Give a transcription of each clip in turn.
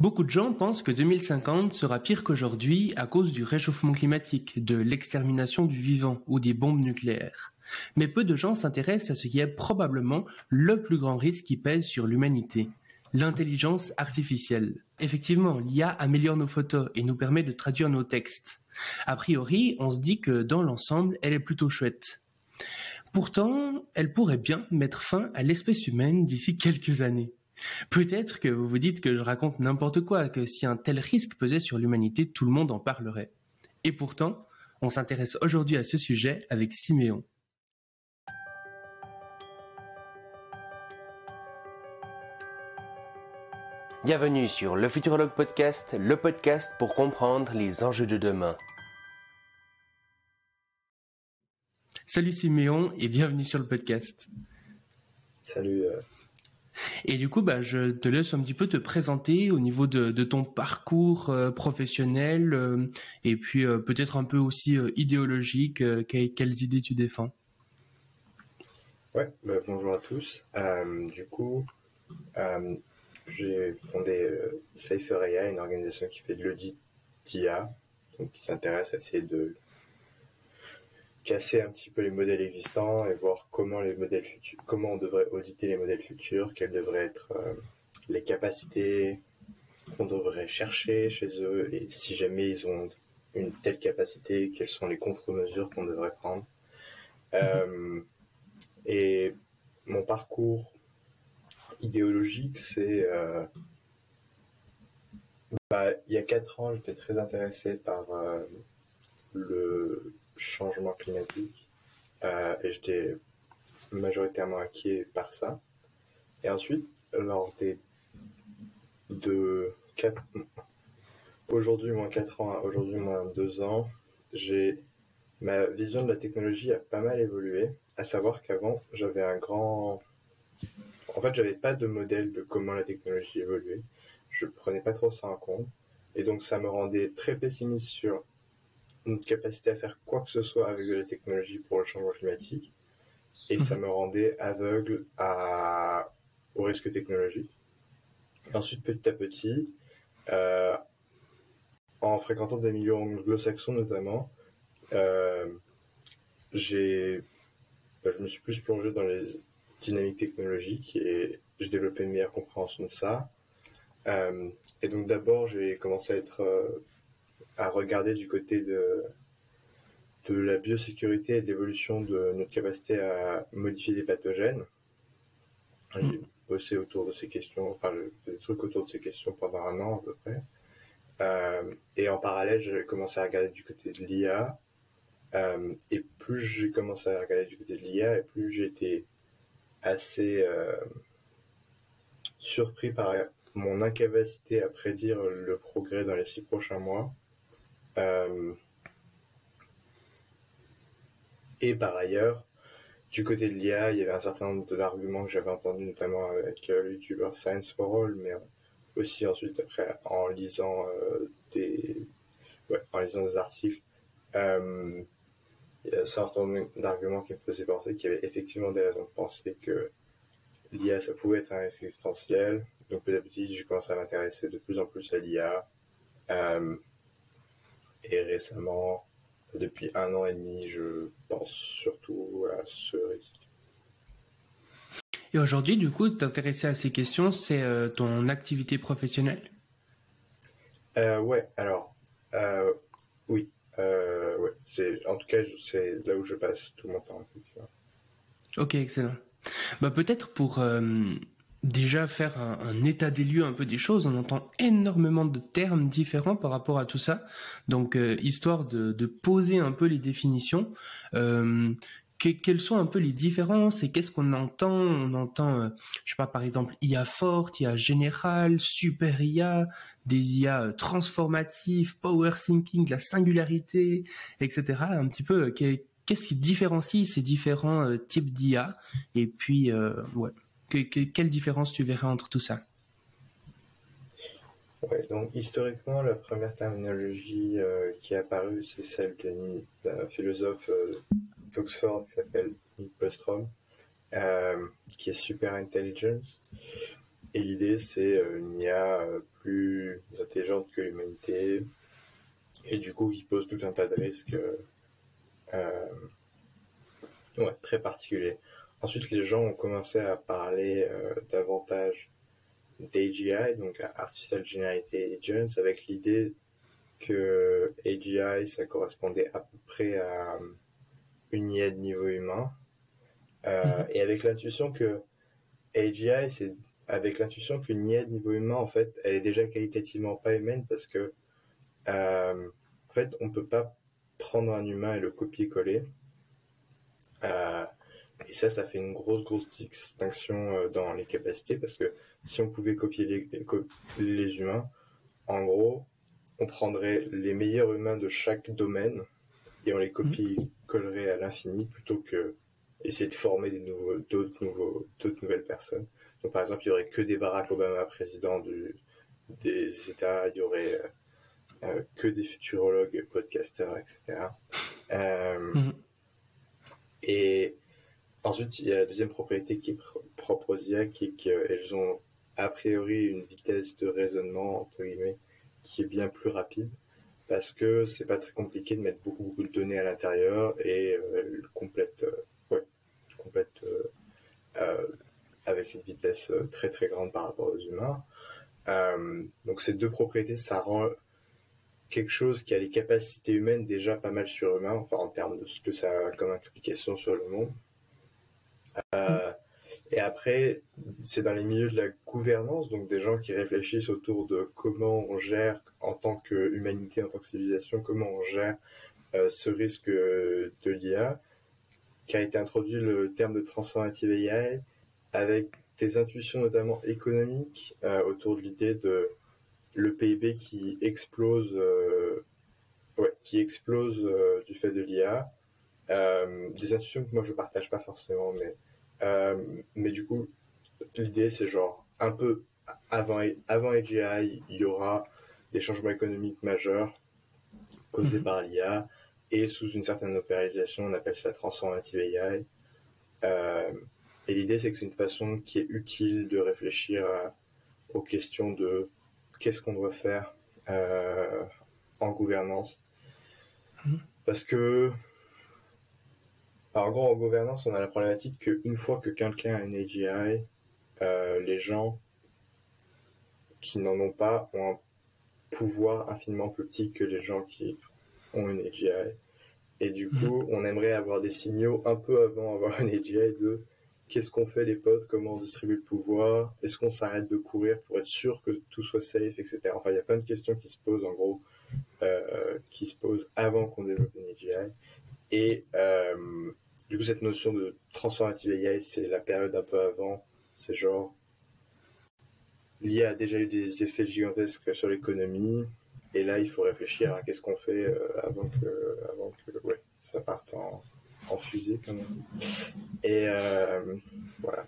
Beaucoup de gens pensent que 2050 sera pire qu'aujourd'hui à cause du réchauffement climatique, de l'extermination du vivant ou des bombes nucléaires. Mais peu de gens s'intéressent à ce qui est probablement le plus grand risque qui pèse sur l'humanité, l'intelligence artificielle. Effectivement, l'IA améliore nos photos et nous permet de traduire nos textes. A priori, on se dit que dans l'ensemble, elle est plutôt chouette. Pourtant, elle pourrait bien mettre fin à l'espèce humaine d'ici quelques années. Peut-être que vous vous dites que je raconte n'importe quoi, que si un tel risque pesait sur l'humanité, tout le monde en parlerait. Et pourtant, on s'intéresse aujourd'hui à ce sujet avec Siméon. Bienvenue sur le Futurologue Podcast, le podcast pour comprendre les enjeux de demain. Salut Siméon et bienvenue sur le podcast. Salut. Euh, et du coup, bah, je te laisse un petit peu te présenter au niveau de, ton parcours euh, professionnel euh, et puis euh, peut-être un peu aussi idéologique. quelles idées tu défends Ouais, bah, bonjour à tous. du coup, j'ai fondé Safer une organisation qui fait de l'audit d'IA, donc qui s'intéresse à essayer de casser un petit peu les modèles existants et voir comment les modèles futurs, comment on devrait auditer les modèles futurs, quelles devraient être euh, les capacités qu'on devrait chercher chez eux et si jamais ils ont une telle capacité, quelles sont les contre-mesures qu'on devrait prendre. Euh, et mon parcours idéologique, c'est euh, bah, il y a quatre ans, j'étais très intéressé par le changement climatique euh, et j'étais majoritairement inquiet par ça. Et ensuite, lors des de quatre, aujourd'hui moins 4 ans, aujourd'hui moins 2 ans, j'ai ma vision de la technologie a pas mal évolué. À savoir qu'avant, j'avais un grand, en fait, j'avais pas de modèle de comment la technologie évoluait. Je prenais pas trop ça en compte. Et donc, ça me rendait très pessimiste sur une capacité à faire quoi que ce soit avec de la technologie pour le changement climatique. Et ça mhm. me rendait aveugle à, au risque technologique. ensuite, petit à petit, euh, en fréquentant des milieux anglo-saxons notamment, euh, j'ai, bah, je me suis plus plongé dans les dynamiques technologiques et j'ai développé une meilleure compréhension de ça. Euh, et donc d'abord, j'ai commencé à être à regarder du côté de, de la biosécurité et de l'évolution de notre capacité à modifier des pathogènes. J'ai mm. bossé autour de ces questions, enfin, j'ai fait des trucs autour de ces questions pendant un an à peu près. Euh, et en parallèle, j'ai commencé à regarder du côté de l'IA. Euh, et plus j'ai commencé à regarder du côté de l'IA, et plus j'ai été assez euh, surpris par mon incapacité à prédire le progrès dans les six prochains mois. Euh, et par ailleurs, du côté de l'IA, il y avait un certain nombre d'arguments que j'avais entendus, notamment avec euh, le youtubeur Science for All, mais aussi ensuite après en lisant euh, des, ouais, en lisant des articles. il y a un certain nombre d'arguments qui me faisaient penser qu'il y avait effectivement des raisons de penser que l'IA, ça pouvait être un risque existentiel. Donc petit à petit, j'ai commencé à m'intéresser de plus en plus à l'IA. Et récemment, depuis un an et demi, je pense surtout à ce risque. Et aujourd'hui, du coup, t'intéresser à ces questions, c'est euh, ton activité professionnelle? Euh, Ouais, alors, euh, oui. Euh, ouais, c'est, en tout cas, c'est là où je passe tout mon temps, effectivement. Ok, excellent. Bah, peut-être pour déjà faire un, état des lieux un peu des choses. On entend énormément de termes différents par rapport à tout ça. Donc, euh, histoire de, poser un peu les définitions. Euh, quelles sont un peu les différences et qu'est-ce qu'on entend? On entend, euh, je sais pas, par exemple, IA forte, IA générale, super IA, des IA transformatives, power thinking, la singularité, etc. Un petit peu, qu'est-ce qui différencie ces différents types d'IA Et puis, ouais quelle différence tu verrais entre tout ça? Donc historiquement, la première terminologie euh, qui est apparue, c'est celle d'un philosophe euh, d'Oxford qui s'appelle Nick Bostrom, euh, qui est super intelligence. Et l'idée, c'est une IA plus intelligente que l'humanité, et du coup qui pose tout un tas de risques très particuliers. Ensuite, les gens ont commencé à parler davantage d'AGI, donc Artificial Generate Agents, avec l'idée que AGI, ça correspondait à peu près à une IA de niveau humain, euh, mhm. et avec l'intuition que AGI, c'est avec l'intuition qu'une IA de niveau humain, en fait, elle est déjà qualitativement pas humaine parce que, euh, en fait, on peut pas prendre un humain et le copier-coller. Euh, et ça, ça fait une grosse, grosse distinction dans les capacités parce que si on pouvait copier les, les humains, en gros, on prendrait les meilleurs humains de chaque domaine et on les copie-collerait à l'infini plutôt que essayer de former des nouveaux, d'autres nouveaux, d'autres nouvelles personnes. Donc, par exemple, il y aurait que des Barack Obama présidents des États, il y aurait euh, euh, que des futurologues, podcasters, etc. Euh. Et ensuite, il y a la deuxième propriété qui est propre aux IA, qui est qu'elles ont a priori une vitesse de raisonnement, entre guillemets, qui est bien plus rapide parce que c'est pas très compliqué de mettre beaucoup, de données à l'intérieur et elle complète complète euh, euh, avec une vitesse euh, très très grande par rapport aux humains. donc ces deux propriétés, ça rend quelque chose qui a les capacités humaines déjà pas mal surhumain, enfin en termes de ce que ça a comme implication sur le monde. Et après, c'est dans les milieux de la gouvernance, donc des gens qui réfléchissent autour de comment on gère en tant qu'humanité, en tant que civilisation, comment on gère ce risque de l'IA a été introduit le terme de transformative AI avec des intuitions notamment économiques euh, autour de l'idée de le PIB qui explose, euh, qui explose euh, du fait de l'IA. Des intuitions que moi je partage pas forcément, mais mais du coup l'idée c'est genre un peu avant avant AGI il y aura des changements économiques majeurs causés mhm. par l'IA et sous une certaine opéralisation, on appelle ça transformative AI. Euh, et l'idée, c'est que c'est une façon qui est utile de réfléchir aux questions de qu'est-ce qu'on doit faire euh, en gouvernance. Mmh. Parce que, en gros, en gouvernance, on a la problématique qu'une fois que quelqu'un a une AGI, euh, les gens qui n'en ont pas ont un pouvoir infiniment plus petit que les gens qui ont une AGI. Et du coup, on aimerait avoir des signaux un peu avant avoir une AGI de qu'est-ce qu'on fait les potes, comment on distribue le pouvoir, est-ce qu'on s'arrête de courir pour être sûr que tout soit safe, etc. Enfin, il y a plein de questions qui se posent en gros, euh, qui se posent avant qu'on développe une AGI. Et euh, du coup, cette notion de transformative AI, c'est la période un peu avant. C'est genre, l'IA a déjà eu des effets gigantesques sur l'économie. Et là, il faut réfléchir à qu'est-ce qu'on fait euh, avant que, avant que ouais, ça parte en, en fusée, quand même. Et euh, voilà.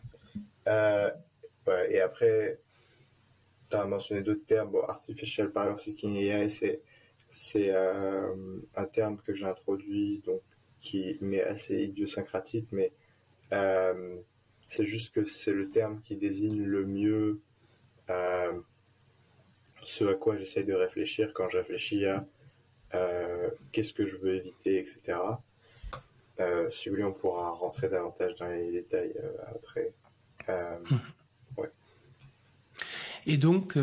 Euh, et après, tu as mentionné d'autres termes. Bon, Artificial Power c'est, c'est un terme que j'ai introduit, donc, qui m'est assez idiosyncratique, mais c'est juste que c'est le terme qui désigne le mieux ce à quoi j'essaie de réfléchir quand je réfléchis à euh, qu'est-ce que je veux éviter, etc. Euh, si vous voulez, on pourra rentrer davantage dans les détails euh, après. Hum. ouais. Et donc,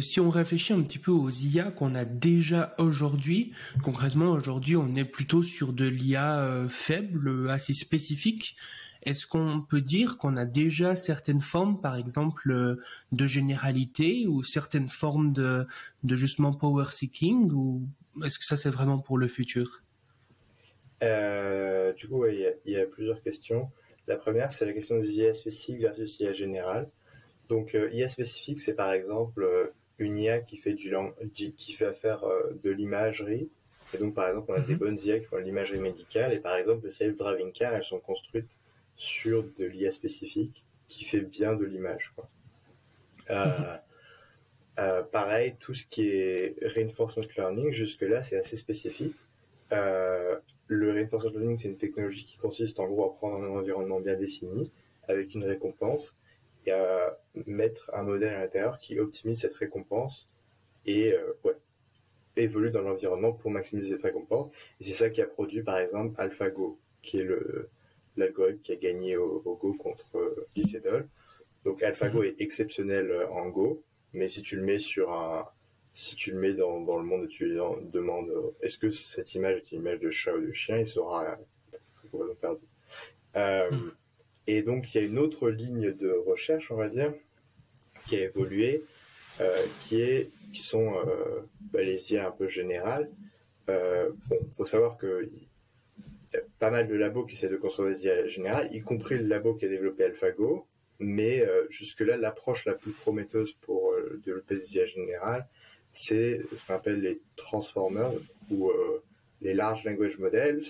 si on réfléchit un petit peu aux IA qu'on a déjà aujourd'hui, concrètement aujourd'hui on est plutôt sur de l'IA faible, assez spécifique. Est-ce qu'on peut dire qu'on a déjà certaines formes, par exemple, euh, de généralité ou certaines formes de, justement power seeking ou est-ce que ça c'est vraiment pour le futur? Euh, Du coup, il y, a plusieurs questions. La première, c'est la question des IA spécifiques versus IA générales. Donc, euh, IA spécifique, c'est par exemple une IA qui fait du qui fait faire de l'imagerie. Et donc, par exemple, on a des mhm. bonnes IA qui font de l'imagerie médicale. Et par exemple, les self-driving cars, elles sont construites sur de l'IA spécifique qui fait bien de l'image. Euh, mhm. euh, pareil, tout ce qui est reinforcement learning, jusque-là, c'est assez spécifique. Euh, le reinforcement learning, c'est une technologie qui consiste en gros à prendre un environnement bien défini avec une récompense. Et à mettre un modèle à l'intérieur qui optimise cette récompense et ouais, évolue dans l'environnement pour maximiser cette récompense. Et c'est ça qui a produit par exemple AlphaGo, qui est le l'algorithme qui a gagné au, Go contre euh, Licedol. Donc AlphaGo mhm. est exceptionnel en Go, mais si tu le mets sur un si tu le mets dans, dans le monde et tu lui demandes est-ce que cette image est une image de chat ou de chien, il sera complètement perdu. Euh, mhm. Et donc, il y a une autre ligne de recherche, on va dire, qui a évolué, euh, qui, est, qui sont euh, bah, les IA un peu générales. Euh, bon, faut savoir que y a pas mal de labos qui essaient de construire des IA générales, y compris le labo qui a développé AlphaGo. Mais euh, jusque-là, l'approche la plus prometteuse pour euh, développer des IA générales, c'est ce qu'on appelle les transformers ou les large language models.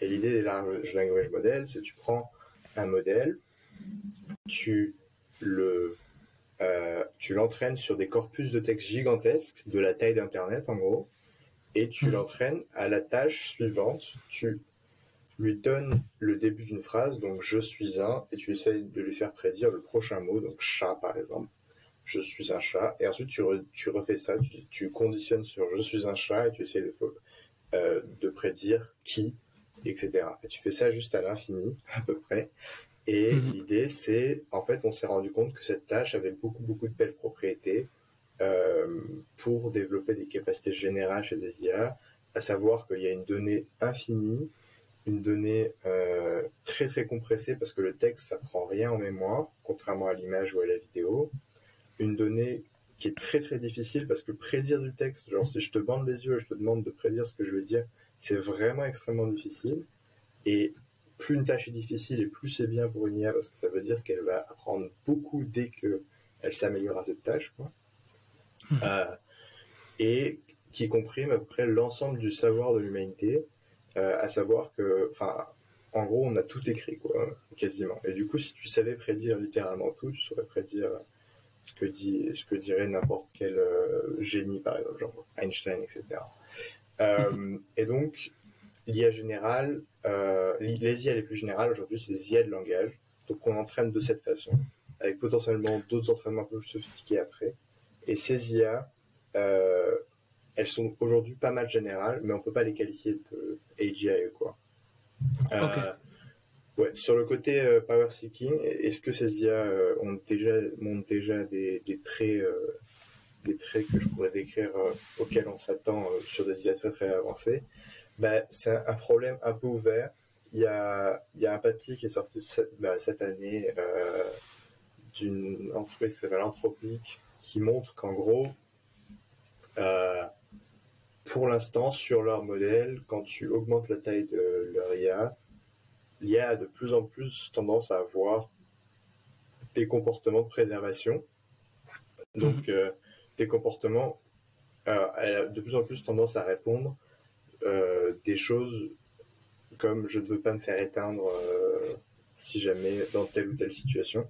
Et l'idée des large language models, c'est que tu prends un modèle, tu le euh, tu l'entraînes sur des corpus de texte gigantesques, de la taille d'Internet en gros, et tu mhm. l'entraînes à la tâche suivante. Tu lui donnes le début d'une phrase, donc je suis un, et tu essayes de lui faire prédire le prochain mot, donc chat par exemple. Je suis un chat, et ensuite tu, tu refais ça, tu, conditionnes sur je suis un chat, et tu essayes de, euh, de prédire qui, etc. Et tu fais ça juste à l'infini, à peu près. Et mhm. l'idée, c'est, en fait, on s'est rendu compte que cette tâche avait beaucoup, beaucoup de belles propriétés euh, pour développer des capacités générales chez des IA, à savoir qu'il y a une donnée infinie, une donnée euh, très, très compressée, parce que le texte, ça prend rien en mémoire, contrairement à l'image ou à la vidéo. Une donnée qui est très, très difficile, parce que prédire du texte, genre si je te bande les yeux et je te demande de prédire ce que je veux dire, c'est vraiment extrêmement difficile. Et plus une tâche est difficile et plus c'est bien pour une IA parce que ça veut dire qu'elle va apprendre beaucoup dès qu'elle s'améliore à cette tâche. Quoi. Mmh. Euh, et qui comprime à peu près l'ensemble du savoir de l'humanité, euh, à savoir que, enfin, en gros, on a tout écrit, quoi, quasiment. Et du coup, si tu savais prédire littéralement tout, tu saurais prédire ce que, dit, ce que dirait n'importe quel euh, génie, par exemple, genre Einstein, etc. Mmh. Et donc, l'IA générale, euh, les IA les plus générales aujourd'hui, c'est des IA de langage. Donc on entraîne de cette façon, avec potentiellement d'autres entraînements un peu plus sophistiqués après. Et ces IA, euh, elles sont aujourd'hui pas mal générales, mais on peut pas les qualifier de AGI quoi. Euh, ouais, sur le côté power seeking, est-ce que ces IA ont déjà montrent déjà des, des traits des traits que je pourrais décrire auxquels on s'attend sur des IA très très avancées ben, c'est un problème un peu ouvert. Il y a, il y a un papier qui est sorti cette, ben, cette année euh, d'une entreprise qui s'appelle Anthropic qui montre qu'en gros, euh, pour l'instant, sur leur modèle, quand tu augmentes la taille de leur IA, l'IA a de plus en plus tendance à avoir des comportements de préservation. Donc, mhm. euh, des comportements, euh, elle a de plus en plus tendance à répondre euh, des choses comme je ne veux pas me faire éteindre euh, si jamais dans telle ou telle situation.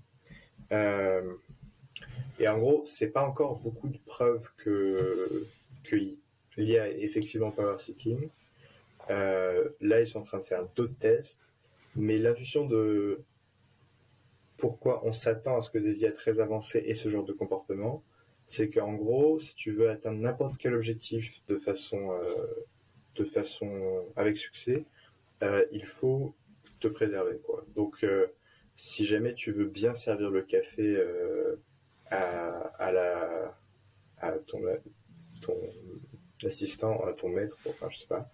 Et en gros, c'est pas encore beaucoup de preuves que qu'il y a effectivement power seeking. là, ils sont en train de faire d'autres tests, mais l'intuition de pourquoi on s'attend à ce que des IA très avancées aient ce genre de comportement, c'est qu'en gros, si tu veux atteindre n'importe quel objectif de façon de façon avec succès, euh, il faut te préserver. Quoi. Donc, euh, si jamais tu veux bien servir le café euh, à, la à ton, ton assistant, à ton maître, enfin je sais pas,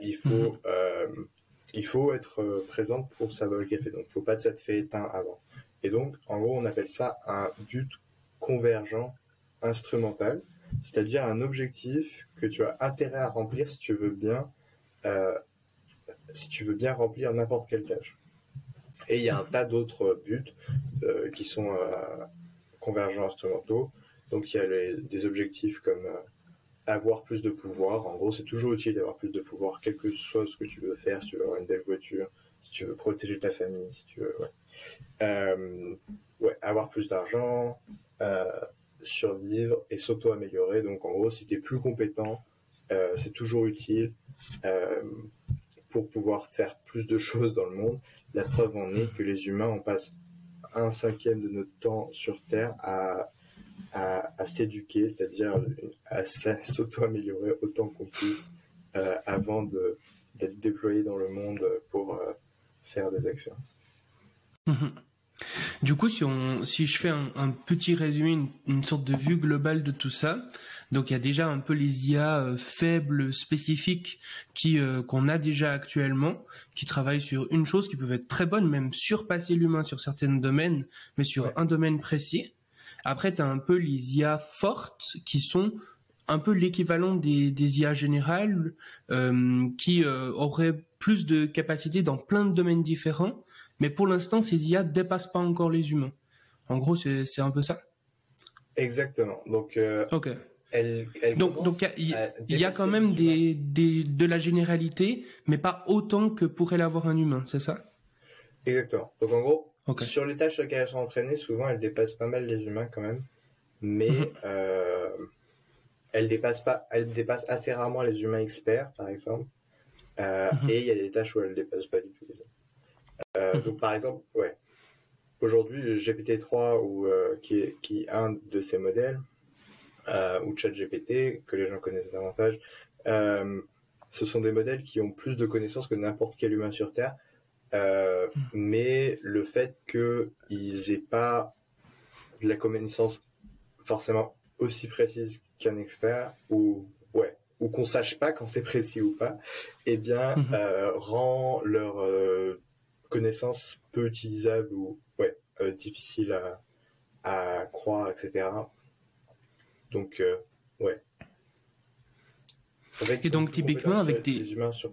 il faut mhm. il faut être présent pour servir le café. Donc, il faut pas que ça te fait éteindre avant. Et donc, en gros, on appelle ça un but convergent instrumental c'est-à-dire un objectif que tu as intérêt à remplir si tu veux bien, euh, si tu veux bien remplir n'importe quelle tâche. Et il y a un tas d'autres buts euh, qui sont euh, convergents instrumentaux. Donc il y a des objectifs comme avoir plus de pouvoir. En gros, c'est toujours utile d'avoir plus de pouvoir, quel que soit ce que tu veux faire, si tu veux avoir une belle voiture, si tu veux protéger ta famille, si tu veux. ouais avoir plus d'argent, survivre et s'auto-améliorer. Donc en gros, si tu es plus compétent, euh, c'est toujours utile euh, pour pouvoir faire plus de choses dans le monde. La preuve en est que les humains, on passe un cinquième de notre temps sur Terre à, à, s'éduquer, c'est-à-dire à, s'auto-améliorer autant qu'on puisse euh, avant d'être déployé dans le monde pour faire des actions. Du coup, si, on, si je fais un, petit résumé, une, sorte de vue globale de tout ça, donc il y a déjà un peu les IA euh, faibles, spécifiques, qui euh, qu'on a déjà actuellement, qui travaillent sur une chose qui peut être très bonne, même surpasser l'humain sur certains domaines, mais sur un domaine précis. Après, tu as un peu les IA fortes, qui sont un peu l'équivalent des, des IA générales, euh, qui auraient plus de capacité dans plein de domaines différents, mais pour l'instant, ces IA dépassent pas encore les humains. En gros, c'est un peu ça. Exactement. Donc, euh, ok. donc, il y, a quand même des, de la généralité, mais pas autant que pourrait l'avoir un humain, c'est ça? Exactement. Donc en gros, sur les tâches sur lesquelles elles sont entraînées, souvent elles dépassent pas mal les humains quand même, mais mhm. euh, elles dépassent pas, elles dépassent assez rarement les humains experts, par exemple. Euh, mhm. Et il y a des tâches où elles dépassent pas du tout les humains. Euh, donc par exemple, ouais. Aujourd'hui, GPT-3 ou euh, qui est qui un de ces modèles ou ChatGPT que les gens connaissent davantage, ce sont des modèles qui ont plus de connaissances que n'importe quel humain sur Terre. mais le fait qu'ils aient pas de la connaissance forcément aussi précise qu'un expert ou ouais ou qu'on sache pas quand c'est précis ou pas, eh bien mhm. rend leur connaissances peu utilisables ou ouais, euh, difficiles à, croire, etc. Donc, euh, ouais. Et donc, typiquement, avec des... humains sur...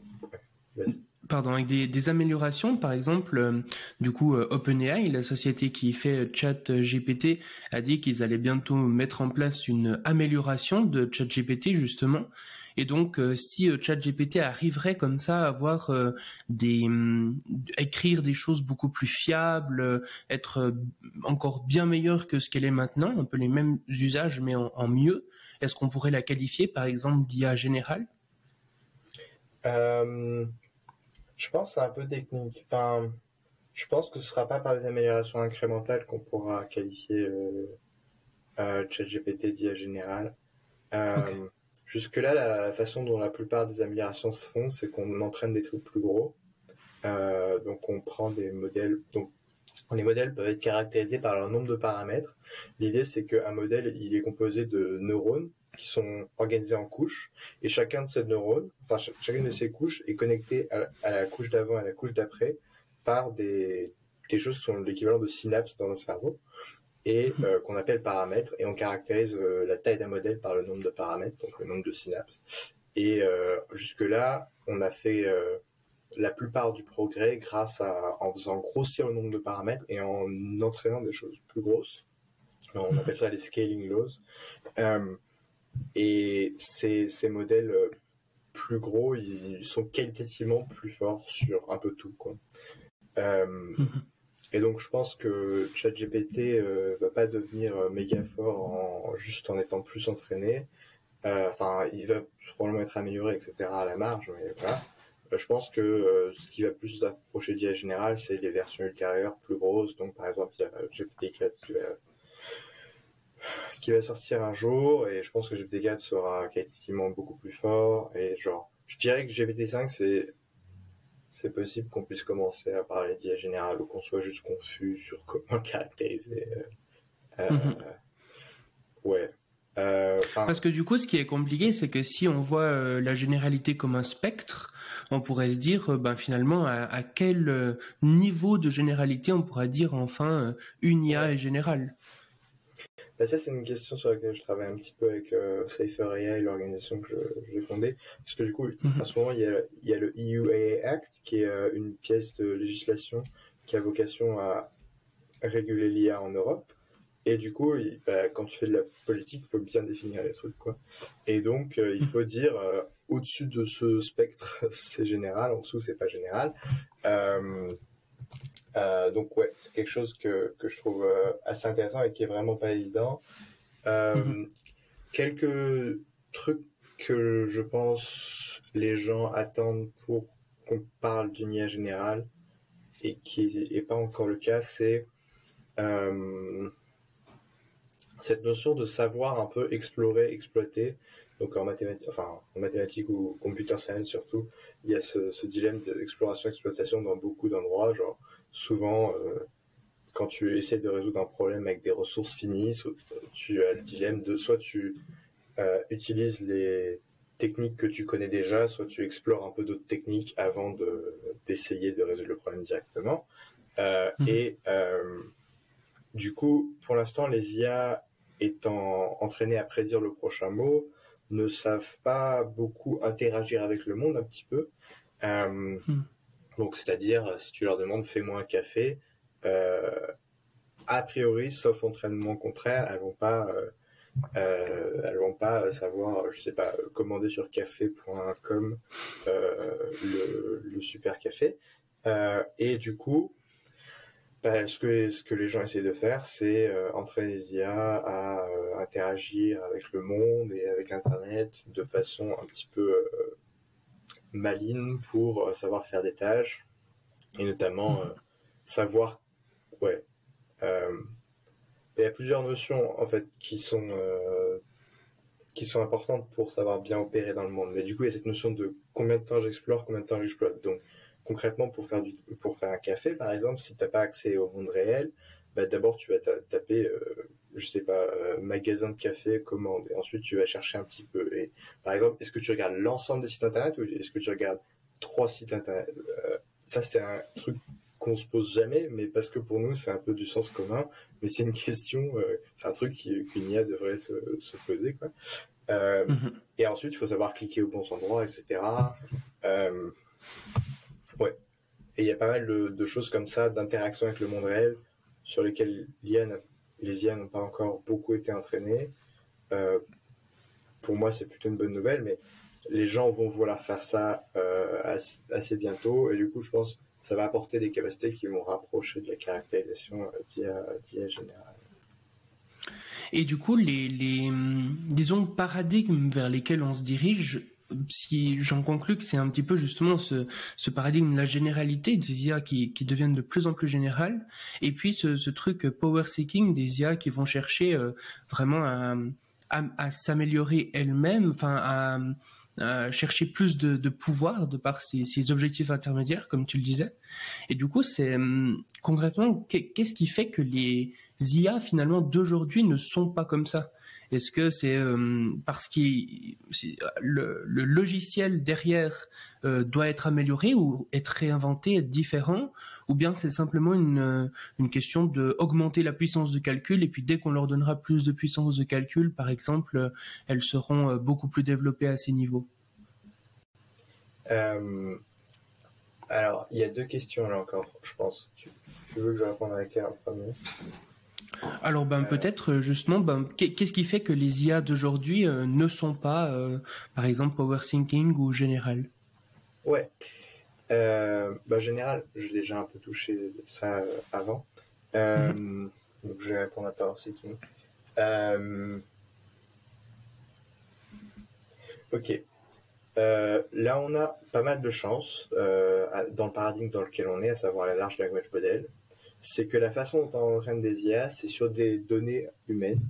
Pardon, avec des, améliorations, par exemple, euh, du coup, OpenAI, la société qui fait ChatGPT, a dit qu'ils allaient bientôt mettre en place une amélioration de ChatGPT, justement, et donc, euh, si euh, ChatGPT arriverait comme ça à avoir euh, des mm, écrire des choses beaucoup plus fiables, être encore bien meilleur que ce qu'elle est maintenant, un peu les mêmes usages mais en, mieux, est-ce qu'on pourrait la qualifier par exemple d'IA générale? Je pense que c'est un peu technique. Enfin, je pense que ce sera pas par des améliorations incrémentales qu'on pourra qualifier ChatGPT d'IA générale. Jusque-là, la façon dont la plupart des améliorations se font, c'est qu'on entraîne des trucs plus gros. Euh, donc on prend des modèles. Donc les modèles peuvent être caractérisés par leur nombre de paramètres. L'idée, c'est qu'un modèle, il est composé de neurones qui sont organisés en couches, et chacun de ces neurones, enfin chacune de ces couches est connectée à la, couche d'avant et à la couche d'après par des, des choses qui sont l'équivalent de synapses dans un cerveau et euh, qu'on appelle paramètres et on caractérise euh, la taille d'un modèle par le nombre de paramètres, donc le nombre de synapses. Et euh, jusque là, on a fait la plupart du progrès grâce à en faisant grossir le nombre de paramètres et en entraînant des choses plus grosses. On appelle ça les scaling laws. Et ces, ces modèles plus gros, ils sont qualitativement plus forts sur un peu tout. Quoi. Mhm. Et donc je pense que ChatGPT euh, va pas devenir euh, méga fort en, juste en étant plus entraîné. Euh, enfin, il va probablement être amélioré, etc. à la marge, mais voilà. Euh, je pense que ce qui va plus approcher d'IA général, c'est les versions ultérieures, plus grosses. Donc par exemple, il y a GPT-4 qui va, qui va sortir un jour, et je pense que GPT-4 sera qualitativement beaucoup plus fort. Et genre, je dirais que GPT-5 c'est c'est possible qu'on puisse commencer à parler d'IA générale ou qu'on soit juste confus sur comment caractériser. Euh, euh, mhm. Ouais. Euh, Parce que du coup, ce qui est compliqué, c'est que si on voit la généralité comme un spectre, on pourrait se dire, ben finalement, à, quel niveau de généralité on pourrait dire enfin une IA est générale. Bah, ça, c'est une question sur laquelle je travaille un petit peu avec euh, Safer AI, l'organisation que j'ai fondée. Parce que du coup, mhm. en ce moment, il y, a, il y a le EU Act, qui est euh, une pièce de législation qui a vocation à réguler l'IA en Europe. Et du coup, bah, quand tu fais de la politique, il faut bien définir les trucs, quoi. Et donc, euh, il mhm. faut dire, euh, au-dessus de ce spectre, c'est général, en dessous, c'est pas général. Euh, euh, donc ouais, c'est quelque chose que, que je trouve euh, assez intéressant et qui est vraiment pas évident. Euh, mhm. Quelques trucs que je pense les gens attendent pour qu'on parle d'une IA générale et qui n'est pas encore le cas, c'est cette notion de savoir un peu explorer, exploiter. Donc en mathématiques, enfin en mathématiques ou computer science surtout, il y a ce, dilemme d'exploration-exploitation dans beaucoup d'endroits. Genre souvent, quand tu essaies de résoudre un problème avec des ressources finies, tu as le dilemme de soit tu utilises les techniques que tu connais déjà, soit tu explores un peu d'autres techniques avant d'essayer de résoudre le problème directement. Euh, mhm. Et euh, du coup, pour l'instant, les IA étant entraînés à prédire le prochain mot, ne savent pas beaucoup interagir avec le monde un petit peu. Euh, mhm. Donc, c'est-à-dire, si tu leur demandes fais-moi un café, a priori, sauf entraînement contraire, elles vont pas euh, elles vont pas savoir, je sais pas, commander sur café.com euh, le, super café. Euh, et du coup, bah, ce, que, ce que les gens essaient de faire, c'est entraîner les IA à interagir avec le monde et avec Internet de façon un petit peu maligne pour savoir faire des tâches et notamment mmh. savoir ouais il y a plusieurs notions en fait qui sont euh, qui sont importantes pour savoir bien opérer dans le monde. Mais du coup, il y a cette notion de combien de temps j'explore, combien de temps j'exploite. Donc, concrètement, pour faire du, pour faire un café, par exemple, si tu n'as pas accès au monde réel, bah, d'abord tu vas taper, euh, je sais pas, euh, magasin de café, commande, et ensuite tu vas chercher un petit peu. Et par exemple, est-ce que tu regardes l'ensemble des sites internet ou est-ce que tu regardes trois sites internet? Ça, c'est un truc qu'on se pose jamais, mais parce que pour nous, c'est un peu du sens commun mais c'est une question, euh, c'est un truc qu'une IA devrait se, poser. Quoi. Euh, mhm. Et ensuite, il faut savoir cliquer au bon endroit, etc. Euh, ouais. Et il y a pas mal de, choses comme ça, d'interactions avec le monde réel, sur lesquelles les IA n'ont pas encore beaucoup été entraînées. pour moi, c'est plutôt une bonne nouvelle, mais les gens vont vouloir faire ça assez bientôt. Et du coup, je pense ça va apporter des capacités qui vont rapprocher de la caractérisation euh, d'IA générale. Et du coup, les, les, disons, paradigmes vers lesquels on se dirige, si j'en conclus que c'est un petit peu justement ce, ce paradigme, la généralité des IA qui, qui deviennent de plus en plus générales, et puis ce, ce truc power seeking des IA qui vont chercher euh, vraiment à, à, à s'améliorer elles-mêmes, enfin à chercher plus de, pouvoir de par ses, objectifs intermédiaires, comme tu le disais. Et du coup, c'est hum, concrètement, qu'est-ce qui fait que les IA finalement d'aujourd'hui ne sont pas comme ça? Est-ce que c'est euh, parce que le, logiciel derrière euh, doit être amélioré ou être réinventé, être différent, ou bien c'est simplement une, euh, question de augmenter la puissance de calcul et puis dès qu'on leur donnera plus de puissance de calcul, par exemple, elles seront beaucoup plus développées à ces niveaux? alors, il y a deux questions là encore, je pense. Tu, veux que je réponde à en premier? Alors ben peut-être euh, justement ben qu'est-ce qui fait que les IA d'aujourd'hui euh, ne sont pas euh, par exemple power thinking ou général? Ouais. bah général, j'ai déjà un peu touché ça avant. Mhm. Donc je vais répondre à power thinking. ok. là, on a pas mal de chance dans le paradigme dans lequel on est, à savoir la large language model c'est que la façon dont on entraîne des IA, c'est sur des données humaines.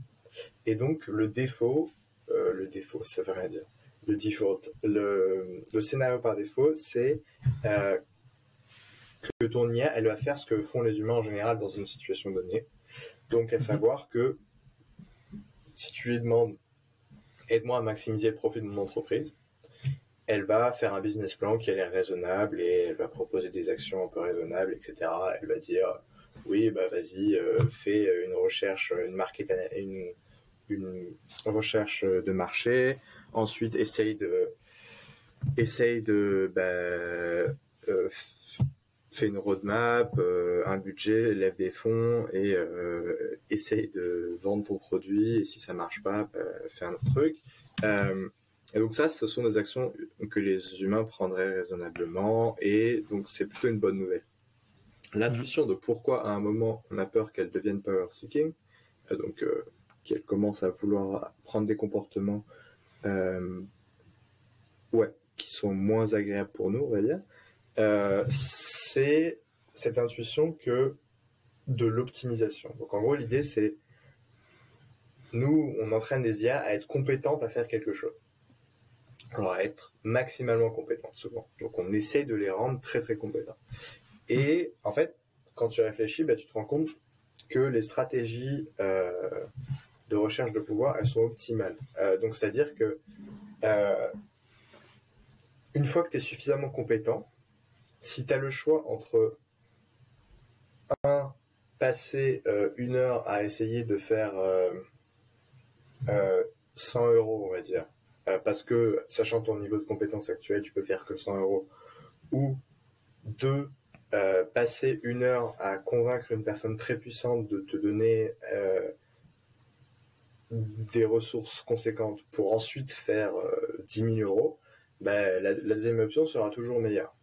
Et donc, le défaut, euh, le défaut, ça veut rien dire. Le default, le, scénario par défaut, c'est euh, que ton IA, elle va faire ce que font les humains en général dans une situation donnée. Donc, à mhm. savoir que si tu lui demandes aide-moi à maximiser le profit de mon entreprise, elle va faire un business plan qui a l'air raisonnable et elle va proposer des actions un peu raisonnables, etc. Elle va dire oui, bah vas-y, euh, fais une recherche, une market, une, recherche de marché. Ensuite, essaye de, essaye de, bah, euh, fais une roadmap, euh, un budget, lève des fonds et euh, essaye de vendre ton produit. Et si ça marche pas, bah, fais un autre truc. Euh, et donc ça, ce sont des actions que les humains prendraient raisonnablement et donc c'est plutôt une bonne nouvelle l'intuition de pourquoi à un moment on a peur qu'elle devienne power seeking, euh, donc euh, qu'elle commence à vouloir prendre des comportements euh, ouais, qui sont moins agréables pour nous, on va dire, c'est cette intuition que de l'optimisation. Donc en gros, l'idée c'est nous, on entraîne des IA à être compétentes à faire quelque chose. Alors à être maximalement compétentes souvent. Donc on essaie de les rendre très très compétents. Et en fait, quand tu réfléchis, bah, tu te rends compte que les stratégies euh, de recherche de pouvoir, elles sont optimales. Euh, donc c'est-à-dire que euh, une fois que tu es suffisamment compétent, si tu as le choix entre un, passer une heure à essayer de faire 100 euros, on va dire, parce que sachant ton niveau de compétence actuel, tu peux faire que 100 euros, ou deux, euh, passer une heure à convaincre une personne très puissante de te donner euh, des ressources conséquentes pour ensuite faire 10 euh, 000 euros, ben, la, deuxième option sera toujours meilleure.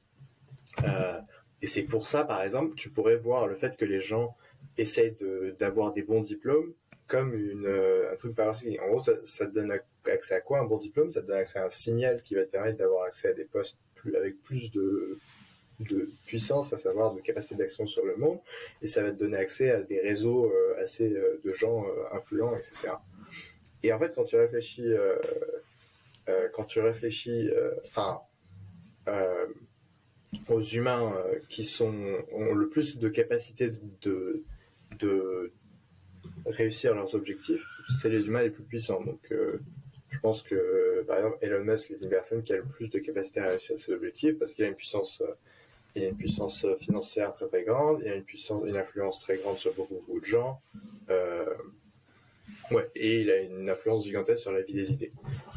et c'est pour ça, par exemple, tu pourrais voir le fait que les gens essayent d'avoir des bons diplômes comme une, un truc paradoxal. En gros, ça, ça, te donne accès à quoi un bon diplôme? Ça te donne accès à un signal qui va te permettre d'avoir accès à des postes plus, avec plus de de puissance, à savoir de capacité d'action sur le monde, et ça va te donner accès à des réseaux euh, assez euh, de gens euh, influents, etc. Et en fait, quand tu réfléchis, quand tu réfléchis, enfin, aux humains qui sont ont le plus de capacité de, de réussir leurs objectifs, c'est les humains les plus puissants. Donc, je pense que, par exemple, Elon Musk est une personne qui a le plus de capacité à réussir ses objectifs parce qu'il a une puissance il a une puissance euh, financière très très grande, il a une puissance, une influence très grande sur beaucoup, beaucoup de gens. Euh, ouais, et il a une influence gigantesque sur la vie des idées.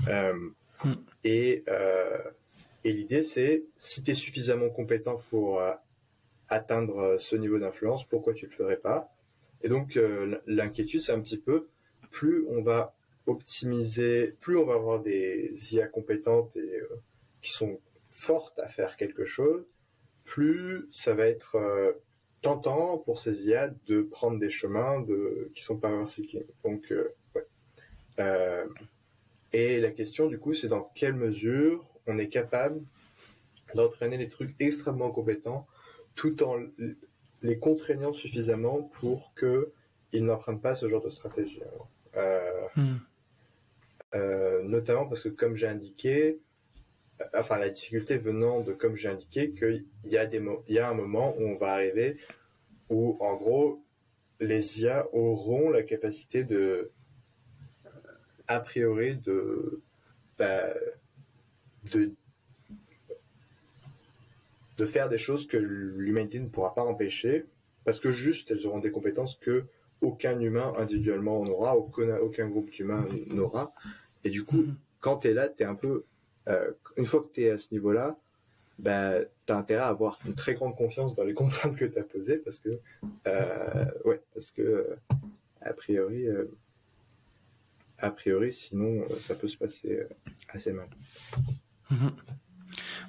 Euh, hmm. Et, et l'idée, c'est si tu es suffisamment compétent pour atteindre ce niveau d'influence, pourquoi tu le ferais pas? Et donc, l'inquiétude, c'est un petit peu plus on va optimiser, plus on va avoir des IA compétentes et qui sont fortes à faire quelque chose, plus ça va être euh, tentant pour ces IA de prendre des chemins de, qui sont power seeking. Donc, euh, euh, et la question du coup, c'est dans quelle mesure on est capable d'entraîner des trucs extrêmement compétents tout en les contraignant suffisamment pour qu'ils n'empruntent pas ce genre de stratégie. Hmm. notamment parce que, comme j'ai indiqué, enfin la difficulté venant de, comme j'ai indiqué, qu'il y, a des il y a un moment où on va arriver où, en gros, les IA auront la capacité de, a priori, de, bah, de, de faire des choses que l'humanité ne pourra pas empêcher, parce que juste, elles auront des compétences que aucun humain individuellement n'aura, aucun, aucun groupe d'humains n'aura. Et du coup, mm-hmm. quand tu es là, tu es un peu euh, une fois que tu es à ce niveau-là, bah, tu as intérêt à avoir une très grande confiance dans les contraintes que tu as posées parce que, euh, ouais, parce que, euh, a priori, a priori, sinon, ça peut se passer assez mal.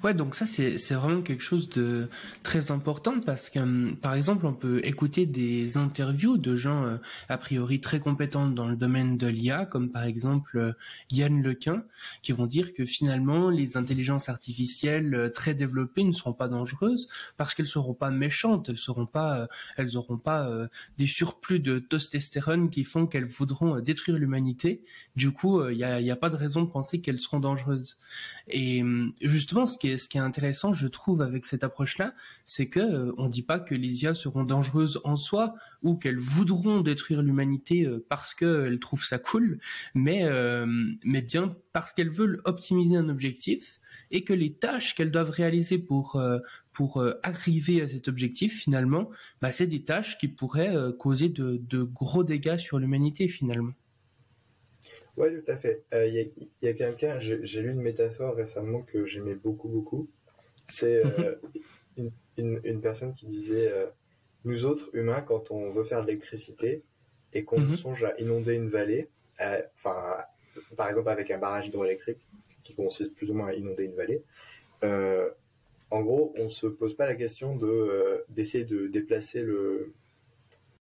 Ouais, donc ça c'est vraiment quelque chose de très important parce que hum, par exemple on peut écouter des interviews de gens euh, a priori très compétents dans le domaine de l'IA comme par exemple euh, Yann Lequin qui vont dire que finalement les intelligences artificielles euh, très développées ne seront pas dangereuses parce qu'elles seront pas méchantes, elles seront pas elles auront pas des surplus de testostérone qui font qu'elles voudront détruire l'humanité. Du coup, il y a, a pas de raison de penser qu'elles seront dangereuses. Et hum, justement ce qui est ce qui est intéressant, je trouve, avec cette approche-là, c'est que euh, dit pas que les IA seront dangereuses en soi ou qu'elles voudront détruire l'humanité euh, parce qu'elles trouvent ça cool, mais euh, mais bien parce qu'elles veulent optimiser un objectif et que les tâches qu'elles doivent réaliser pour pour arriver à cet objectif finalement, bah, c'est des tâches qui pourraient causer de gros dégâts sur l'humanité finalement. Oui, tout à fait. Il euh, y a, quelqu'un, j'ai lu une métaphore récemment que j'aimais beaucoup, beaucoup. C'est euh, mhm. une, personne qui disait euh, Nous autres humains, quand on veut faire de l'électricité et qu'on mhm. songe à inonder une vallée, enfin, par exemple avec un barrage hydroélectrique, qui consiste plus ou moins à inonder une vallée, en gros, on ne se pose pas la question de d'essayer de déplacer le,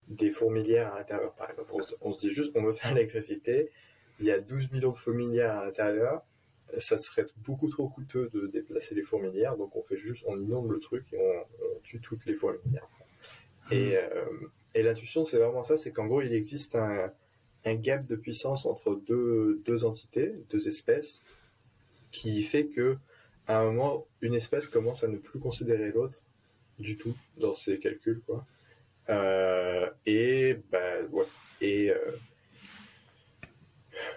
des fourmilières à l'intérieur, par exemple. On, on, se dit juste qu'on veut faire l'électricité il y a 12 millions de fourmilières à l'intérieur. Ça serait beaucoup trop coûteux de déplacer les fourmilières, donc on fait juste, on inonde le truc et on, tue toutes les fourmilières. Et, euh, Et l'intuition, c'est vraiment ça, c'est qu'en gros, il existe un, un gap de puissance entre deux, deux entités, deux espèces, qui fait que à un moment, une espèce commence à ne plus considérer l'autre du tout dans ses calculs, quoi. Euh, et bah ouais, et euh,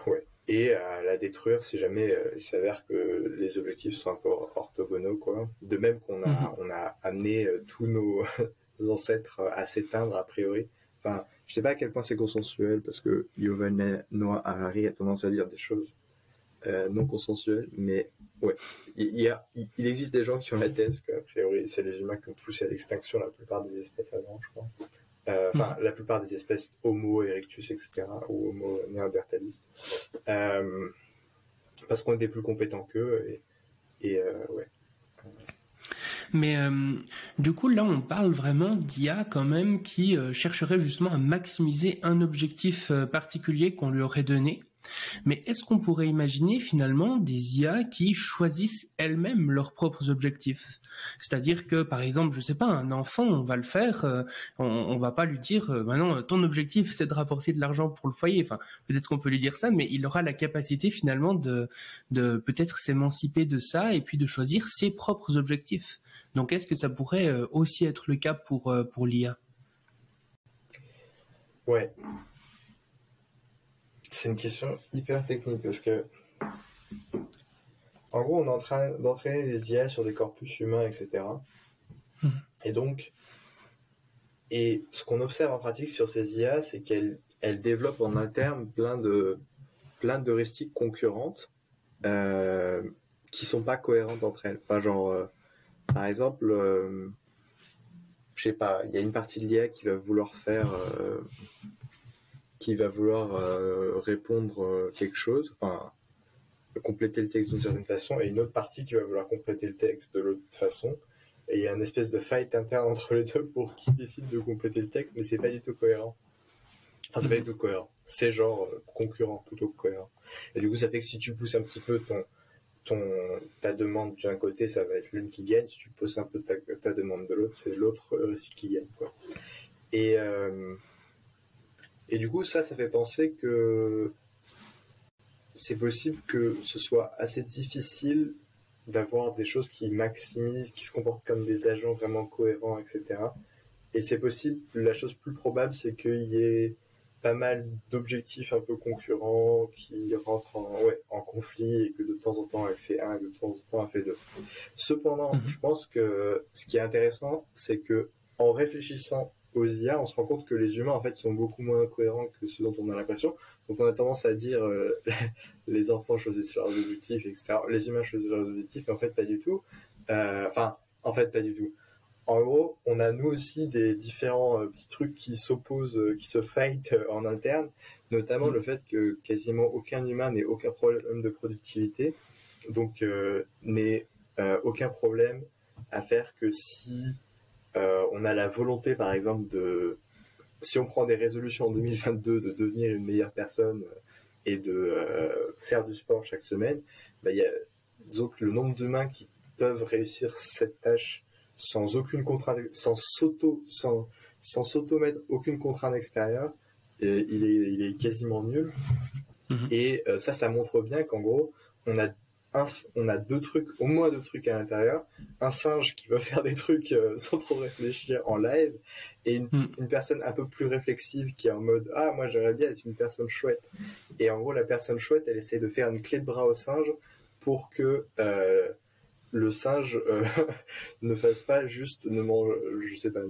ouais, et à la détruire si jamais euh, il s'avère que les objectifs sont un peu orthogonaux, quoi. De même qu'on a Mhm. on a amené euh, tous nos ancêtres à s'éteindre a priori. Enfin, je sais pas à quel point c'est consensuel parce que Yuval Noah Harari a tendance à dire des choses euh, non consensuelles, mais ouais, il, y a, il, il existe des gens qui ont la thèse qu'a priori c'est les humains qui ont poussé à l'extinction la plupart des espèces avant, je crois. Euh, Enfin, la plupart des espèces Homo erectus, etc., ou Homo neanderthalis, euh, parce qu'on était plus compétents qu'eux et, et euh, ouais. Mais du coup, là, on parle vraiment d'IA quand même qui chercherait justement à maximiser un objectif particulier qu'on lui aurait donné. Mais est-ce qu'on pourrait imaginer finalement des IA qui choisissent elles-mêmes leurs propres objectifs? C'est-à-dire que, par exemple, je sais pas, un enfant, on va le faire, euh, on, on va pas lui dire, euh, maintenant, ton objectif, c'est de rapporter de l'argent pour le foyer. Enfin, peut-être qu'on peut lui dire ça, mais il aura la capacité finalement de, de peut-être s'émanciper de ça et puis de choisir ses propres objectifs. Donc, est-ce que ça pourrait euh, aussi être le cas pour euh, pour l'IA Ouais. C'est une question hyper technique parce que, en gros, on est en train d'entraîner des IA sur des corpus humains, etc. Mhm. Et donc, et ce qu'on observe en pratique sur ces IA, c'est qu'elles elles développent en interne plein de plein d'heuristiques concurrentes euh, qui sont pas cohérentes entre elles. Enfin, genre, euh, par exemple, euh, je sais pas, il y a une partie de l'IA qui va vouloir faire euh, qui va vouloir euh, répondre euh, quelque chose, enfin compléter le texte d'une certaine façon, et une autre partie qui va vouloir compléter le texte de l'autre façon. Et il y a une espèce de fight interne entre les deux pour qui décide de compléter le texte, mais c'est pas du tout cohérent. Enfin, c'est pas du tout cohérent. C'est genre euh, concurrent plutôt que cohérent. Et du coup, ça fait que si tu pousses un petit peu ton, ton, ta demande d'un côté, ça va être l'une qui gagne. Si tu pousses un peu ta, ta demande de l'autre, c'est l'autre aussi qui gagne. Quoi. Et, et du coup, ça, ça fait penser que c'est possible que ce soit assez difficile d'avoir des choses qui maximisent, qui se comportent comme des agents vraiment cohérents, etc. Et c'est possible, la chose plus probable, c'est qu'il y ait pas mal d'objectifs un peu concurrents qui rentrent en, ouais, en conflit et que de temps en temps elle fait un et de temps en temps elle fait deux. Cependant, Mhm. je pense que ce qui est intéressant, c'est que en réfléchissant aux IA, on se rend compte que les humains en fait sont beaucoup moins cohérents que ce dont on a l'impression. Donc on a tendance à dire euh, les enfants choisissent leurs objectifs, etc. Les humains choisissent leurs objectifs, mais en fait pas du tout. Euh, Enfin, en fait pas du tout. En gros, on a nous aussi des différents euh, petits trucs qui s'opposent, qui se fight en interne, notamment Mm. le fait que quasiment aucun humain n'ait aucun problème de productivité, donc euh, n'ait aucun problème à faire que si euh, on a la volonté, par exemple, de si on prend des résolutions en 2022 de devenir une meilleure personne euh, et de euh, faire du sport chaque semaine, bah, il y a disons que le nombre d'humains qui peuvent réussir cette tâche sans aucune contrainte, sans s'auto, sans, sans s'auto-mettre aucune contrainte extérieure, et il, est, il est quasiment nul. Mhm. Et euh, ça, ça montre bien qu'en gros, on a, un, on a deux trucs, au moins deux trucs à l'intérieur. Un singe qui va faire des trucs euh, sans trop réfléchir en live, et une, Mhm. une personne un peu plus réflexive qui est en mode Ah, moi j'aimerais bien être une personne chouette. Et en gros, la personne chouette, elle essaie de faire une clé de bras au singe pour que euh, le singe euh, ne fasse pas juste, ne mange, je sais pas,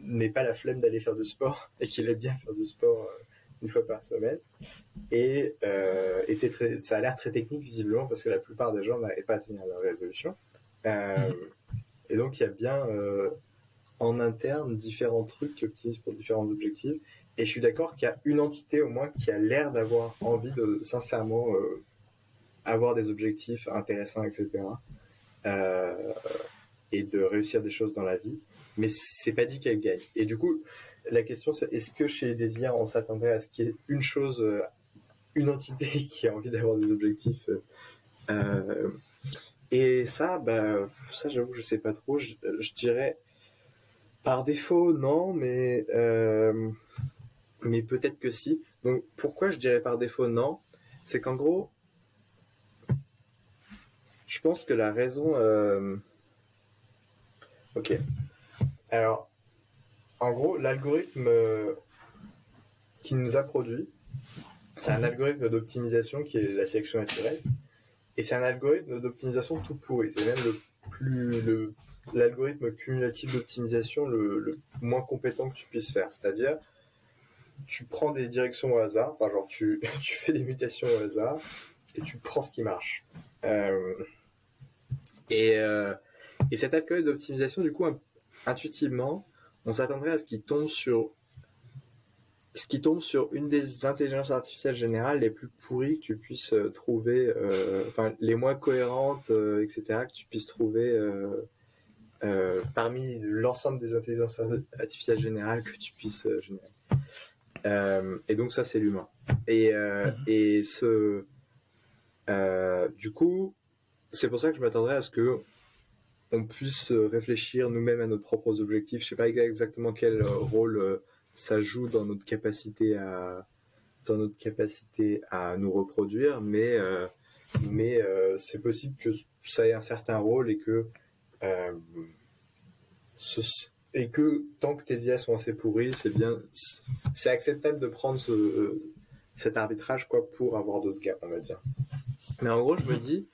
n'ait pas la flemme d'aller faire du sport et qu'il aime bien faire du sport euh, une fois par semaine. Et, euh, et c'est très, ça a l'air très technique visiblement parce que la plupart des gens n'arrivent pas à tenir leur résolution. Euh, Et donc il y a bien euh, en interne différents trucs qui optimisent pour différents objectifs. Et je suis d'accord qu'il y a une entité au moins qui a l'air d'avoir envie de sincèrement avoir des objectifs intéressants, etc. Et de réussir des choses dans la vie. Mais c'est pas dit qu'elle gagne. Et du coup, la question c'est est-ce que chez les IA on s'attendrait à ce qu'il y ait une chose, euh, une entité qui a envie d'avoir des objectifs euh, euh, Et ça, bah, ça j'avoue, je sais pas trop. Je, dirais Par défaut, non, mais mais peut-être que si. Donc pourquoi je dirais par défaut non? C'est qu'en gros, je pense que la raison. Ok. Alors, en gros, l'algorithme euh, qui nous a produit, c'est un algorithme d'optimisation qui est la sélection naturelle, et c'est un algorithme d'optimisation tout pourri. C'est même le plus le l'algorithme cumulatif d'optimisation le, le moins compétent que tu puisses faire. C'est-à-dire, tu prends des directions au hasard, enfin genre tu, tu fais des mutations au hasard et tu prends ce qui marche. Euh, et, euh, et cet algorithme d'optimisation, du coup, in- intuitivement, on s'attendrait à ce qu'il tombe sur ce qui tombe sur une des intelligences artificielles générales les plus pourries que tu puisses euh, trouver, euh, enfin les moins cohérentes, euh, etc., que tu puisses trouver euh, parmi l'ensemble des intelligences artificielles générales que tu puisses générer. Et donc ça, c'est l'humain. Et, Mhm. et ce, du coup, c'est pour ça que je m'attendrais à ce que on puisse euh, réfléchir nous-mêmes à nos propres objectifs. Je sais pas exactement quel euh, rôle euh, ça joue dans notre capacité à dans notre capacité à nous reproduire, mais mais c'est possible que ça ait un certain rôle et que et que tant que tes IA sont assez pourries, c'est bien, c'est acceptable de prendre ce, cet arbitrage quoi pour avoir d'autres gaps, on va dire. Mais en gros, je me dis,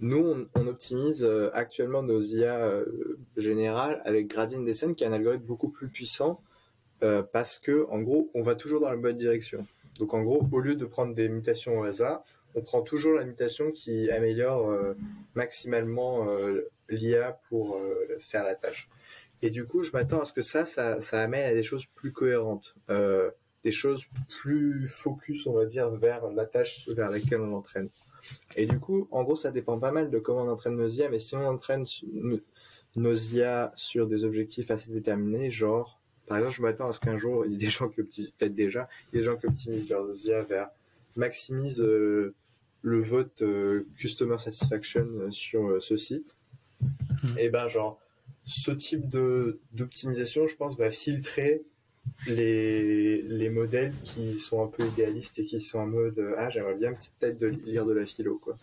nous, on, optimise euh, actuellement nos IA euh, générales avec Gradient Descent, qui est un algorithme beaucoup plus puissant, euh, parce que, en gros, on va toujours dans la bonne direction. Donc, en gros, au lieu de prendre des mutations au hasard, on prend toujours la mutation qui améliore maximalement l'IA pour faire la tâche. Et du coup, je m'attends à ce que ça, ça, ça amène à des choses plus cohérentes, des choses plus focus, on va dire, vers la tâche vers laquelle on entraîne. Et du coup, en gros, ça dépend pas mal de comment on entraîne nos IA, mais si on entraîne nos- IA sur des objectifs assez déterminés, genre, par exemple, je m'attends à ce qu'un jour, il y ait des gens qui optimisent, peut-être déjà, il y ait des gens qui optimisent leurs IA vers maximise euh, le vote euh, customer satisfaction euh, sur euh, ce site. Et ben, genre, ce type de d'optimisation, je pense, va filtrer les, les modèles qui sont un peu idéalistes et qui sont en mode euh, ah j'aimerais bien peut-être de lire de la philo quoi.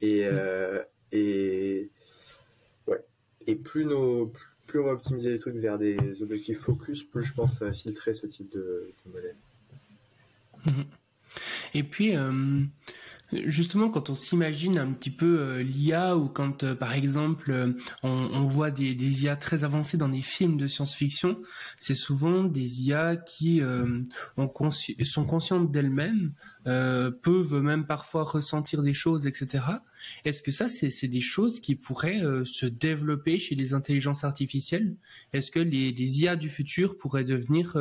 Et euh, et ouais. Et plus nos plus on va optimiser les trucs vers des objectifs focus plus je pense ça va filtrer ce type de, de modèle. Et puis, euh, justement, quand on s'imagine un petit peu euh, l'IA ou quand, euh, par exemple, euh, on, voit des, IA très avancées dans des films de science-fiction, c'est souvent des IA qui sont conscientes d'elles-mêmes, peuvent même parfois ressentir des choses, etc. Est-ce que ça, c'est des choses qui pourraient se développer chez les intelligences artificielles? Est-ce que les, IA du futur pourraient devenir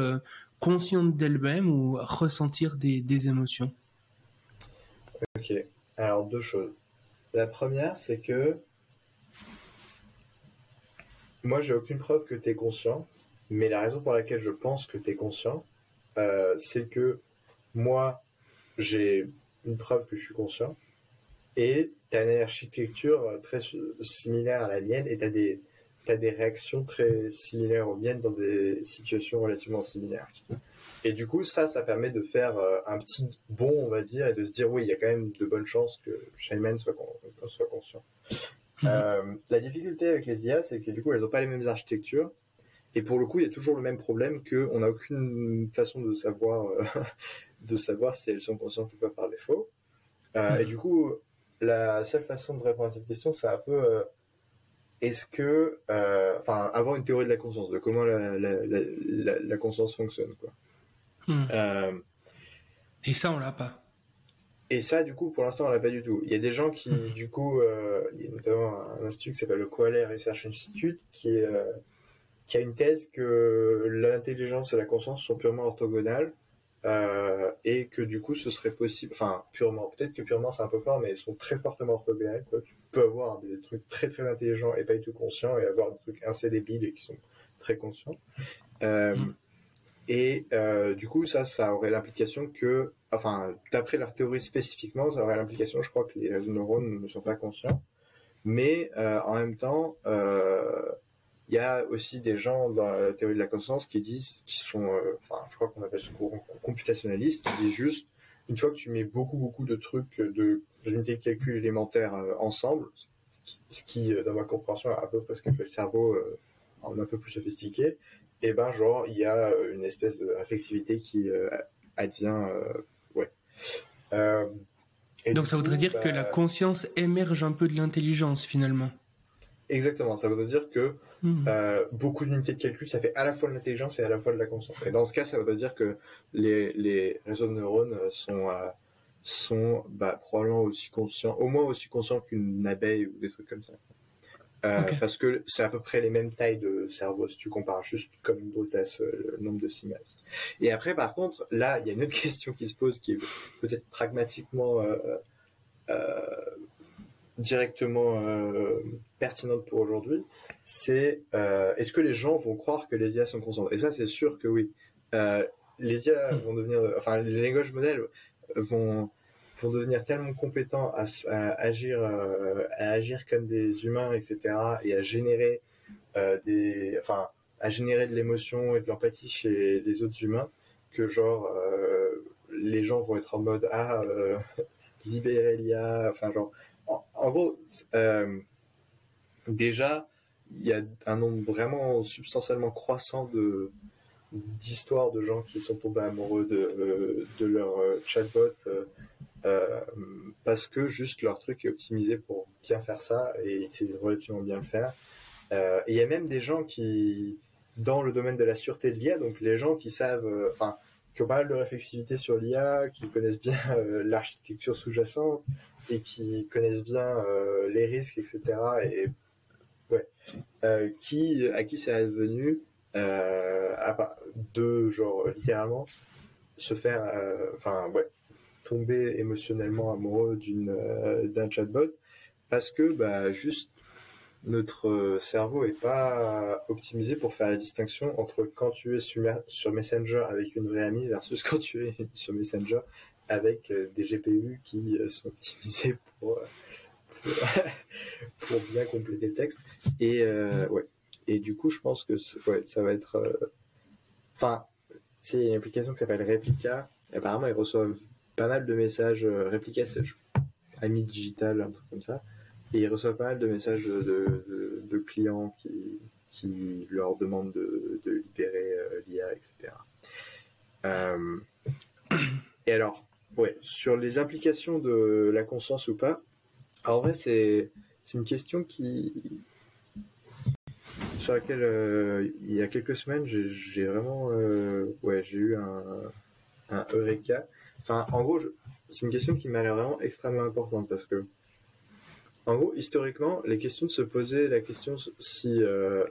conscientes d'elles-mêmes ou ressentir des émotions? Ok, alors deux choses. La première, c'est que moi, j'ai aucune preuve que tu es conscient, mais la raison pour laquelle je pense que tu es conscient, euh, c'est que moi, j'ai une preuve que je suis conscient, et tu as une architecture euh, très similaire à la mienne, et tu as des, t'as des réactions très similaires aux miennes dans des situations relativement similaires. Et du coup, ça, ça permet de faire euh, un petit bond, on va dire, et de se dire, oui, il y a quand même de bonnes chances que Shayman soit, con- soit conscient. Mhm. Euh, la difficulté avec les IA, c'est que du coup, elles n'ont pas les mêmes architectures. Et pour le coup, il y a toujours le même problème qu'on n'a aucune façon de savoir, euh, de savoir si elles sont conscientes ou pas par défaut. Euh, Mhm. Et du coup, la seule façon de répondre à cette question, c'est un peu est-ce que, enfin, avoir une théorie de la conscience, de comment la, la, la, la- la conscience fonctionne, quoi. Hmm. Euh, Et ça, on l'a pas. et ça, du coup, pour l'instant, on l'a pas du tout. Il y a des gens qui, Mhm. du coup, euh, il y a notamment un institut qui s'appelle le Koala Research Institute, qui, est, euh, qui a une thèse que l'intelligence et la conscience sont purement orthogonales, euh, et que du coup, ce serait possible, enfin, purement, peut-être que purement c'est un peu fort, mais elles sont très fortement orthogonales, quoi. Tu peux avoir des trucs très très intelligents et pas du tout conscients, et avoir des trucs assez débiles et qui sont très conscients. Euh, Mhm. Et euh, du coup, ça, ça aurait l'implication que, enfin, d'après leur théorie spécifiquement, ça aurait l'implication, je crois, que les neurones ne sont pas conscients. Mais euh, en même temps, euh, il y a aussi des gens dans la théorie de la conscience qui disent, qui sont, enfin, je crois qu'on appelle ce courant computationnaliste, qui disent juste, une fois que tu mets beaucoup, beaucoup de trucs, de, unités de calcul élémentaires ensemble, ce qui, dans ma compréhension, est à peu près ce que fait le cerveau en un peu plus sophistiqué, et ben, genre, il y a une espèce de réflexivité qui advient, ouais. Et Donc ça voudrait dire que la bah, conscience émerge un peu de l'intelligence finalement. Exactement, ça veut dire que hmm. euh, beaucoup d'unités de calcul, ça fait à la fois de l'intelligence et à la fois de la conscience. Et dans ce cas, ça veut dire que les, les réseaux de neurones sont, euh, sont bah, probablement aussi conscients, au moins aussi conscients qu'une abeille ou des trucs comme ça. Euh, parce que c'est à peu près les mêmes tailles de cerveau si tu compares juste comme une brutasse le nombre de signals. Et après, par contre, là, il y a une autre question qui se pose qui est peut-être pragmatiquement directement euh, pertinente pour aujourd'hui, c'est euh, est-ce que les gens vont croire que les IA sont conscientes Et ça, c'est sûr que oui. Euh, les IA hmm. vont devenir, enfin, les langages modèles vont vont devenir tellement compétents à, agir, à agir comme des humains, etc., et à générer des, enfin, à générer de l'émotion et de l'empathie chez les autres humains, que genre les gens vont être en mode ah libérer l'IA, enfin genre en, gros, euh, déjà, il y a un nombre vraiment substantiellement croissant de d'histoires de gens qui sont tombés amoureux de, euh, de leur euh, parce que juste leur truc est optimisé pour bien faire ça et c'est relativement bien le faire. et il y a même des gens qui, dans le domaine de la sûreté de l'IA, donc les gens qui savent, enfin, qui ont pas mal de réflexivité sur l'IA, qui connaissent bien l'architecture sous-jacente, et qui connaissent bien euh, les risques, etc. Et ouais, euh, qui à qui c'est advenu euh, de genre littéralement se faire, enfin ouais, tomber émotionnellement amoureux d'une d'un chatbot parce que bah juste notre cerveau est pas optimisé pour faire la distinction entre quand tu es sur, sur Messenger avec une vraie amie versus quand tu es sur Messenger avec euh, des GPU qui euh, sont optimisés pour, euh, pour, bien compléter le texte. Et ouais. Et du coup, je pense que ouais, ça va être. Enfin, c'est une application qui s'appelle Replica. apparemment, ils reçoivent pas mal de messages. Replica, c'est ami digital, un truc comme ça. Et ils reçoivent pas mal de messages de, de, clients qui, qui leur demandent de, de libérer l'IA, etc. et alors, Ouais, sur les implications de la conscience ou pas, en vrai, c'est une question qui sur laquelle euh, il y a quelques semaines, j'ai vraiment euh, ouais, j'ai eu un, un eureka. Enfin, en gros, c'est une question qui m'a l'air vraiment extrêmement importante parce que en gros, historiquement, les questions de se poser la question si euh,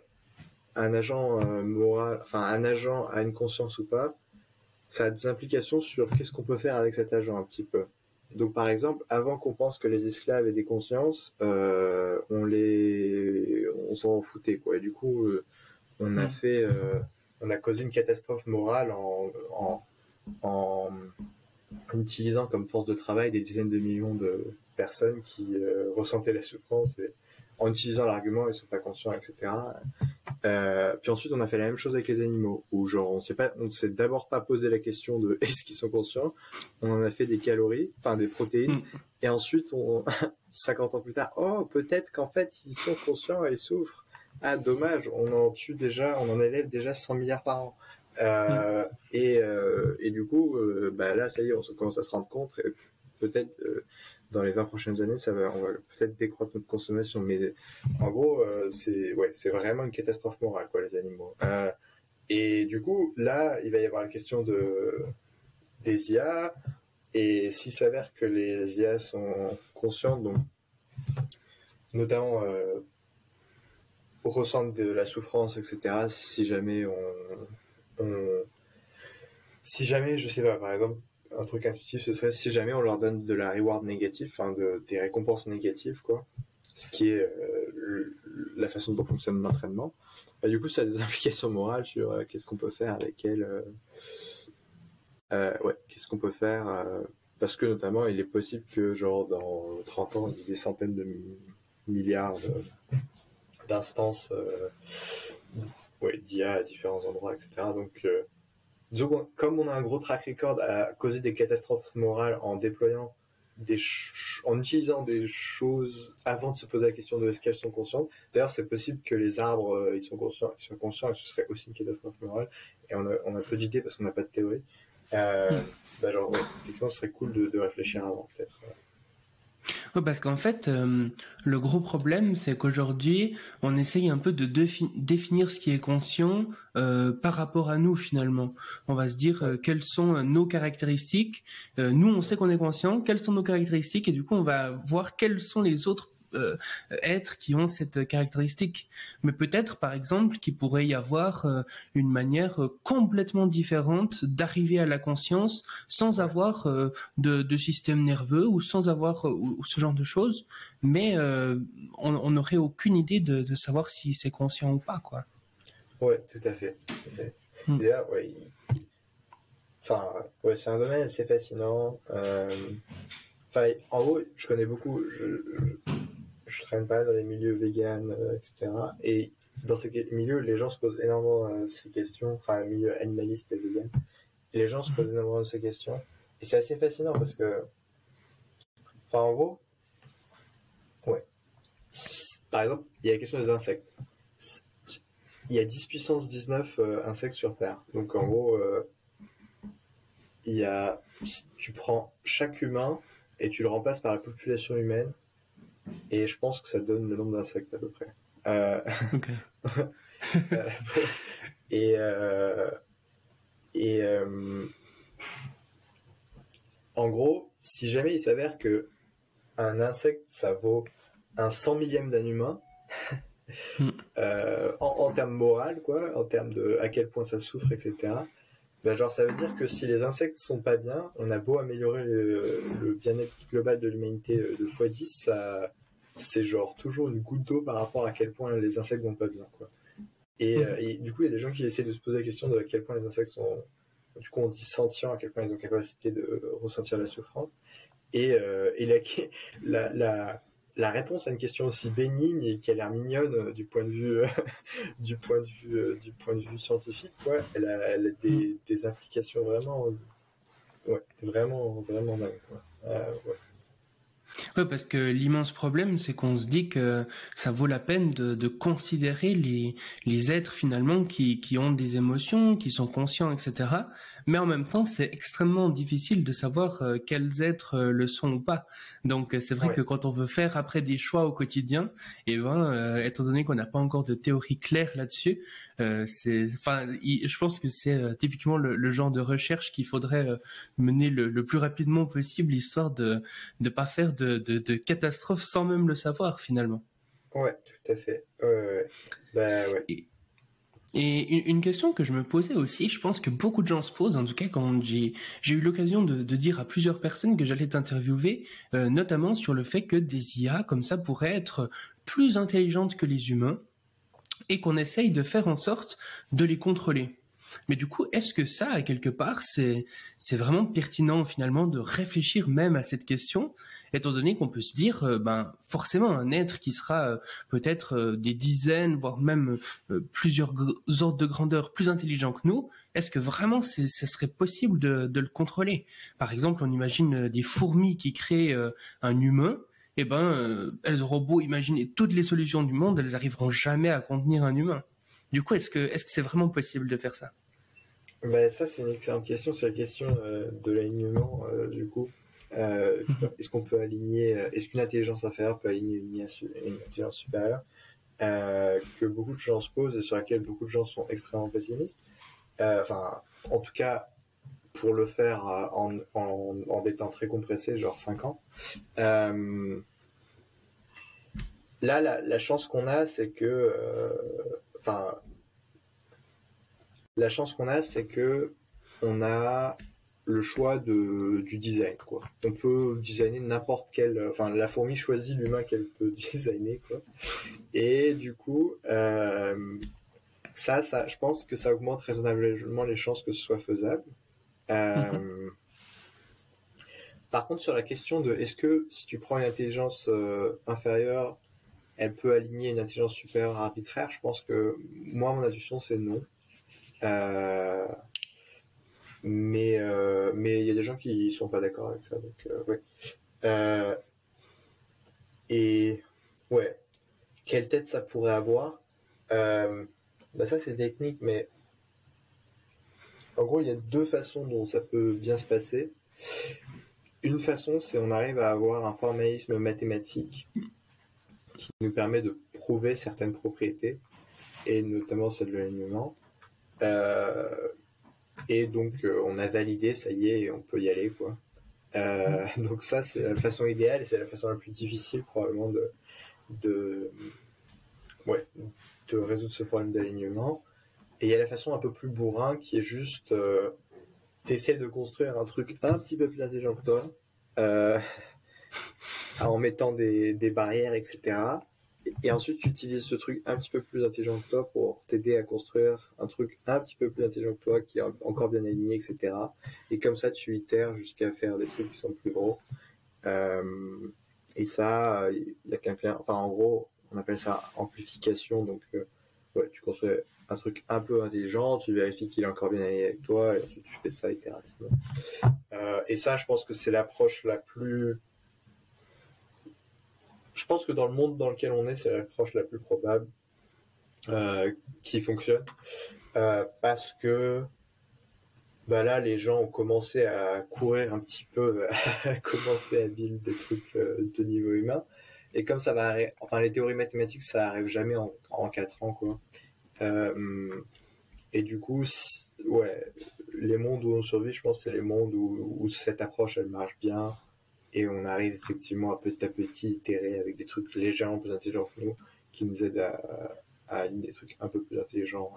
un agent moral, enfin un agent a une conscience ou pas, ça a des implications sur qu'est-ce qu'on peut faire avec cet agent un petit peu. Donc par exemple, avant qu'on pense que les esclaves aient des consciences, euh, on les, on s'en foutait quoi. Et du coup, euh, on a fait, euh, on a causé une catastrophe morale en, en, en, utilisant comme force de travail des dizaines de millions de personnes qui ressentaient la souffrance et en utilisant l'argument ils sont pas conscients, etc. Euh, puis ensuite, on a fait la même chose avec les animaux, où genre on s'est pas, on s'est d'abord pas posé la question de est-ce qu'ils sont conscients? On en a fait des calories, enfin des protéines, mm. et ensuite, on, 50 ans plus tard, oh peut-être qu'en fait ils sont conscients et ils souffrent. Ah dommage, on en tue déjà, on en élève déjà 100 milliards par an. Euh, mm. et, euh, et du coup, euh, bah là, ça y est, on commence à se rendre compte. Peut-être dans les 20 prochaines années, ça va, on va peut-être décroître notre consommation. Mais en gros, euh, c'est ouais, c'est vraiment une catastrophe morale, quoi, les animaux. Euh, et du coup, là, il va y avoir la question de des IA. Et s'il s'avère que les IA sont conscientes, donc notamment euh, ressentent de la souffrance, etc. Si jamais on si jamais, je sais pas, par exemple, un truc intuitif, ce serait si jamais on leur donne de la reward négative, enfin de, des récompenses négatives, quoi. Ce qui est euh, la façon dont fonctionne l'entraînement. Du coup, ça a des implications morales sur euh, qu'est-ce qu'on peut faire avec elles. Euh, ouais, qu'est-ce qu'on peut faire Parce que notamment, il est possible que, genre, dans 30 ans, ait des centaines de milliards d'instances ouais, d'IA à différents endroits, etc. Donc, disons, comme on a un gros track record à causer des catastrophes morales en déployant des en utilisant des choses avant de se poser la question de est-ce qu'elles sont conscientes. D'ailleurs, c'est possible que les arbres, ils sont conscients, ils sont conscients et ce serait aussi une catastrophe morale. Et on a, on a peu d'idées parce qu'on n'a pas de théorie. Euh, hmm. bah genre, effectivement, ce serait cool de, de réfléchir avant, peut-être. Oui, parce qu'en fait, euh, le gros problème, c'est qu'aujourd'hui, on essaye un peu de définir ce qui est conscient euh, par rapport à nous, finalement. On va se dire euh, quelles sont nos caractéristiques. nous, on sait qu'on est conscient, quelles sont nos caractéristiques, et du coup, on va voir quelles sont les autres euh, êtres qui ont cette caractéristique. Mais peut-être, par exemple, qu'il pourrait y avoir euh, une manière euh, complètement différente d'arriver à la conscience sans avoir de, système nerveux ou sans avoir ce genre de choses. Mais on n'aurait aucune idée de, savoir si c'est conscient ou pas, quoi. Ouais, tout à fait. Hmm. ouais, enfin, ouais, c'est un domaine assez fascinant. Enfin, en gros, je connais beaucoup. Je, je traîne pas dans les milieux véganes, euh, etc. Et dans ces milieux, les gens se posent énormément euh, ces questions, enfin, milieu animaliste et vegan. Les gens se posent énormément ces questions. Et c'est assez fascinant parce que, enfin, en gros, ouais. Par exemple, il y a la question des insectes. Il y a 10 puissance 19 euh, insectes sur Terre. Donc, en gros, il y a, tu prends chaque humain et tu le remplaces par la population humaine et je pense que ça donne le nombre d'insectes à peu près. Euh... et euh... et euh... en gros, si jamais il s'avère que un insecte ça vaut un cent millième d'un humain, hmm. en, en, termes moral, quoi, en termes de à quel point ça souffre, etc. Ben genre, ça veut dire que si les insectes sont pas bien, on a beau améliorer le, le bien-être global de l'humanité de x10, ça, c'est genre toujours une goutte d'eau par rapport à quel point les insectes vont pas bien, quoi. Et, euh, et, du coup, il y a des gens qui essaient de se poser la question de à quel point les insectes sont, du coup, on dit sentients, à quel point ils ont capacité de ressentir la souffrance. Et, euh, et la, la, la, réponse à une question aussi bénigne et qui a l'air mignonne euh, du point de vue, du point de vue, du point de vue scientifique, quoi, elle a, elle a des, des, implications vraiment, ouais, vraiment, vraiment dingues, quoi. ouais. Parce que l'immense problème, c'est qu'on se dit que ça vaut la peine de, de considérer les, les êtres finalement qui, qui ont des émotions, qui sont conscients, etc mais en même temps, c'est extrêmement difficile de savoir euh, quels êtres euh, le sont ou pas. Donc, euh, c'est vrai que quand on veut faire après des choix au quotidien, et eh ben, étant donné qu'on n'a pas encore de théorie claire là-dessus, c'est, enfin, je pense que c'est typiquement le, genre de recherche qu'il faudrait mener le, plus rapidement possible, histoire de ne pas faire de, de, de catastrophes sans même le savoir finalement. Ouais, tout à fait. Ouais, Bah, ouais. Et une question que je me posais aussi, je pense que beaucoup de gens se posent, en tout cas quand j'ai eu l'occasion de, dire à plusieurs personnes que j'allais t'interviewer, euh, notamment sur le fait que des IA comme ça pourraient être plus intelligentes que les humains et qu'on essaye de faire en sorte de les contrôler. Mais du coup, est-ce que ça, quelque part, c'est vraiment pertinent finalement de réfléchir même à cette question, étant donné qu'on peut se dire, euh, ben forcément, un être qui sera euh, peut-être euh, des dizaines, voire même plusieurs ordres de grandeur plus intelligent que nous, est-ce que vraiment ce serait possible de, le contrôler? Par exemple, on imagine des fourmis qui créent un humain. Eh ben, elles auront beau imaginer toutes les solutions du monde, elles arriveront jamais à contenir un humain. Du coup, est-ce que est-ce que c'est vraiment possible de faire ça? Bah, ça, c'est une excellente question. C'est la question de l'alignement, du coup. Euh, mhm. est-ce qu'on peut aligner, est-ce qu'une intelligence inférieure peut aligner une, intelligence supérieure que beaucoup de gens se posent et sur laquelle beaucoup de gens sont extrêmement pessimistes? Enfin, en tout cas, pour le faire en, en, en, des temps très compressés, genre 5 ans. là, la, la chance qu'on a, c'est que, enfin, la chance qu'on a, c'est que on a le choix de, du design, quoi. On peut designer n'importe quel, enfin, la fourmi choisit l'humain qu'elle peut designer, quoi. Et du coup, euh, ça, ça, je pense que ça augmente raisonnablement les chances que ce soit faisable. Euh. Par contre, sur la question de est-ce que si tu prends une intelligence euh, inférieure, elle peut aligner une intelligence supérieure arbitraire Je pense que moi, mon intuition, c'est non. Euh, mais euh, mais il y a des gens qui sont pas d'accord avec ça. Donc euh, ouais. et ouais, quelle tête ça pourrait avoir? Bah ça c'est technique, mais en gros il y a deux façons dont ça peut bien se passer. Une façon, c'est on arrive à avoir un formalisme mathématique qui nous permet de prouver certaines propriétés, et notamment celle de l'alignement. Euh, et donc, euh, on a validé, ça y est, on peut y aller, quoi. Euh, donc ça, c'est la façon idéale et c'est la façon la plus difficile probablement de, de, ouais, de résoudre ce problème d'alignement. Et il y a la façon un peu plus bourrin qui est juste, euh, t'essaies de construire un truc un petit peu plus intelligent que toi, euh, en mettant des, des barrières, etc. Et ensuite, tu utilises ce truc un petit peu plus intelligent que toi pour t'aider à construire un truc un petit peu plus intelligent que toi, qui est encore bien aligné, etc. Et comme ça, tu itères jusqu'à faire des trucs qui sont plus gros. Euh, et ça, il y a quelqu'un, enfin, en gros, on appelle ça amplification. Donc, euh, ouais, tu construis un truc un peu intelligent, tu vérifies qu'il est encore bien aligné avec toi, et ensuite tu fais ça itérativement. Euh, et ça, je pense que c'est l'approche la plus je pense que dans le monde dans lequel on est, c'est l'approche la plus probable euh, qui fonctionne. Euh, parce que bah là, les gens ont commencé à courir un petit peu, à commencer à build des trucs euh, de niveau humain. Et comme ça va arriver, enfin les théories mathématiques, ça arrive jamais en, en 4 ans, quoi. et du coup, ouais, les mondes où on survit, je pense, c'est les mondes où, où, cette approche, elle marche bien, et on arrive effectivement à petit à petit itérer avec des trucs légèrement plus intelligents que nous qui nous aident à, à des trucs un peu plus intelligents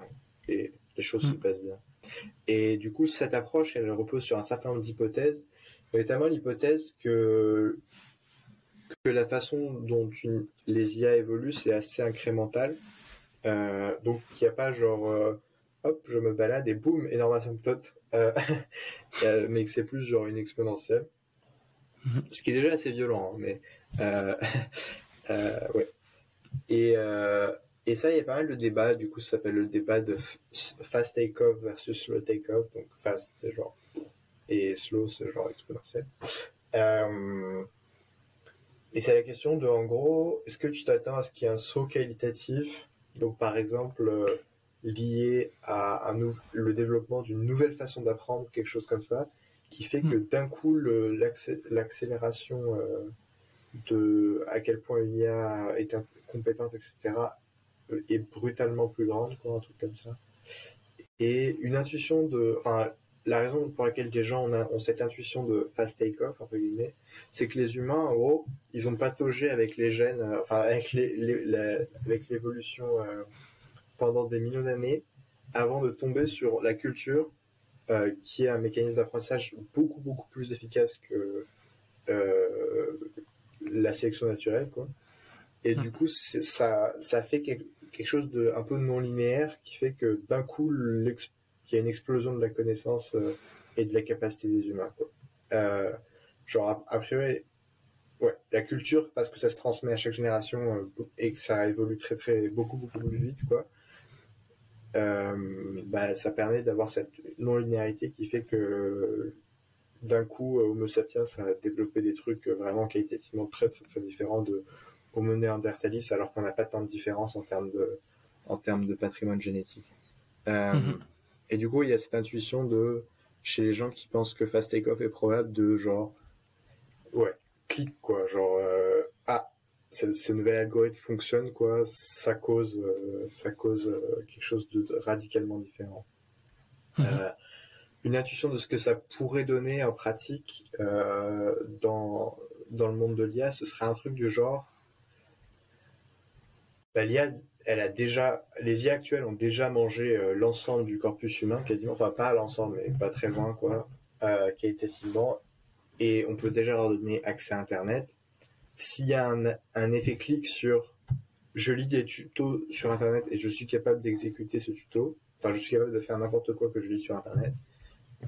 et les choses se mm. passent bien. Et du coup, cette approche, elle repose sur un certain nombre d'hypothèses, notamment l'hypothèse que que la façon dont les IA évoluent, c'est assez incrémental. Euh, donc, il n'y a pas genre, euh, hop, je me balade et boum, énorme asymptote, euh mais que c'est plus genre une exponentielle. Mhm. Ce qui est déjà assez violent, hein, mais euh, euh, ouais. Et, euh, et ça, il y a pas mal de débats. Du coup, ça s'appelle le débat de fast take-off versus slow take-off. Donc fast, c'est genre et slow, c'est genre exponentiel. Et c'est la question de, en gros, est-ce que tu t'attends à ce qu'il y ait un saut qualitatif Donc, par exemple, lié à le développement d'une nouvelle façon d'apprendre, quelque chose comme ça, qui fait que hmm. d'un coup l'accélération euh, de à quel point une IA est compétente, etc., euh, est brutalement plus grande, quoi, un truc comme ça. Et une intuition de, enfin, la raison pour laquelle des gens ont, cette intuition de fast take-off, entre guillemets, c'est que les humains, en gros, ils ont pataugé avec les gènes, euh, enfin, avec les, avec l'évolution pendant des millions d'années, avant de tomber sur la culture euh, qui est un mécanisme d'apprentissage beaucoup beaucoup plus efficace que euh, la sélection naturelle, quoi. Et du coup, ça, ça fait quelque, chose de un peu non linéaire qui fait que d'un coup, il y a une explosion de la connaissance euh, et de la capacité des humains, quoi. genre, après, ouais, la culture, parce que ça se transmet à chaque génération et que ça évolue très très beaucoup beaucoup plus vite, quoi. Euh, bah, ça permet d'avoir cette non-linéarité qui fait que d'un coup, Homo sapiens a développé des trucs vraiment qualitativement très très très différents de Homo neanderthalis, alors qu'on n'a pas tant de différence en termes de, en termes de patrimoine génétique. Euh, mhm. Et du coup, il y a cette intuition de, chez les gens qui pensent que fast takeoff est probable de genre, ouais, clic quoi, genre, euh, ah, ce nouvel algorithme fonctionne, quoi, ça cause, euh, ça cause euh, quelque chose de, radicalement différent. Mhm. Euh, une intuition de ce que ça pourrait donner en pratique dans, dans le monde de l'IA, ce serait un truc du genre, bah, l'IA, elle a déjà, les IA actuelles ont déjà mangé l'ensemble du corpus humain, quasiment, enfin pas l'ensemble, mais pas très loin, quoi, qualitativement, et on peut déjà leur donner accès à Internet s'il y a un, effet clic sur je lis des tutos sur internet et je suis capable d'exécuter ce tuto, enfin je suis capable de faire n'importe quoi que je lis sur internet,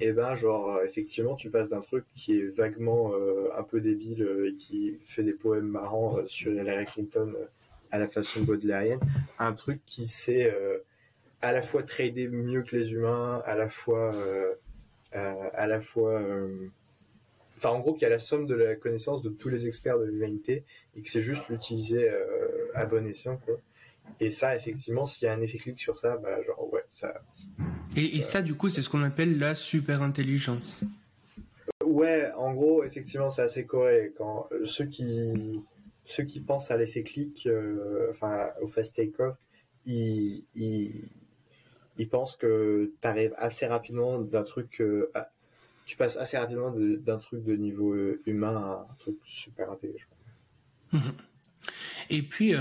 et eh ben genre euh, effectivement tu passes d'un truc qui est vaguement euh, un peu débile euh, et qui fait des poèmes marrants sur Hillary Clinton à la façon baudelairienne, un truc qui sait à la fois trader mieux que les humains, à la fois, à la fois, enfin en gros, qu'il y a la somme de la connaissance de tous les experts de l'humanité et que c'est juste l'utiliser à bon escient. Quoi. Et ça, effectivement, s'il y a un effet clic sur ça, bah, genre, ouais, ça. Et, et ça, du coup, c'est ce qu'on appelle la super intelligence. Ouais, en gros, effectivement, c'est assez correct. Quand euh, ceux qui ceux qui pensent à l'effet clic, euh, enfin au fast take-off, ils, ils, ils, pensent que tu arrives assez rapidement d'un truc, euh, tu passes assez rapidement d'un truc de niveau humain à un truc super intelligent. Mhm. Et puis,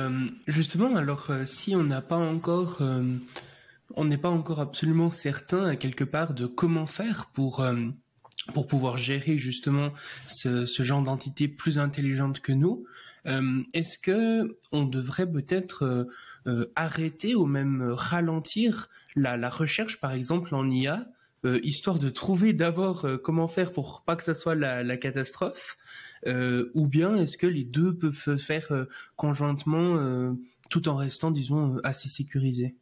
justement, alors si on n'a pas encore, on n'est pas encore absolument certain quelque part de comment faire pour pour pouvoir gérer justement ce, genre d'entité plus intelligente que nous. Euh, Est-ce que on devrait peut-être euh, euh, arrêter ou même ralentir la, recherche, par exemple en IA, euh, histoire de trouver d'abord euh, comment faire pour pas que ça soit la, catastrophe, ou bien est-ce que les deux peuvent se faire conjointement tout en restant, disons, assez sécurisés?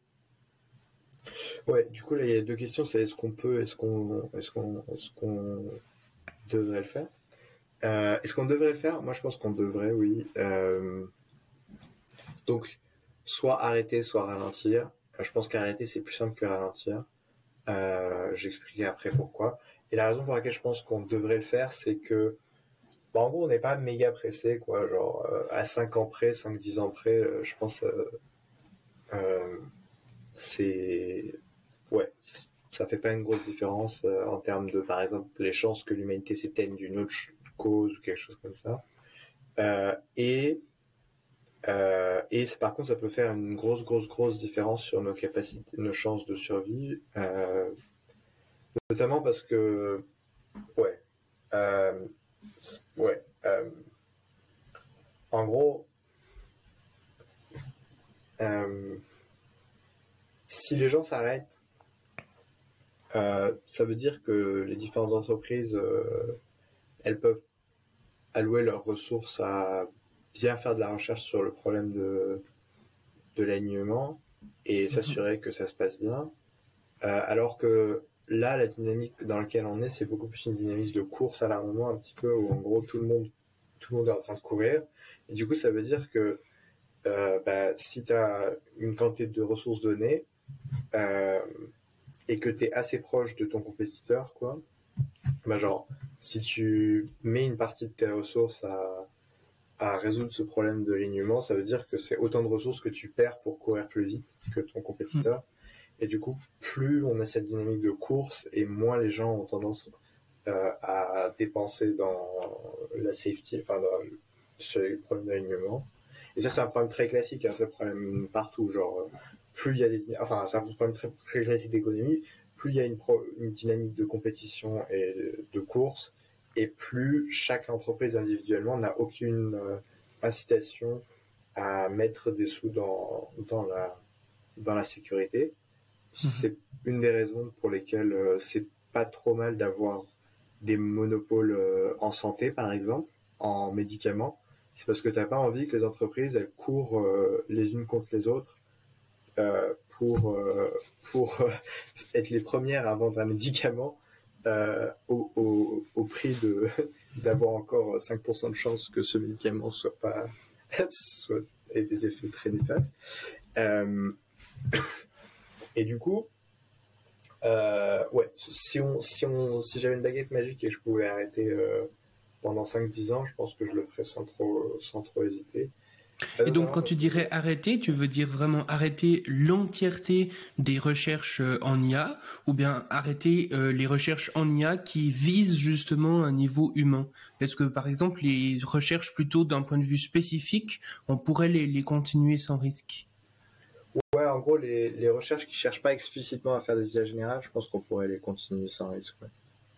Ouais, du coup, là, il y a deux questions. C'est est-ce qu'on peut, est-ce qu'on, est-ce qu'on, est-ce qu'on devrait le faire? Euh, Est-ce qu'on devrait le faire? Moi, je pense qu'on devrait, oui. Euh, donc, soit arrêter, soit ralentir. Euh, je pense qu'arrêter, c'est plus simple que ralentir. Euh, J'expliquerai après pourquoi. Et la raison pour laquelle je pense qu'on devrait le faire, c'est que, bah, en gros, on n'est pas méga pressé, quoi. Genre, euh, à 5 ans près, 5-10 ans près, euh, je pense, c'est ouais, ça fait pas une grosse différence en termes de, par exemple, les chances que l'humanité s'éteigne d'une autre cause ou quelque chose comme ça. Et euh, et par contre, ça peut faire une grosse, grosse, grosse différence sur nos capacités, nos chances de survie, euh, notamment parce que, ouais, euh, ouais, en gros, si les gens s'arrêtent, ça veut dire que les différentes entreprises, elles peuvent allouer leurs ressources à bien faire de la recherche sur le problème de, de l'alignement et mhm. s'assurer que ça se passe bien. Euh, alors que là, la dynamique dans laquelle on est, c'est beaucoup plus une dynamique de course à l'armement, un petit peu où en gros tout le monde, tout le monde est en train de courir. Et du coup, ça veut dire que euh, bah, si tu as une quantité de ressources données, euh, et que tu es assez proche de ton compétiteur, quoi, bah genre, si tu mets une partie de tes ressources à, à résoudre ce problème de l'alignement, ça veut dire que c'est autant de ressources que tu perds pour courir plus vite que ton compétiteur. Et du coup, plus on a cette dynamique de course et moins les gens ont tendance euh, à dépenser dans la safety, enfin dans, sur les problèmes d'alignement. Et ça, c'est un problème très classique, hein, c'est un problème partout, genre plus il y a des, enfin, c'est un problème très, très classique d'économie, plus il y a une, une dynamique de compétition et de, course, et plus chaque entreprise individuellement n'a aucune euh, incitation à mettre des sous dans, dans, la, dans la sécurité. Mhm. C'est une des raisons pour lesquelles euh, c'est pas trop mal d'avoir des monopoles euh, en santé, par exemple, en médicaments. C'est parce que tu n'as pas envie que les entreprises elles courent les unes contre les autres euh, pour, euh, pour euh, être les premières à vendre un médicament au, au, prix de d'avoir encore 5% de chance que ce médicament soit pas soit ait des effets très néfastes. et du coup, ouais, si on si on si j'avais une baguette magique et je pouvais arrêter pendant 5-10 ans, je pense que je le ferais sans trop sans trop hésiter. Et donc, quand tu dirais arrêter, tu veux dire vraiment arrêter l'entièreté des recherches euh, en IA, ou bien arrêter euh, les recherches en IA qui visent justement un niveau humain? Est-ce que, par exemple, les recherches plutôt d'un point de vue spécifique, on pourrait les, les continuer sans risque? Ouais, en gros, les, les recherches qui cherchent pas explicitement à faire des IA générales, je pense qu'on pourrait les continuer sans risque. Ouais.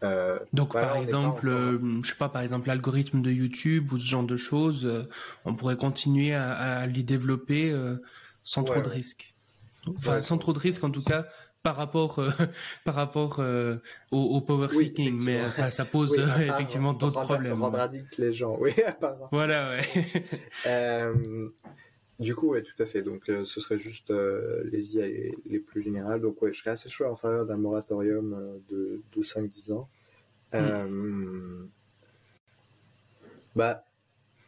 Euh, Donc par exemple, euh, je sais pas, par exemple l'algorithme de YouTube ou ce genre de choses, euh, on pourrait continuer à, à les développer sans trop de risques. Enfin, sans trop de risques en tout cas par rapport par rapport au, au, power seeking, mais ça, ça pose effectivement d'autres problèmes. Rendre addict les gens, oui. voilà, ouais. Du coup, ouais, tout à fait. Donc, euh, ce serait juste euh, les IA les, plus générales. Donc, ouais, je serais assez chaud en faveur d'un moratorium euh, de, de 5-10 ans. Mm. bah,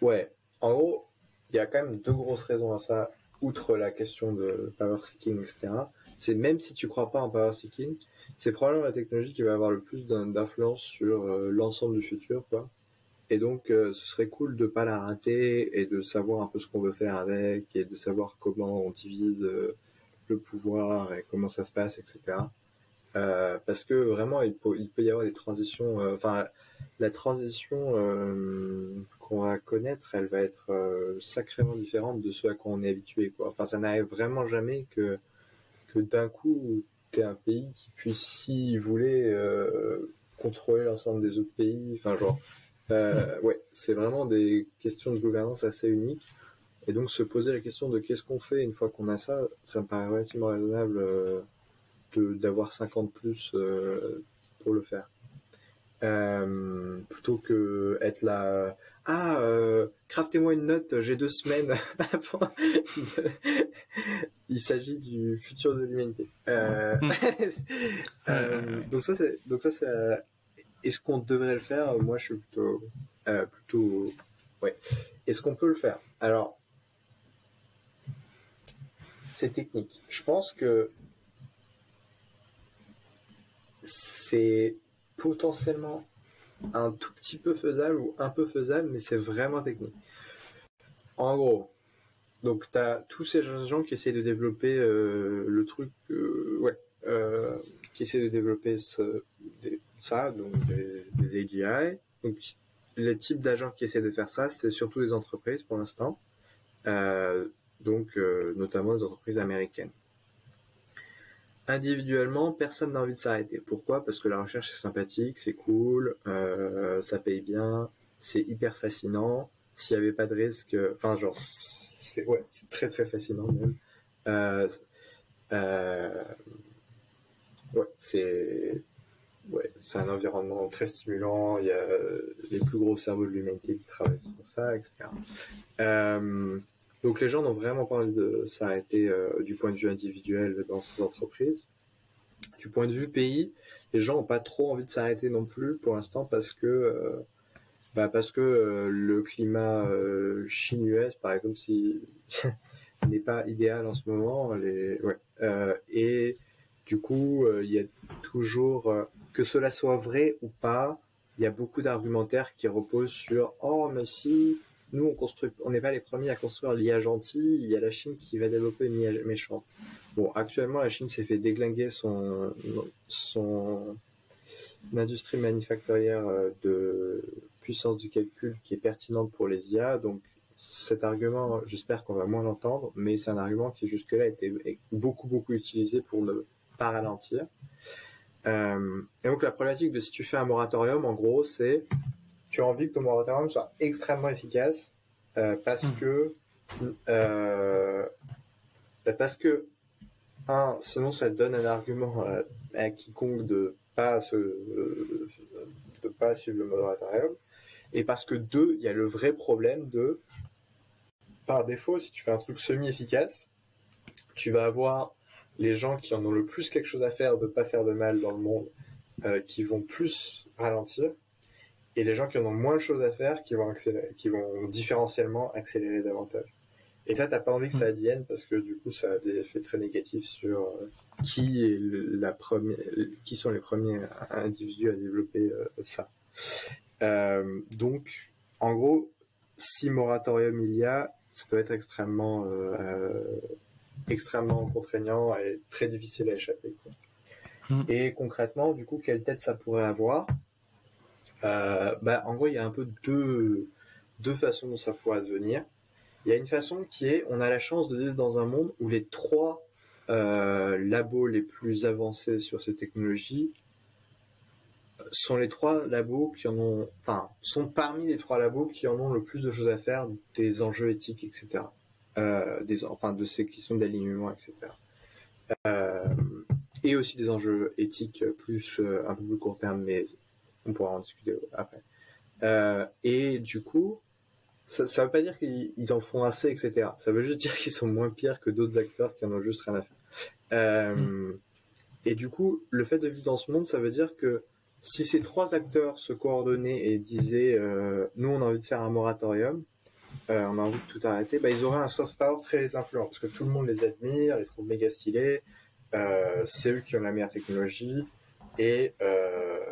ouais. En gros, il y a quand même deux grosses raisons à ça, outre la question de power seeking, etc. C'est même si tu crois pas en power seeking, c'est probablement la technologie qui va avoir le plus d'influence sur l'ensemble du futur, quoi. Et donc, euh, ce serait cool de pas la rater et de savoir un peu ce qu'on veut faire avec et de savoir comment on divise euh, le pouvoir et comment ça se passe, etc. Euh, parce que vraiment, il peut, y avoir des transitions. Enfin, la transition qu'on va connaître, elle va être sacrément différente de ce à quoi on est habitué. Enfin, ça n'arrive vraiment jamais que que d'un coup, tu es un pays qui puisse, s'il voulait, contrôler l'ensemble des autres pays. Enfin, genre, euh, ouais, c'est vraiment des questions de gouvernance assez uniques. Et donc se poser la question de qu'est-ce qu'on fait une fois qu'on a ça, ça me paraît relativement raisonnable euh, d'avoir 50 plus euh, pour le faire. Euh, plutôt que être là, ah, euh, craftez-moi une note, j'ai deux semaines avant. Il s'agit du futur de l'humanité. Euh, donc ça, c'est donc ça, c'est est-ce qu'on devrait le faire? Moi, je suis plutôt, euh, plutôt, ouais. Est-ce qu'on peut le faire? Alors, c'est technique. Je pense que c'est potentiellement un tout petit peu faisable ou un peu faisable, mais c'est vraiment technique. En gros, donc tu as tous ces gens qui essaient de développer euh, le truc, euh, ouais, qui essaient de développer ce, ça, donc des, AGI. Donc, le type d'agents qui essaient de faire ça, c'est surtout des entreprises pour l'instant, euh, donc euh, notamment des entreprises américaines. Individuellement, personne n'a envie de s'arrêter. Pourquoi? Parce que la recherche c'est sympathique, c'est cool, euh, ça paye bien, c'est hyper fascinant. S'il n'y avait pas de risque, enfin genre, c'est ouais, c'est très très fascinant même. ouais, c'est ouais, c'est un environnement très stimulant. Il y a euh, les plus gros cerveaux de l'humanité qui travaillent sur ça, etc. Euh, donc les gens n'ont vraiment pas envie de s'arrêter euh, du point de vue individuel dans ces entreprises. Du point de vue pays, les gens n'ont pas trop envie de s'arrêter non plus pour l'instant parce que bah parce que le climat Chine-US, par exemple, n'est pas idéal en ce moment. Les, ouais, et du coup, il y a toujours que cela soit vrai ou pas, il y a beaucoup d'argumentaires qui reposent sur oh mais si nous on on n'est pas les premiers à construire l'IA gentil, il y a la Chine qui va développer une IA méchante. Bon, actuellement la Chine s'est fait déglinguer son son industrie manufacturière euh, de puissance du calcul qui est pertinente pour les IA, donc cet argument, j'espère qu'on va moins l'entendre, mais c'est un argument qui jusque-là a été beaucoup beaucoup utilisé pour ne pas ralentir. Euh, et donc la problématique de si tu fais un moratorium, en gros, c'est tu as envie que ton moratorium soit extrêmement efficace euh, parce mmh. que euh, bah, parce que un, sinon ça donne un argument à, quiconque de pas se, de pas suivre le moratorium et parce que deux, il y a le vrai problème de par défaut, si tu fais un truc semi-efficace, tu vas avoir les gens qui en ont le plus quelque chose à faire de pas faire de mal dans le monde, euh, qui vont plus ralentir, et les gens qui en ont moins de choses à faire, qui vont accélérer, qui vont différentiellement accélérer davantage. Et ça, t'as pas envie que ça advienne parce que du coup, ça a des effets très négatifs sur euh, qui est la première, qui sont les premiers individus à développer euh, ça. donc, en gros, si moratorium il y a, ça doit être extrêmement extrêmement contraignant et très difficile à échapper. Hmm. Et concrètement, du coup, quelle tête ça pourrait avoir? Euh, bah, En gros, il y a un peu deux, deux façons dont ça pourrait devenir. Il y a une façon qui est, on a la chance de vivre dans un monde où les trois euh, labos les plus avancés sur ces technologies sont les trois labos qui en ont, enfin, sont parmi les trois labos qui en ont le plus de choses à faire, des enjeux éthiques, etc euh, des, enfin de ces questions d'alignement, etc. Euh, et aussi des enjeux éthiques plus euh, un peu plus court terme, mais on pourra en discuter après. Euh, et du coup, ça, ça veut pas dire qu'ils en font assez, etc. Ça veut juste dire qu'ils sont moins pires que d'autres acteurs qui en ont juste rien à faire. Euh, mm. Et du coup, le fait de vivre dans ce monde, ça veut dire que si ces trois acteurs se coordonnaient et disaient euh, nous on a envie de faire un moratorium, euh, on a envie de tout arrêter, bah, ils auraient un soft power très influent parce que tout le monde les admire, les trouve méga stylés, euh, c'est eux qui ont la meilleure technologie. Et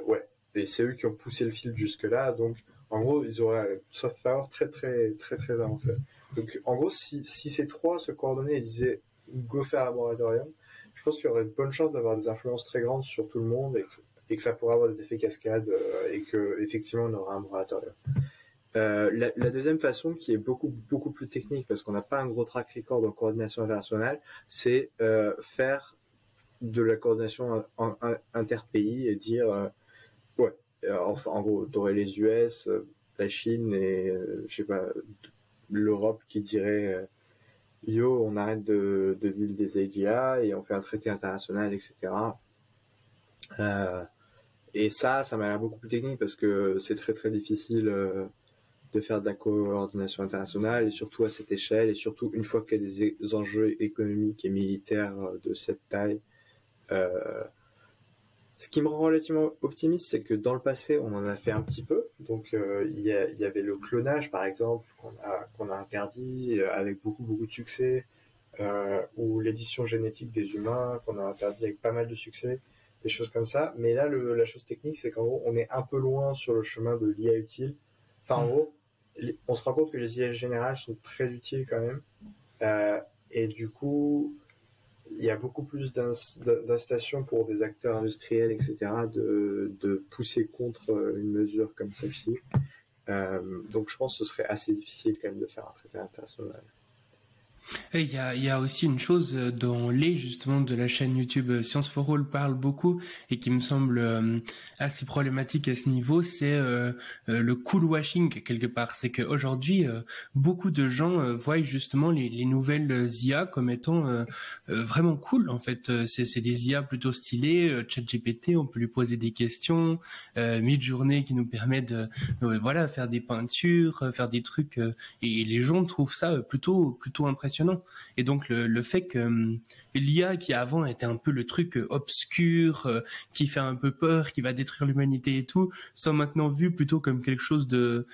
ouais, et c'est eux qui ont poussé le fil jusque là, donc en gros ils auraient un soft power très très très très avancé. Donc en gros si, si ces trois se coordonnaient et disaient go faire un moratorium, je pense qu'il y aurait de bonnes chances d'avoir des influences très grandes sur tout le monde et que, ça pourrait avoir des effets cascades euh, et que effectivement on aura un moratorium. Euh, la, la, deuxième façon, qui est beaucoup beaucoup plus technique parce qu'on n'a pas un gros track record en coordination internationale, c'est euh, faire de la coordination en, interpays et dire euh, ouais, euh, enfin en gros, t'aurais les US, la Chine et je sais pas l'Europe qui dirait yo, on arrête de, de des AGA et on fait un traité international, etc. Euh, et ça, ça m'a l'air beaucoup plus technique parce que c'est très très difficile euh, de faire de la coordination internationale et surtout à cette échelle et surtout une fois qu'il y a des enjeux économiques et militaires euh, de cette taille. Euh, ce qui me rend relativement optimiste, c'est que dans le passé, on en a fait un petit peu. Donc, euh, il, y, y, avait le clonage, par exemple, qu'on a, qu'on a interdit avec beaucoup, beaucoup de succès, euh, ou l'édition génétique des humains, qu'on a interdit avec pas mal de succès, des choses comme ça. Mais là, le, la chose technique, c'est qu'en gros, on est un peu loin sur le chemin de l'IA utile. Enfin, en mmh. gros, on se rend compte que les IA générales sont très utiles quand même. Euh, et du coup, il y a beaucoup plus d'incitation pour des acteurs industriels, etc., de, pousser contre une mesure comme celle-ci. Euh, donc je pense que ce serait assez difficile quand même de faire un traité international. Il y, a, aussi une chose euh, dont les justement de la chaîne YouTube euh, Science for All parle beaucoup et qui me semble euh, assez problématique à ce niveau, c'est le cool washing quelque part. C'est qu'aujourd'hui, beaucoup de gens voient justement les, les, nouvelles IA comme étant vraiment cool. En fait, c'est des IA plutôt stylées. ChatGPT, on peut lui poser des questions. Mid-journée qui nous permet de voilà faire des peintures, faire des trucs et les gens trouvent ça plutôt plutôt impressionnant et donc le, fait que hum, l'IA qui avant était un peu le truc euh, obscur, euh, qui fait un peu peur, qui va détruire l'humanité et tout, soit maintenant vu plutôt comme quelque chose de,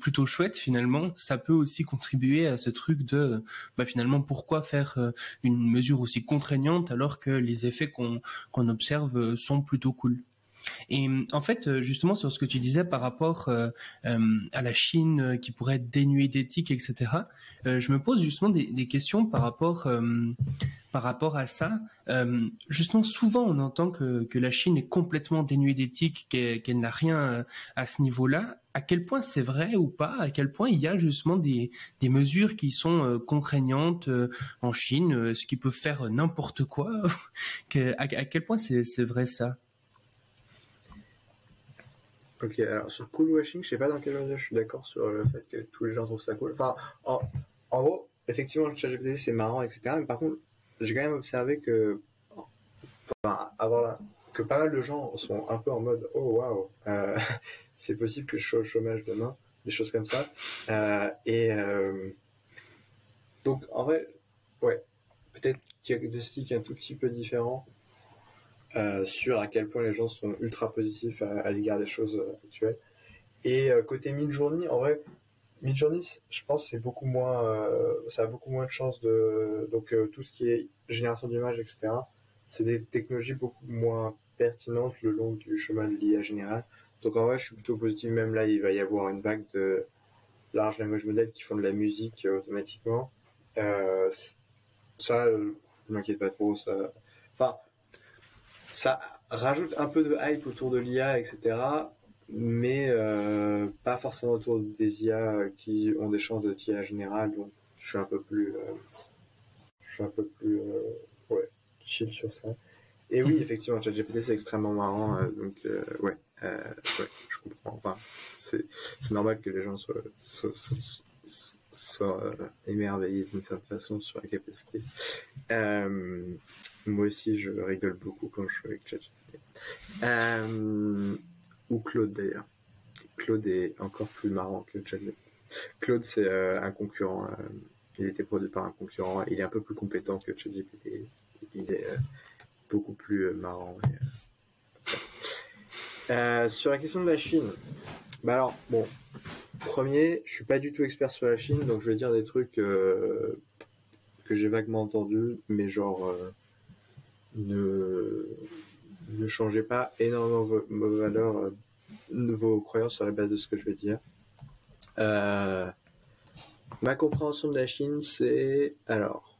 plutôt chouette finalement, ça peut aussi contribuer à ce truc de bah, finalement pourquoi faire euh, une mesure aussi contraignante alors que les effets qu'on qu'on observe sont plutôt cool. Et en fait, justement, sur ce que tu disais par rapport euh, euh, à la Chine euh, qui pourrait être dénuée d'éthique, etc., euh, je me pose justement des, des questions par rapport euh, par rapport à ça. Euh, justement, souvent, on entend que, que la Chine est complètement dénuée d'éthique, qu'elle n'a rien à ce niveau-là. À quel point c'est vrai ou pas? À quel point il y a justement des, des mesures qui sont contraignantes en Chine, ce qui peut faire n'importe quoi? À, à quel point c'est vrai ça? Ok, alors sur cool washing, je sais pas dans quelle mesure je suis d'accord sur le fait que tous les gens trouvent ça cool. Enfin, en, gros, effectivement, le ChatGPT c'est marrant, etc. Mais par contre, j'ai quand même observé que, enfin, que pas mal de gens sont un peu en mode oh waouh, euh, c'est possible que je sois au chômage demain, des choses comme ça. Euh, et euh, donc en vrai, ouais, peut-être diagnostic un tout petit peu différent sur à quel point les gens sont ultra positifs à, l'égard des choses euh, actuelles. Et euh, côté Midjourney, en vrai, Midjourney, je pense, c'est beaucoup moins, euh, ça a beaucoup moins de chances de, donc tout ce qui est génération d'images, etc. C'est des technologies beaucoup moins pertinentes le long du chemin de l'IA général. Donc en vrai, je suis plutôt positif. Même là, il va y avoir une vague de large language models qui font de la musique automatiquement. Euh, ça, ne m'inquiète pas trop. Ça, enfin, ça rajoute un peu de hype autour de l'IA, etc. Mais euh, pas forcément autour des IA qui ont des chances de tir général. Donc, je suis un peu plus, euh, je suis un peu plus, euh, ouais, chill sur ça. Et oui, mhm. effectivement, ChatGPT c'est extrêmement marrant. Donc, ouais, ouais, je comprends. Enfin, c'est c'est normal que les gens soient soient, soient, soient émerveillés d'une certaine façon sur la capacité. Euh, moi aussi, je rigole beaucoup quand je suis avec ChatGPT. Euh, ou Claude d'ailleurs. Claude est encore plus marrant que ChatGPT. Claude, c'est un concurrent. il était produit par un concurrent. Il est un peu plus compétent que ChatGPT. Il est beaucoup plus marrant. sur la question de la Chine, bah alors, bon, premier, je suis pas du tout expert sur la Chine, donc je vais dire des trucs que j'ai vaguement entendus, mais genre, ne, ne changez pas énormément vos, valeurs, euh, vos croyances sur la base de ce que je vais dire. Euh, ma compréhension de la Chine, c'est alors,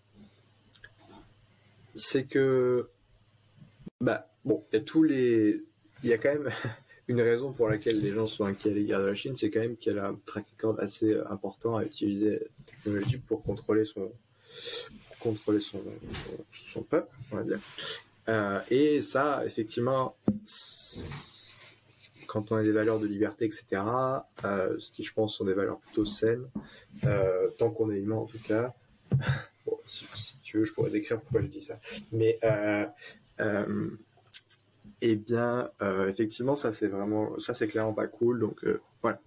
c'est que, bah, bon, il y a tous les, il y a quand même une raison pour laquelle les gens sont inquiets à l'égard de la Chine, c'est quand même qu'elle a un track record assez euh, important à utiliser la technologie pour contrôler son, contrôler son, son, peuple, on va dire. Euh, et ça, effectivement, quand on a des valeurs de liberté, etc., euh, ce qui, je pense, sont des valeurs plutôt saines, tant qu'on est humain en tout cas. si, tu veux, je pourrais décrire pourquoi je dis ça. Mais, eh bien, effectivement, ça c'est vraiment, ça c'est clairement pas cool. Donc voilà.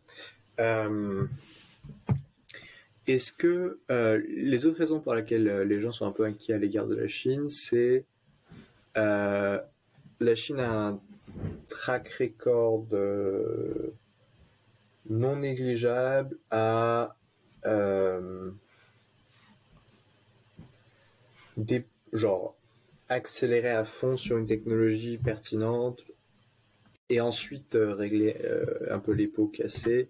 Est-ce que les autres raisons pour lesquelles les gens sont un peu inquiets à l'égard de la Chine, c'est euh, la Chine a un track record euh, non négligeable à euh, des, genre accélérer à fond sur une technologie pertinente et ensuite régler un peu les pots cassés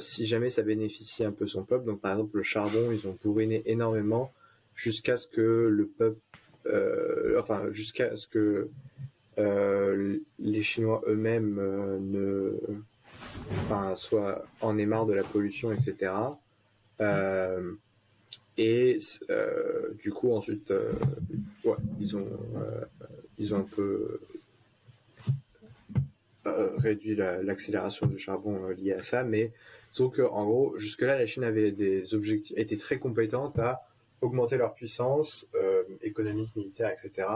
si jamais ça bénéficie un peu son peuple. Donc par exemple le charbon, ils ont bourriné énormément jusqu'à ce que le peuple euh, enfin jusqu'à ce que euh, les Chinois eux-mêmes euh, ne, enfin, soient en aient de la pollution, etc. et du coup ensuite, ouais, ils ont, ils ont un peu réduit l'accélération du charbon liée à ça, mais donc en gros, jusque-là, la Chine avait des objectifs, était très compétente à augmenter leur puissance euh, économique, militaire, etc.,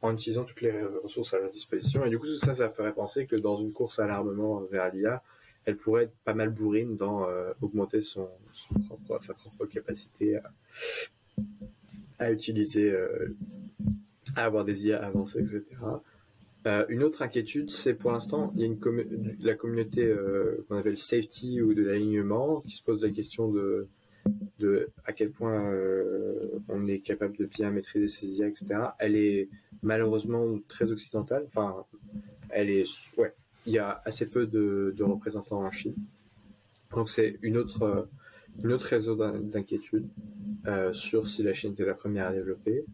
en utilisant toutes les ressources à leur disposition. Et du coup, ça, ça ferait penser que dans une course à l'armement vers l'IA, elle pourrait être pas mal bourrine dans euh, augmenter son, propre, sa propre capacité à, utiliser, euh, à avoir des IA avancées, etc. une autre inquiétude, c'est pour l'instant, il y a la communauté qu'on appelle safety ou de l'alignement qui se pose la question de à quel point euh, on est capable de bien maîtriser ces IA, etc. Elle est malheureusement très occidentale. Enfin, elle est, ouais, il y a assez peu de, représentants en Chine. Donc c'est une autre, une autre réseau d'inquiétude euh, sur si la Chine était la première à développer.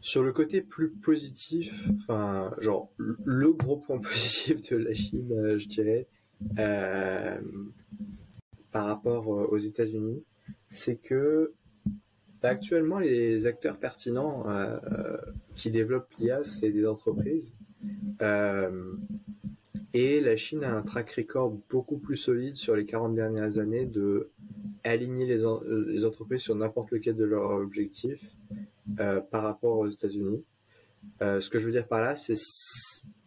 Sur le côté plus positif, enfin, genre le gros point positif de la Chine, euh, je dirais, par rapport aux États-Unis, c'est que bah, actuellement les acteurs pertinents euh, qui développent l'IA, c'est des entreprises. Euh, et la Chine a un track record beaucoup plus solide sur les 40 dernières années de aligner les, les entreprises sur n'importe lequel de leurs objectifs euh, par rapport aux États-Unis. ce que je veux dire par là, c'est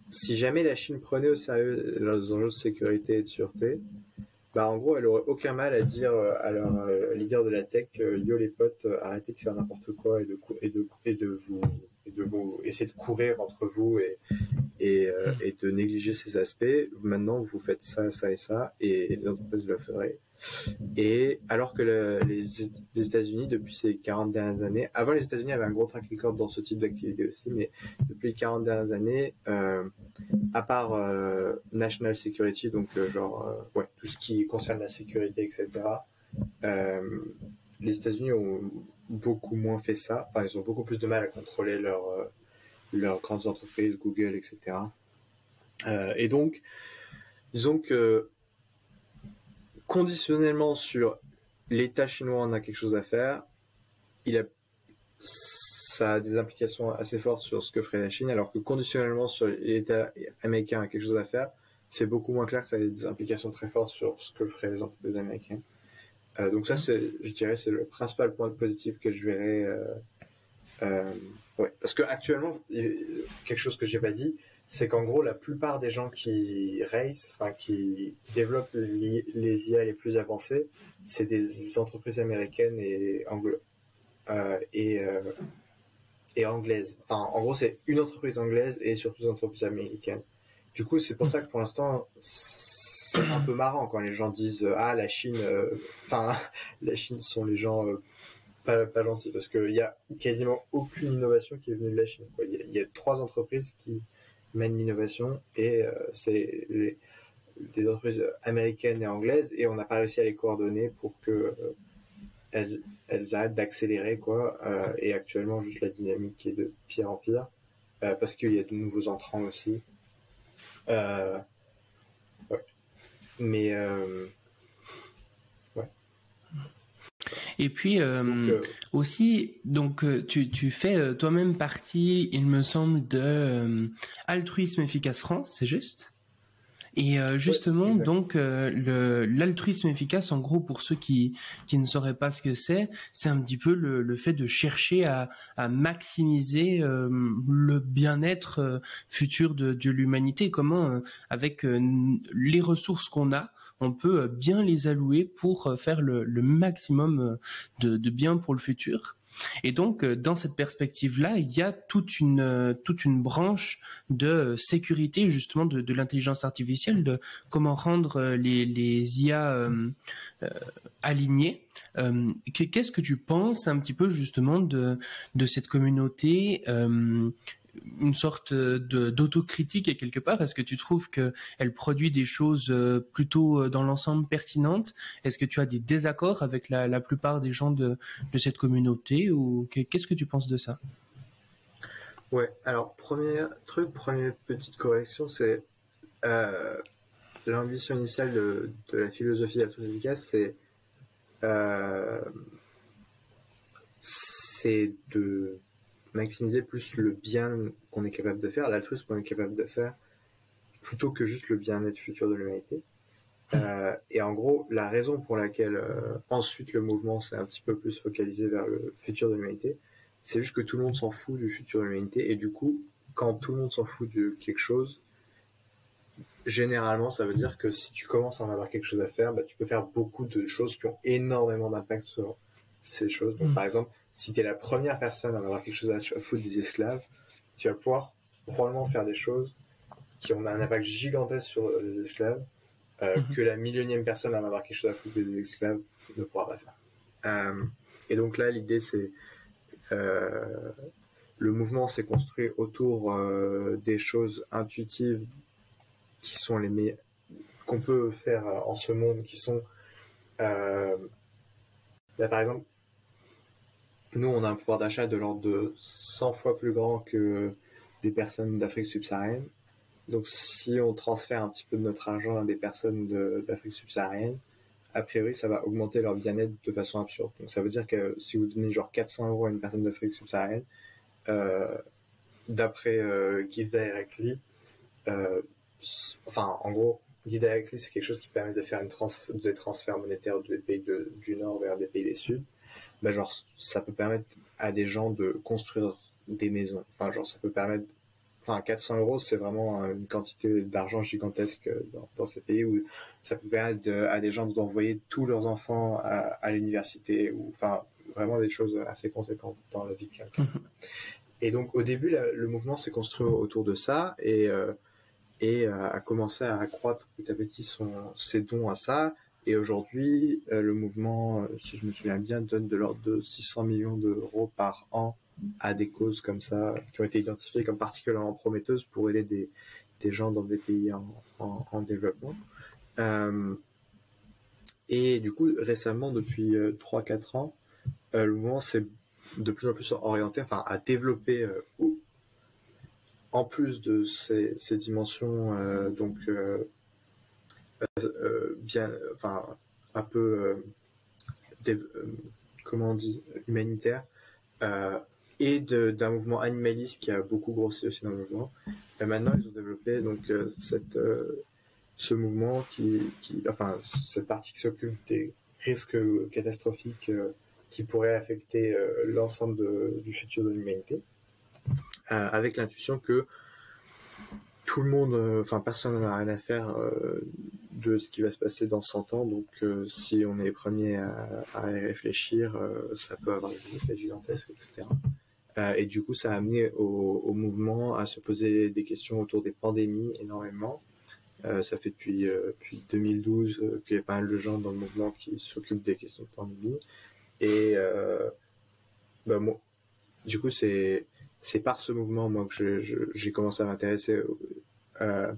si jamais la Chine prenait au sérieux leurs enjeux de sécurité et de sûreté, bah, en gros, elle aurait aucun mal à dire euh, à leur euh, leader de la tech, euh, yo les potes, arrêtez de faire n'importe quoi et de, et et de vous et de vous essayer de courir entre vous et, et, et, de négliger ces aspects. Maintenant, vous faites ça, ça et ça, et les entreprises le feraient. Et alors que les, les États-Unis, depuis ces 40 dernières années, avant les États-Unis avaient un gros track record dans ce type d'activité aussi, mais depuis les 40 dernières années, euh, à part euh, national security, donc euh, genre euh, ouais, tout ce qui concerne la sécurité, etc. les États-Unis ont beaucoup moins fait ça. Enfin, ils ont beaucoup plus de mal à contrôler leurs leurs grandes entreprises, Google, etc. et donc, disons que conditionnellement sur l'État chinois en a quelque chose à faire, il a, ça a des implications assez fortes sur ce que ferait la Chine, alors que conditionnellement sur l'État américain a quelque chose à faire, c'est beaucoup moins clair que ça a des implications très fortes sur ce que feraient les entreprises américaines. Euh, donc ça, je dirais, c'est le principal point positif que je verrais. Euh, euh, ouais. Parce que actuellement, quelque chose que j'ai pas dit, c'est qu'en gros, la plupart des gens qui race, enfin qui développent les, IA les plus avancées, c'est des entreprises américaines et euh, et euh, et anglaises. Enfin, en gros, c'est une entreprise anglaise et surtout des entreprises américaines. Du coup, c'est pour ça que pour l'instant, c'est un peu marrant quand les gens disent ah la Chine, euh, enfin la Chine sont les gens pas, pas gentils parce qu'il y a quasiment aucune innovation qui est venue de la Chine. Il y, a trois entreprises qui mènent l'innovation et euh, c'est des entreprises américaines et anglaises et on n'a pas réussi à les coordonner pour que euh, elles, arrêtent d'accélérer quoi euh, et actuellement juste la dynamique est de pire en pire parce qu'il y a de nouveaux entrants aussi mais et puis euh, euh, aussi, donc euh, tu, tu fais toi-même partie, il me semble, de Altruisme Efficace France, c'est juste? Et justement, donc le l'altruisme efficace, en gros, pour ceux qui qui ne sauraient pas ce que c'est, c'est un petit peu le, le fait de chercher à, à maximiser le bien-être futur de, de l'humanité. Comment, avec les ressources qu'on a, on peut euh, bien les allouer pour euh, faire le, maximum euh, de, bien pour le futur. Et donc, dans cette perspective-là, il y a toute une toute une branche de sécurité justement de, l'intelligence artificielle, de comment rendre les, les IA alignés. Qu'est-ce que tu penses un petit peu justement de de cette communauté une sorte de d'autocritique et quelque part? Est-ce que tu trouves qu'elle produit des choses euh, plutôt euh, dans l'ensemble pertinentes? Est-ce que tu as des désaccords avec la, la plupart des gens de, de cette communauté ou qu'est-ce que tu penses de ça? Ouais, alors premier truc, première petite correction, c'est euh, l'ambition initiale de, de, la philosophie efficace, c'est euh, c'est de maximiser plus le bien qu'on est capable de faire, l'altruisme qu'on est capable de faire, plutôt que juste le bien-être futur de l'humanité. Mmh. Euh, et en gros, la raison pour laquelle euh, ensuite le mouvement s'est un petit peu plus focalisé vers le futur de l'humanité, c'est juste que tout le monde s'en fout du futur de l'humanité. Et du coup, quand tout le monde s'en fout de quelque chose, généralement, ça veut dire que si tu commences à en avoir quelque chose à faire, bah, tu peux faire beaucoup de choses qui ont énormément d'impact sur ces choses. Donc, mmh. par exemple, si tu es la première personne à avoir quelque chose à foutre des esclaves, tu vas pouvoir probablement faire des choses qui ont un impact gigantesque sur les esclaves euh, mhm. que la millionième personne à avoir quelque chose à foutre des esclaves ne pourra pas faire. Euh, et donc là, l'idée, c'est euh, le mouvement s'est construit autour des choses intuitives qui sont les meilleures qu'on peut faire en ce monde, qui sont là, par exemple nous, on a un pouvoir d'achat de l'ordre de 100 fois plus grand que des personnes d'Afrique subsaharienne. Donc, si on transfère un petit peu de notre argent à des personnes d'Afrique subsaharienne, a priori, ça va augmenter leur bien-être de façon absurde. Donc, ça veut dire que si vous donnez genre 400 euros à une personne d'Afrique subsaharienne, euh, d'après euh, Directly, euh, enfin, en gros, Give Directly, c'est quelque chose qui permet de faire une trans des transferts monétaires des pays du Nord vers des pays du Sud bah genre ça peut permettre à des gens de construire des maisons. Enfin genre ça peut permettre enfin 400 euros c'est vraiment une quantité d'argent gigantesque dans, ces pays où ça peut permettre à des gens d'envoyer tous leurs enfants à, l'université ou enfin vraiment des choses assez conséquentes dans la vie de quelqu'un. Mhm. Et donc au début le mouvement s'est construit autour de ça et euh, et a commencé à accroître petit à petit son ses dons à ça et aujourd'hui, euh, le mouvement, euh, si je me souviens bien, donne de l'ordre de 600 millions d'euros par an à des causes comme ça, qui ont été identifiées comme particulièrement prometteuses pour aider des, gens dans des pays en, en, développement. Euh, et du coup, récemment, depuis euh, 3-4 ans, le mouvement s'est de plus en plus orienté, enfin, à développer, en plus de ces, ces dimensions, donc bien, enfin, un peu, euh, euh, comment on humanitaire, et d'un mouvement animaliste qui a beaucoup grossi aussi dans le mouvement. Et maintenant, ils ont développé donc cette ce mouvement qui, qui, enfin, cette partie qui s'occupe des risques catastrophiques qui pourraient affecter l'ensemble du futur de l'humanité, avec l'intuition que tout le monde, enfin personne n'a rien à faire de ce qui va se passer dans 100 ans. Donc si on est les premiers à, y réfléchir, ça peut avoir des effets gigantesques, etc. et du coup, ça a amené au, mouvement à se poser des questions autour des pandémies énormément. ça fait depuis, depuis 2012 qu'il y a pas mal de gens dans le mouvement qui s'occupent des questions de pandémie. Et bah, moi, du coup, c'est c'est par ce mouvement moi que j'ai commencé à m'intéresser euh,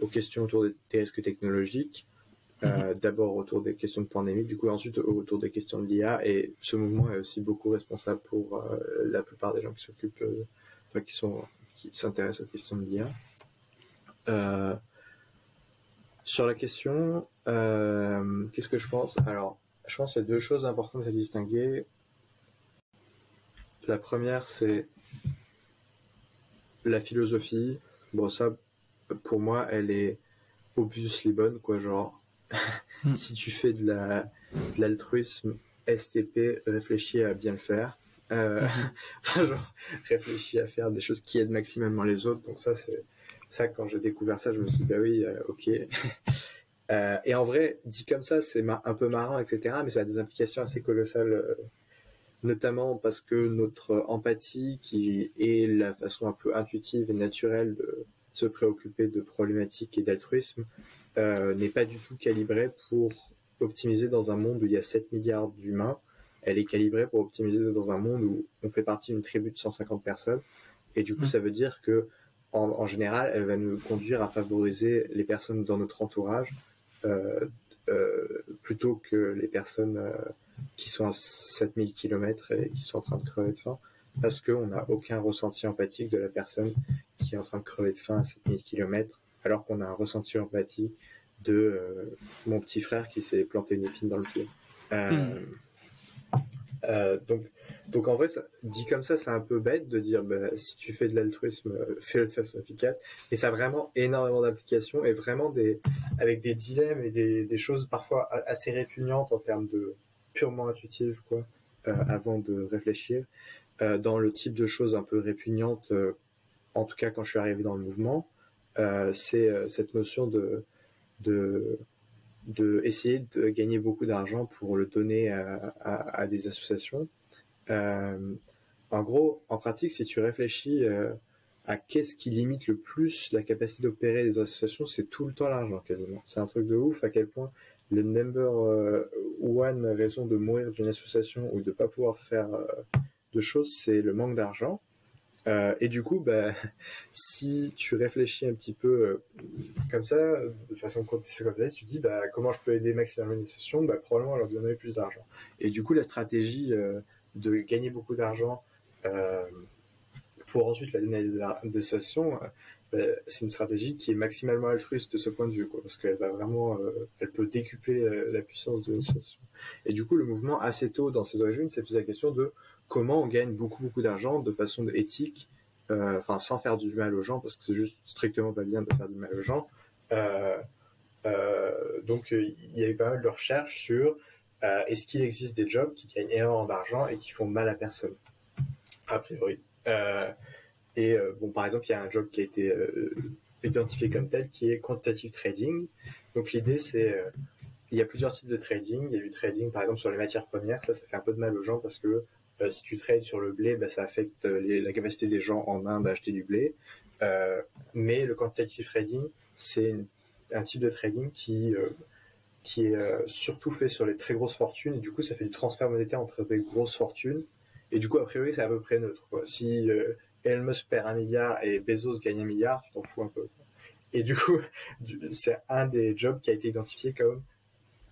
aux questions autour des risques technologiques. Euh, mhm. D'abord autour des questions de pandémie, du coup ensuite autour des questions de l'IA. Et ce mouvement est aussi beaucoup responsable pour euh, la plupart des gens qui s'occupent, qui sont qui s'intéressent aux questions de l'IA. sur la question, qu'est-ce que je pense? Alors, je pense qu'il y a deux choses importantes à distinguer. La première, c'est la philosophie. Bon, ça, pour moi, elle est obviously bonne, quoi. Genre, hmm. si tu fais de la de l'altruisme STP, réfléchis à bien le faire. Euh, hmm. enfin, genre, réfléchis à faire des choses qui aident maximalement les autres. Donc ça, c'est ça, quand j'ai découvert ça, je me suis dit, bah oui, euh, ok. euh, et en vrai, dit comme ça, c'est un peu marrant, etc. Mais ça a des implications assez colossales notamment parce que notre empathie, qui est la façon un peu intuitive et naturelle de se préoccuper de problématiques et d'altruisme, euh, n'est pas du tout calibrée pour optimiser dans un monde où il y a 7 milliards d'humains. Elle est calibrée pour optimiser dans un monde où on fait partie d'une tribu de 150 personnes. Et du coup, mmh. ça veut dire que, en, général, elle va nous conduire à favoriser les personnes dans notre entourage euh, euh, plutôt que les personnes qui sont à 7000 km et qui sont en train de crever de faim parce qu'on n'a aucun ressenti empathique de la personne qui est en train de crever de faim à 7000 km alors qu'on a un ressenti empathique de euh, mon petit frère qui s'est planté une épine dans le pied. Euh, hmm. euh, donc, donc en vrai, ça, dit comme ça, c'est un peu bête de dire bah, si tu fais de l'altruisme, fais-le de façon efficace. Et ça a vraiment énormément d'applications et vraiment des, avec des dilemmes et des, des choses parfois assez répugnantes en termes de, purement intuitive, quoi, avant de réfléchir, dans le type de choses un peu répugnantes, en tout cas quand je suis arrivé dans le mouvement, c'est cette notion de, de, essayer de gagner beaucoup d'argent pour le donner à, des associations. en gros, en pratique, si tu réfléchis à qu'est-ce qui limite le plus la capacité d'opérer des associations, c'est tout le temps l'argent quasiment. C'est un truc de ouf à quel point le number euh, one raison de mourir d'une association ou de pas pouvoir faire euh, de choses, c'est le manque d'argent. Euh, et du coup, bah, si tu réfléchis un petit peu comme ça, de façon ça, tu dis bah, comment je peux aider une association bah, Probablement leur donner plus d'argent. Et du coup, la stratégie de gagner beaucoup d'argent pour ensuite la donner à des associations, euh, c'est une stratégie qui est maximalement altruiste de ce point de vue, quoi, parce qu'elle va vraiment, euh, elle peut décupler euh, la puissance de l'association. Et du coup, le mouvement assez tôt dans ses origines, c'est plus la question de comment on gagne beaucoup beaucoup d'argent de façon éthique, enfin sans faire du mal aux gens, parce que c'est juste strictement pas bien de faire du mal aux gens. donc, il y a eu pas mal de recherches sur est-ce qu'il existe des jobs qui gagnent énormément d'argent et qui font mal à personne, a priori. Et euh, bon, par exemple, il y a un job qui a été euh, identifié comme tel qui est quantitative trading. Donc l'idée, c'est euh, il y a plusieurs types de trading. Il y a du trading, par exemple, sur les matières premières. Ça, ça fait un peu de mal aux gens parce que si tu trades sur le blé, bah, ça affecte la capacité des gens en Inde à acheter du blé. mais le quantitative trading, c'est un type de trading qui qui est surtout fait sur les très grosses fortunes et du coup ça fait du transfert monétaire entre des grosses fortunes et du coup a priori c'est à peu près neutre. Si Musk perd un milliard et Bezos gagne un milliard, tu t'en fous un peu. Et du coup, c'est un des jobs qui a été identifié comme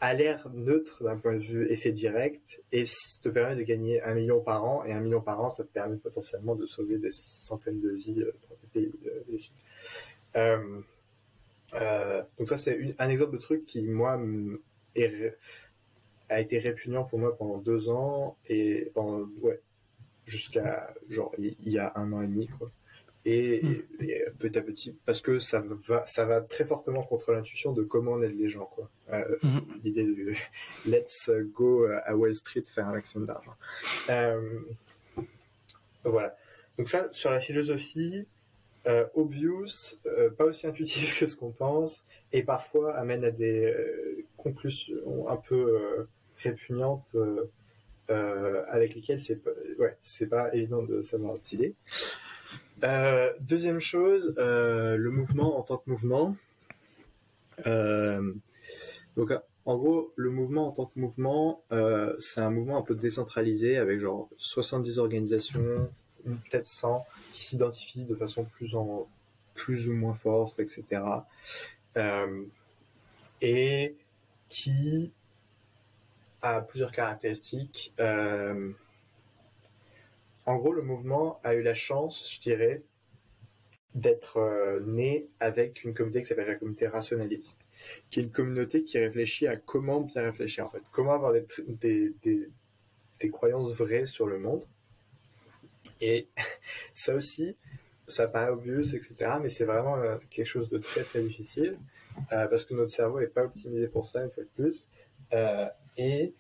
à l'air neutre d'un point de vue effet direct et te permet de gagner un million par an et un million par an ça te permet potentiellement de sauver des centaines de vies euh, dans des pays euh, euh, euh, donc ça c'est un exemple de truc qui moi a été répugnant pour moi pendant deux ans et ouais jusqu'à genre il y a un an et demi quoi. Et, hmm. petit à petit parce que ça va ça va très fortement contre l'intuition de comment on aide les gens quoi euh, hmm. l'idée de let's go à Wall Street faire un maximum d'argent euh, voilà donc ça sur la philosophie euh, obvious, euh, pas aussi intuitif que ce qu'on pense, et parfois amène à des conclusions un peu répugnantes avec lesquelles c'est pas, ouais, c'est pas évident de savoir dealer. Deuxième chose, le mouvement en tant que mouvement. donc en gros, le mouvement en tant que mouvement, c'est un mouvement un peu décentralisé avec genre 70 organisations, peut-être 100 qui s'identifient de façon plus, ou moins forte, etc. Euh, et qui a plusieurs caractéristiques. Euh, en gros, le mouvement a eu la chance, je dirais, d'être euh, né avec une communauté qui s'appelle la communauté rationaliste, qui est une communauté qui réfléchit à comment bien réfléchir en fait, comment avoir des, croyances vraies sur le monde et ça aussi, ça paraît obvious, etc. Mais c'est vraiment euh, quelque chose de très très difficile euh, parce que notre cerveau n'est pas optimisé pour ça, une fois de plus. Et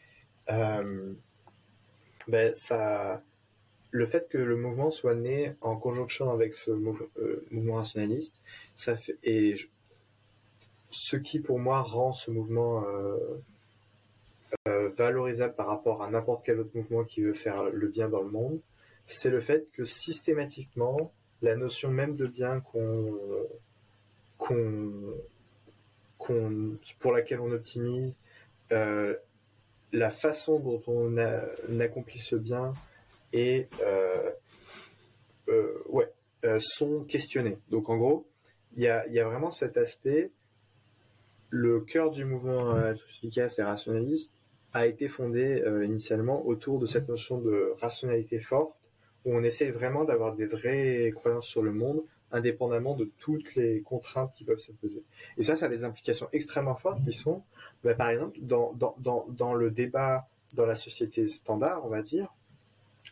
ben, ça, le fait que le mouvement soit né en conjonction avec ce mouvement rationaliste, ça fait, et ce qui pour moi rend ce mouvement valorisable par rapport à n'importe quel autre mouvement qui veut faire le bien dans le monde, c'est le fait que systématiquement, la notion même de bien qu'on, pour laquelle on optimise, euh, la façon dont on, accomplit ce bien et euh, euh, ouais, sont questionnés. Donc en gros, il y a, vraiment cet aspect. Le cœur du mouvement efficace et rationaliste a été fondé initialement autour de cette notion de rationalité forte où on essaie vraiment d'avoir des vraies croyances sur le monde, indépendamment de toutes les contraintes qui peuvent se poser. Et ça, ça a des implications extrêmement fortes qui sont, bah, par exemple, dans, le débat dans la société standard, on va dire,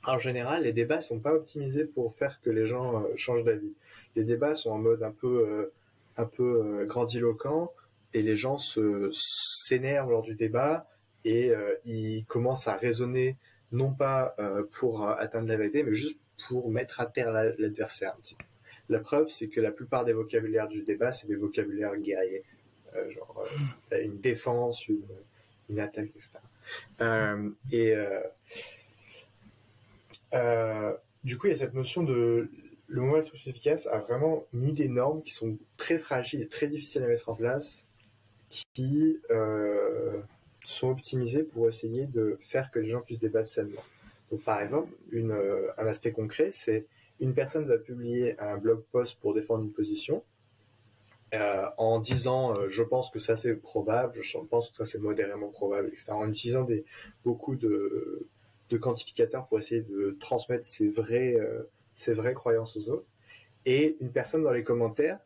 en général, les débats sont pas optimisés pour faire que les gens euh, changent d'avis. Les débats sont en mode un peu, euh, un peu euh, grandiloquent et les gens s'énervent lors du débat et ils commencent à raisonner non pas pour atteindre la vérité, mais juste pour mettre à terre l'adversaire La preuve, c'est que la plupart des vocabulaires du débat, c'est des vocabulaires guerriers, genre une défense, une, attaque, etc. et du coup, il y a cette notion de le mouvement plus efficace a vraiment mis des normes qui sont très fragiles et très difficiles à mettre en place, qui sont optimisés pour essayer de faire que les gens puissent débattre sainement. Donc, par exemple, une, euh, un aspect concret, c'est une personne va publier un blog post pour défendre une position euh, en disant euh, je pense que ça c'est probable, je pense que ça c'est modérément probable, etc. En utilisant des, beaucoup de, de quantificateurs pour essayer de transmettre ses vraies, ses vraies croyances aux autres. Et une personne dans les commentaires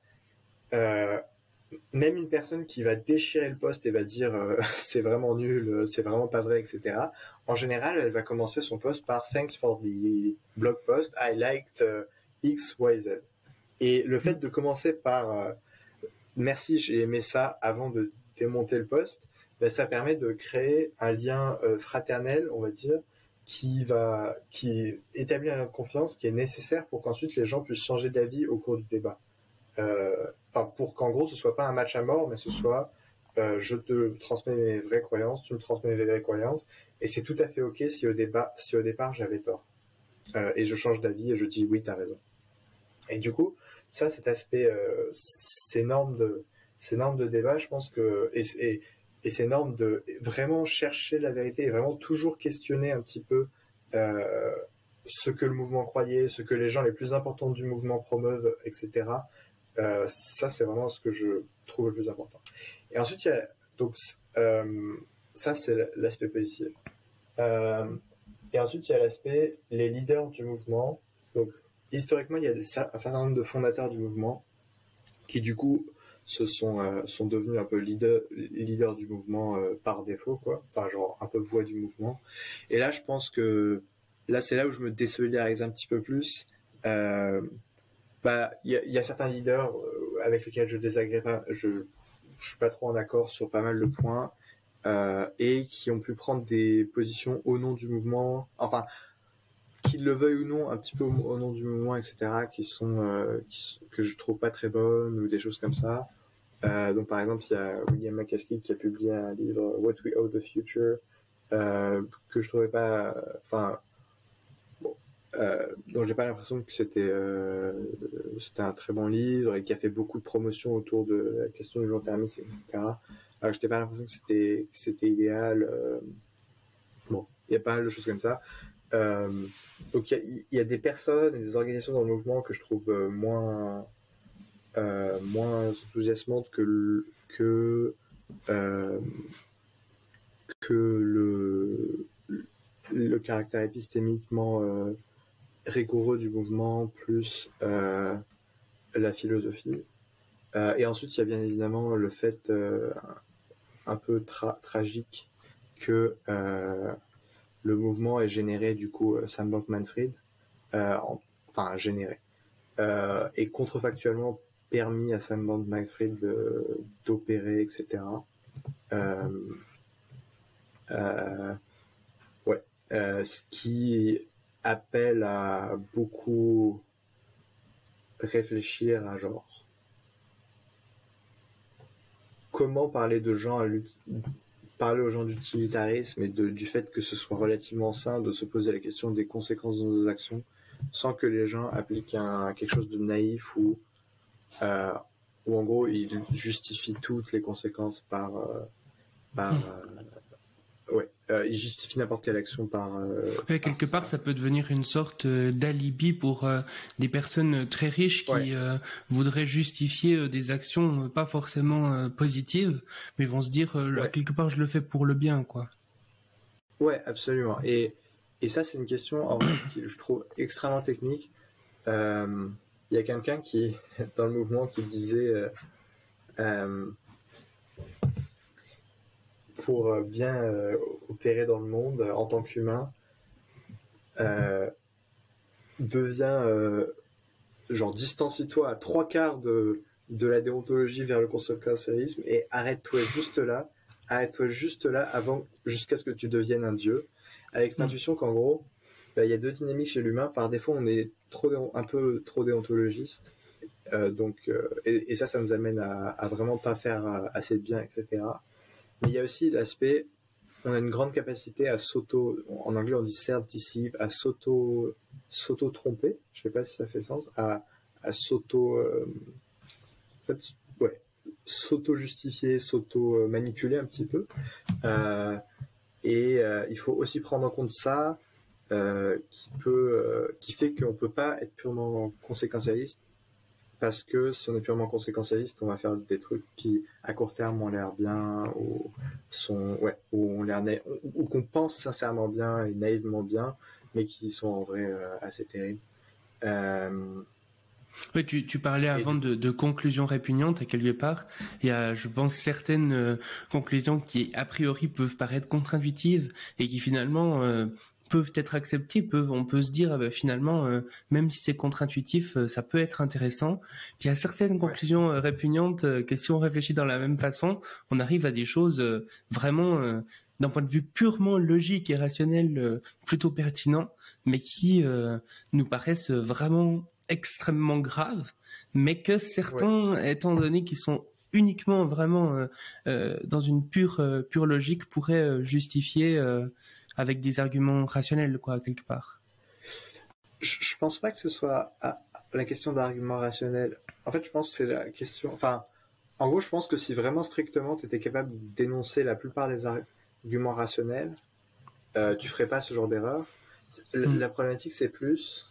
même une personne qui va déchirer le poste et va dire euh, c'est vraiment nul, euh, c'est vraiment pas vrai, etc. En général, elle va commencer son post par Thanks for the blog post, I liked euh, X, Y, Z. Et le fait de commencer par Merci, j'ai aimé ça avant de démonter le post, ben, ça permet de créer un lien fraternel, on va dire, qui va qui établit une confiance qui est nécessaire pour qu'ensuite les gens puissent changer d'avis au cours du débat. Euh, enfin pour qu'en gros ce soit pas un match à mort, mais ce soit euh, je te transmets mes vraies croyances, tu me transmets mes vraies croyances, et c'est tout à fait ok si au départ, si au départ j'avais tort, euh, et je change d'avis et je dis oui t'as raison. Et du coup, ça, cet aspect, ces normes de, ces normes de débat, je pense que et ces normes de vraiment chercher la vérité et vraiment toujours questionner un petit peu ce que le mouvement croyait, ce que les gens les plus importants du mouvement promeuvent, etc. Euh, ça, c'est vraiment ce que je trouve le plus important. Et ensuite, il y a, donc, euh, ça, c'est l'aspect positif. Euh, et ensuite, il y a l'aspect les leaders du mouvement. Donc, historiquement, il y a un certain nombre de fondateurs du mouvement qui, du coup, se sont, sont devenus un peu leaders leader du mouvement par défaut, quoi. Enfin, genre, un peu voix du mouvement. Et là, je pense que là, c'est là où je me désolidarise un petit peu plus. Euh, bah, il y, a, certains leaders euh, avec lesquels je désagrée je, je suis pas trop en accord sur pas mal de points, euh, et qui ont pu prendre des positions au nom du mouvement, enfin, qu'ils le veuillent ou non, un petit peu au, nom du mouvement, etc., qui sont, que je trouve pas très bonnes ou des choses comme ça. Donc par exemple, il y a William McCaskey qui a publié un livre What We Owe the Future que je trouvais pas, enfin euh, donc j'ai pas l'impression que c'était euh, c'était un très bon livre et qui a fait beaucoup de promotion autour de la question du long-termisme, etc. Alors j'étais pas l'impression que c'était c'était idéal. Euh, bon, il y a pas mal de choses comme ça. Euh, donc il y, y, a des personnes et des organisations dans le mouvement que je trouve euh, moins moins enthousiasmantes que que que le le caractère épistémiquement rigoureux du mouvement plus euh, la philosophie. Euh, et ensuite, il y a bien évidemment le fait euh, un peu tragique que le mouvement est généré du coup Sam Bankman-Fried, enfin généré, et contrefactuellement permis à Sam Bankman-Fried d'opérer, etc. ouais, ce qui appelle à beaucoup réfléchir à genre comment parler de gens parler aux gens d'utilitarisme et du fait que ce soit relativement sain de se poser la question des conséquences de nos actions sans que les gens appliquent un, quelque chose de naïf ou euh, ou en gros ils justifient toutes les conséquences par euh, par hmm. euh, Ouais, euh, il justifie n'importe quelle action par. Euh, quelque part, ça peut devenir une sorte d'alibi pour des personnes très riches qui voudraient justifier des actions pas forcément positives, mais vont se dire quelque part, je le fais pour le bien, quoi. Ouais, absolument. Et et ça, c'est une question en qui je trouve extrêmement technique. Il y a quelqu'un qui dans le mouvement qui disait pour euh, bien euh, opérer dans le monde euh, en tant qu'humain devient genre distancie-toi à trois quarts de, de la déontologie vers le conséquentialisme et arrête-toi juste là, arrête-toi juste là avant jusqu'à ce que tu deviennes un dieu, avec cette mm. intuition qu'en gros, bah, il y a deux dynamiques chez l'humain. Par défaut, on est trop un peu trop déontologiste, donc et, ça, ça nous amène à, vraiment pas faire assez de bien, etc. Mais il y a aussi l'aspect, on a une grande capacité à s'auto, en anglais on dit self-deceive, à s'auto, s'auto-tromper, je sais pas si ça fait sens, à, à s'auto, euh, en fait, ouais, s'auto-justifier, s'auto-manipuler un petit peu. Euh, et euh, il faut aussi prendre en compte ça, euh, qui peut, euh, qui fait qu'on peut pas être purement conséquentialiste parce que si on est purement conséquentialiste, on va faire des trucs qui, à court terme, ont l'air bien, ou sont, ouais, ou on l'air ou, qu'on pense sincèrement bien et naïvement bien, mais qui sont en vrai euh, assez terribles. Euh... Oui, tu, tu parlais avant de, de, conclusions répugnantes à quelque part. Il y a, je pense, certaines conclusions qui, a priori, peuvent paraître contre-intuitives et qui finalement euh, peuvent être acceptés, peuvent, on peut se dire, ben, finalement, euh, même si c'est contre-intuitif, euh, ça peut être intéressant. Puis il y a certaines conclusions euh, répugnantes que si on réfléchit dans la même façon, on arrive à des choses vraiment, d'un point de vue purement logique et rationnel, plutôt pertinents, mais qui nous paraissent vraiment extrêmement graves, mais que certains, étant donné qu'ils sont uniquement vraiment dans une pure pure logique, pourraient justifier avec des arguments rationnels, quoi, quelque part. Je, pense pas que ce soit la question d'arguments rationnels. En fait, je pense que c'est la question. Enfin, en gros, je pense que si vraiment strictement tu étais capable d'énoncer la plupart des arguments rationnels, euh, tu ferais pas ce genre d'erreur. Hmm. La problématique, c'est plus.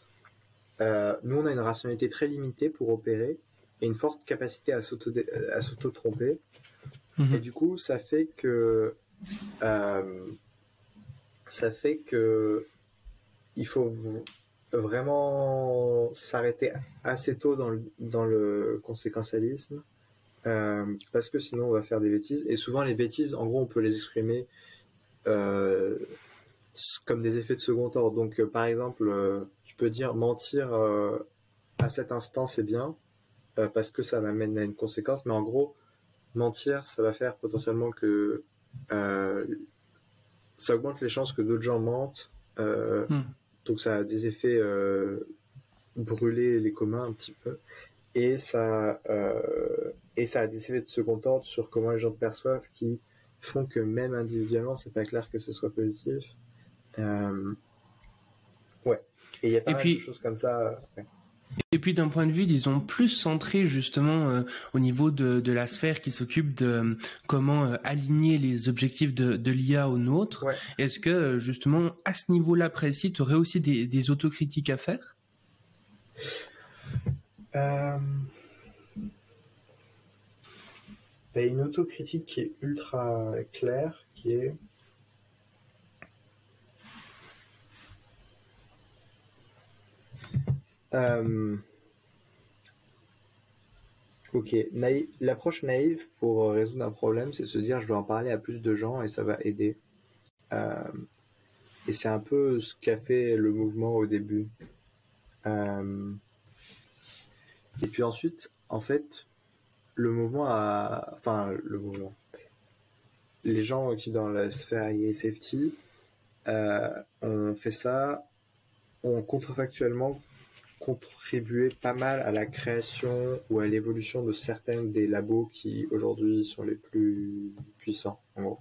Euh, nous, on a une rationalité très limitée pour opérer et une forte capacité à s'auto-tromper. Hmm. Et du coup, ça fait que euh, ça fait que il faut vraiment s'arrêter assez tôt dans le, dans conséquentialisme euh, parce que sinon on va faire des bêtises. Et souvent les bêtises en gros on peut les exprimer euh, comme des effets de second ordre. Donc euh, par exemple tu peux dire mentir à cet instant c'est bien parce que ça m'amène à une conséquence. Mais en gros mentir ça va faire potentiellement que ça augmente les chances que d'autres gens mentent. Euh, hmm. Donc ça a des effets euh, brûler les communs un petit peu. Et ça, euh, et ça a des effets de second ordre sur comment les gens perçoivent qui font que même individuellement, c'est pas clair que ce soit positif. Euh, ouais. Et il y a pas mal de choses comme ça. Ouais. Et puis d'un point de vue, disons, plus centré justement euh, au niveau de, de, la sphère qui s'occupe de euh, comment euh, aligner les objectifs de, de l'IA aux nôtres, ouais. est-ce que justement à ce niveau-là précis, tu aurais aussi des, des, autocritiques à faire? Il y a une autocritique qui est ultra claire, qui est Euh... Ok, l'approche naïve pour résoudre un problème, c'est de se dire je vais en parler à plus de gens et ça va aider. Euh... Et c'est un peu ce qu'a fait le mouvement au début. Euh... Et puis ensuite, en fait, le mouvement a... Enfin, le mouvement. Les gens qui dans la sphère IA Safety ont fait ça, ont contrefactuellement contribué pas mal à la création ou à l'évolution de certains des labos qui aujourd'hui sont les plus puissants, en gros.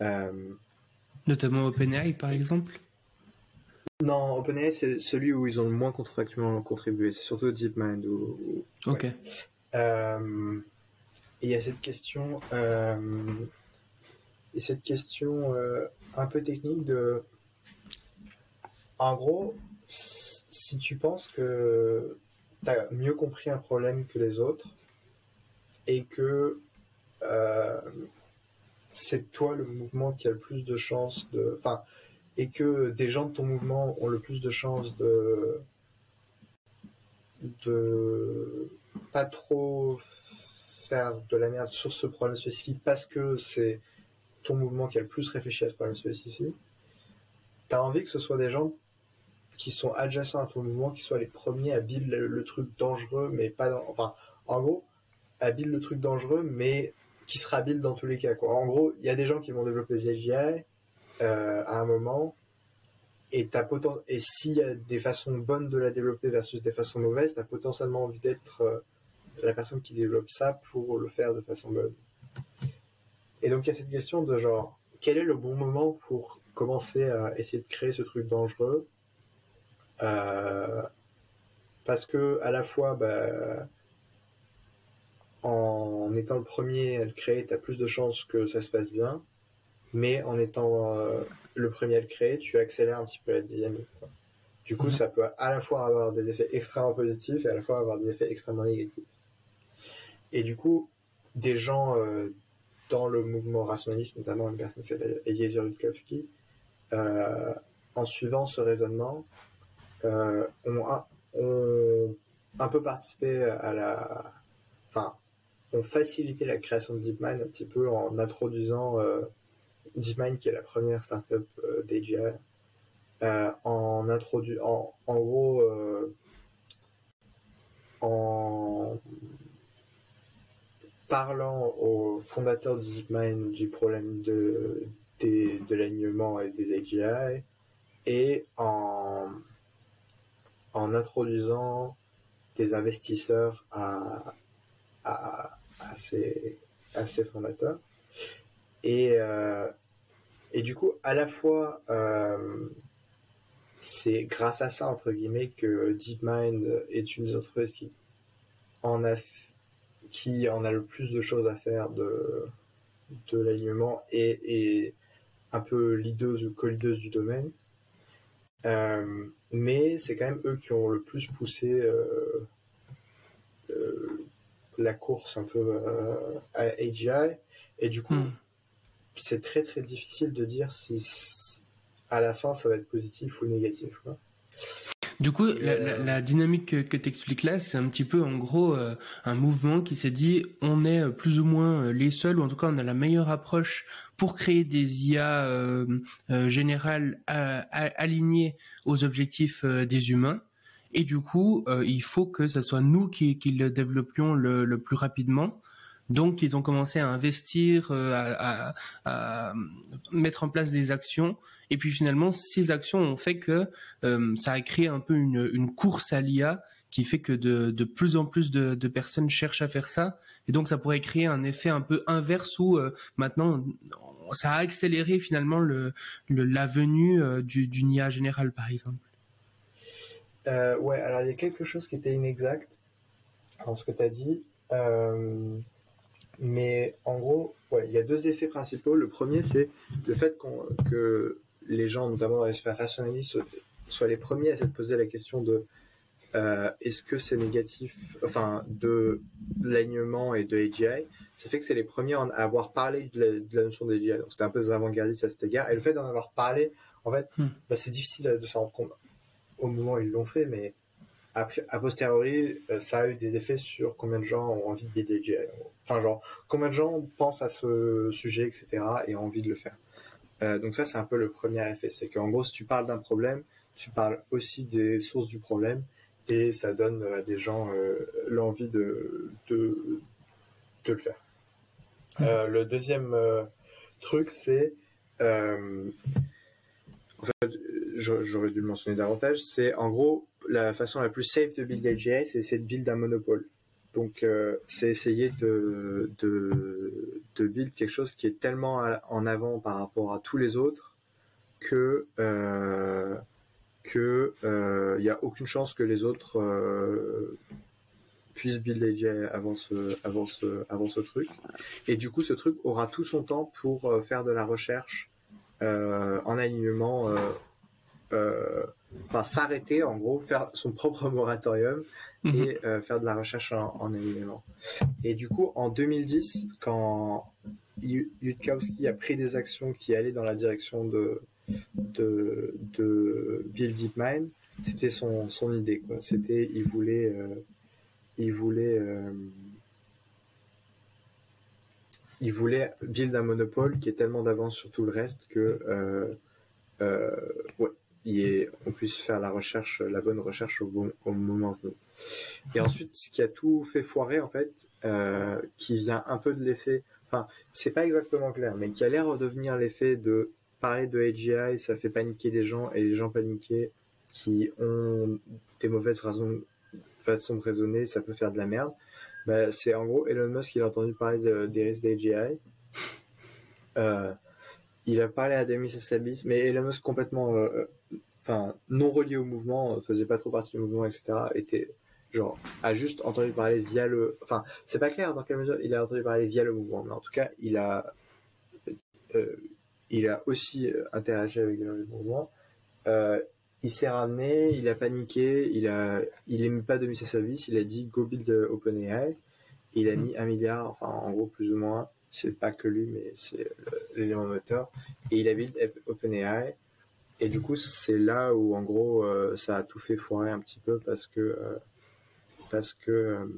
Euh... Notamment OpenAI, par exemple? Non, OpenAI, c'est celui où ils ont le moins contrefactuellement contribué. C'est surtout DeepMind. Où. Ok. Ouais. Euh... Et il y a cette question, euh... et cette question un peu technique de, en gros, si tu penses que tu as mieux compris un problème que les autres et que euh, c'est toi le mouvement qui a le plus de chances de. Enfin, et que des gens de ton mouvement ont le plus de chances de. de pas trop faire de la merde sur ce problème spécifique parce que c'est ton mouvement qui a le plus réfléchi à ce problème spécifique. T'as envie que ce soit des gens qui sont adjacents à ton mouvement, qui soient les premiers à build le, truc dangereux, mais pas dans, enfin, en gros, à build le truc dangereux, mais qui sera build dans tous les cas, quoi. En gros, il y a des gens qui vont développer des AGI, euh, à un moment, et t'as poten... et s'il y a des façons bonnes de la développer versus des façons mauvaises, t'as potentiellement envie d'être euh, la personne qui développe ça pour le faire de façon bonne. Et donc, il y a cette question de genre, quel est le bon moment pour commencer à essayer de créer ce truc dangereux? Parce que à la fois, bah, en étant le premier à le créer, tu as plus de chances que ça se passe bien, mais en étant euh, le premier à le créer, tu accélères un petit peu la dynamique. Quoi. Du coup, mmh. ça peut à la fois avoir des effets extrêmement positifs et à la fois avoir des effets extrêmement négatifs. Et du coup, des gens euh, dans le mouvement rationaliste, notamment une personne qui s'appelle Eliezer Yudkowsky, euh, en suivant ce raisonnement, euh, ont, ont, un peu participé à la, enfin, ont facilité la création de DeepMind un petit peu en introduisant euh, DeepMind qui est la première startup euh, d'AGI, euh, en introdu en, en gros, euh, en parlant aux fondateurs de DeepMind du problème de, de l'alignement et des AGI et en en introduisant des investisseurs à, à, à, ces, fondateurs. Et, euh, et du coup, à la fois, euh, c'est grâce à ça, entre guillemets, que DeepMind est une des entreprises qui en a, qui en a le plus de choses à faire de, de l'alignement et, et un peu leaduse ou co-leaduse du domaine. Euh, mais c'est quand même eux qui ont le plus poussé euh, euh, la course un peu euh, à AGI. Et du coup, mm. c'est très très difficile de dire si à la fin ça va être positif ou négatif. Quoi. Du coup, la, euh... la, la, dynamique que, que tu expliques là, c'est un petit peu en gros euh, un mouvement qui s'est dit on est plus ou moins les seuls, ou en tout cas on a la meilleure approche pour créer des IA euh, euh, générales à, à, alignées aux objectifs euh, des humains. Et du coup, il faut que ce soit nous qui, qui le développions le, le plus rapidement Donc, ils ont commencé à investir, à, mettre en place des actions. Et puis finalement, ces actions ont fait que ça a créé un peu une, course à l'IA qui fait que de, plus en plus de, personnes cherchent à faire ça. Et donc, ça pourrait créer un effet un peu inverse où euh, maintenant, ça a accéléré finalement le, le la venue euh, du, d'une IA générale, par exemple. Euh, ouais, alors il y a quelque chose qui était inexact dans ce que tu as dit. Euh, mais en gros, ouais, il y a deux effets principaux. Le premier, c'est le fait qu'on, que les gens, notamment dans les rationalistes, soient les premiers à se poser la question de euh, est-ce que c'est négatif, enfin, de l'alignement et de AGI Ça fait que c'est les premiers à avoir parlé de la, notion d'AGI. Donc c'était un peu des avant-gardistes à cet égard. Et le fait d'en avoir parlé, en fait, hmm. bah, c'est difficile de s'en rendre compte au moment où ils l'ont fait, mais a posteriori, euh, ça a eu des effets sur combien de gens ont envie de build AGI. Enfin, genre, combien de gens pensent à ce sujet, etc., et ont envie de le faire. Euh, donc ça, c'est un peu le premier effet. C'est qu'en gros, si tu parles d'un problème, tu parles aussi des sources du problème et ça donne à des gens euh, l'envie de, de, de, le faire. Euh, le deuxième euh, truc, c'est, en fait, j'aurais dû le mentionner davantage, c'est en gros la façon la plus safe de build AGI, c'est de build un monopole. Donc, c'est essayer de, de, de build quelque chose qui est tellement en avant par rapport à tous les autres que que il euh, a aucune chance que les autres euh, puissent build AJ avant ce, avant ce, avant ce truc. Et du coup, ce truc aura tout son temps pour euh, faire de la recherche en alignement, enfin s'arrêter en gros, faire son propre moratorium mhm. et faire de la recherche en, en, alignement. Et du coup, en 2010, quand Yudkowsky a pris des actions qui allaient dans la direction de de, de Build DeepMind, c'était son, son idée. Quoi. C'était, il voulait, euh, il voulait, euh, il voulait build un monopole qui est tellement d'avance sur tout le reste que, euh, euh ouais, il on puisse faire la recherche, la bonne recherche au bon au moment venu. Et ensuite, ce qui a tout fait foirer en fait, euh, qui vient un peu de l'effet, enfin, c'est pas exactement clair, mais qui a l'air de devenir l'effet de parler de AGI, ça fait paniquer les gens et les gens paniqués qui ont des mauvaises raisons, façons de raisonner, ça peut faire de la merde. Bah, c'est en gros Elon Musk, il a entendu parler des risques d'AGI. Euh, il a parlé à Demis Hassabis, mais Elon Musk complètement, euh, euh, enfin, non relié au mouvement, faisait pas trop partie du mouvement, etc., était, genre, a juste entendu parler via le, enfin, c'est pas clair dans quelle mesure il a entendu parler via le mouvement, mais en tout cas, il a, il a aussi euh, interagi avec le mouvement. Euh, il s'est ramené, il a paniqué, il a, il aimait pas de sa service, il a dit go build OpenAI. Il a mm. mis un milliard, enfin en gros plus ou moins, c'est pas que lui, mais c'est l'élément moteur. Et il build OpenAI. Et du coup, c'est là où en gros euh, ça a tout fait foirer un petit peu parce que parce que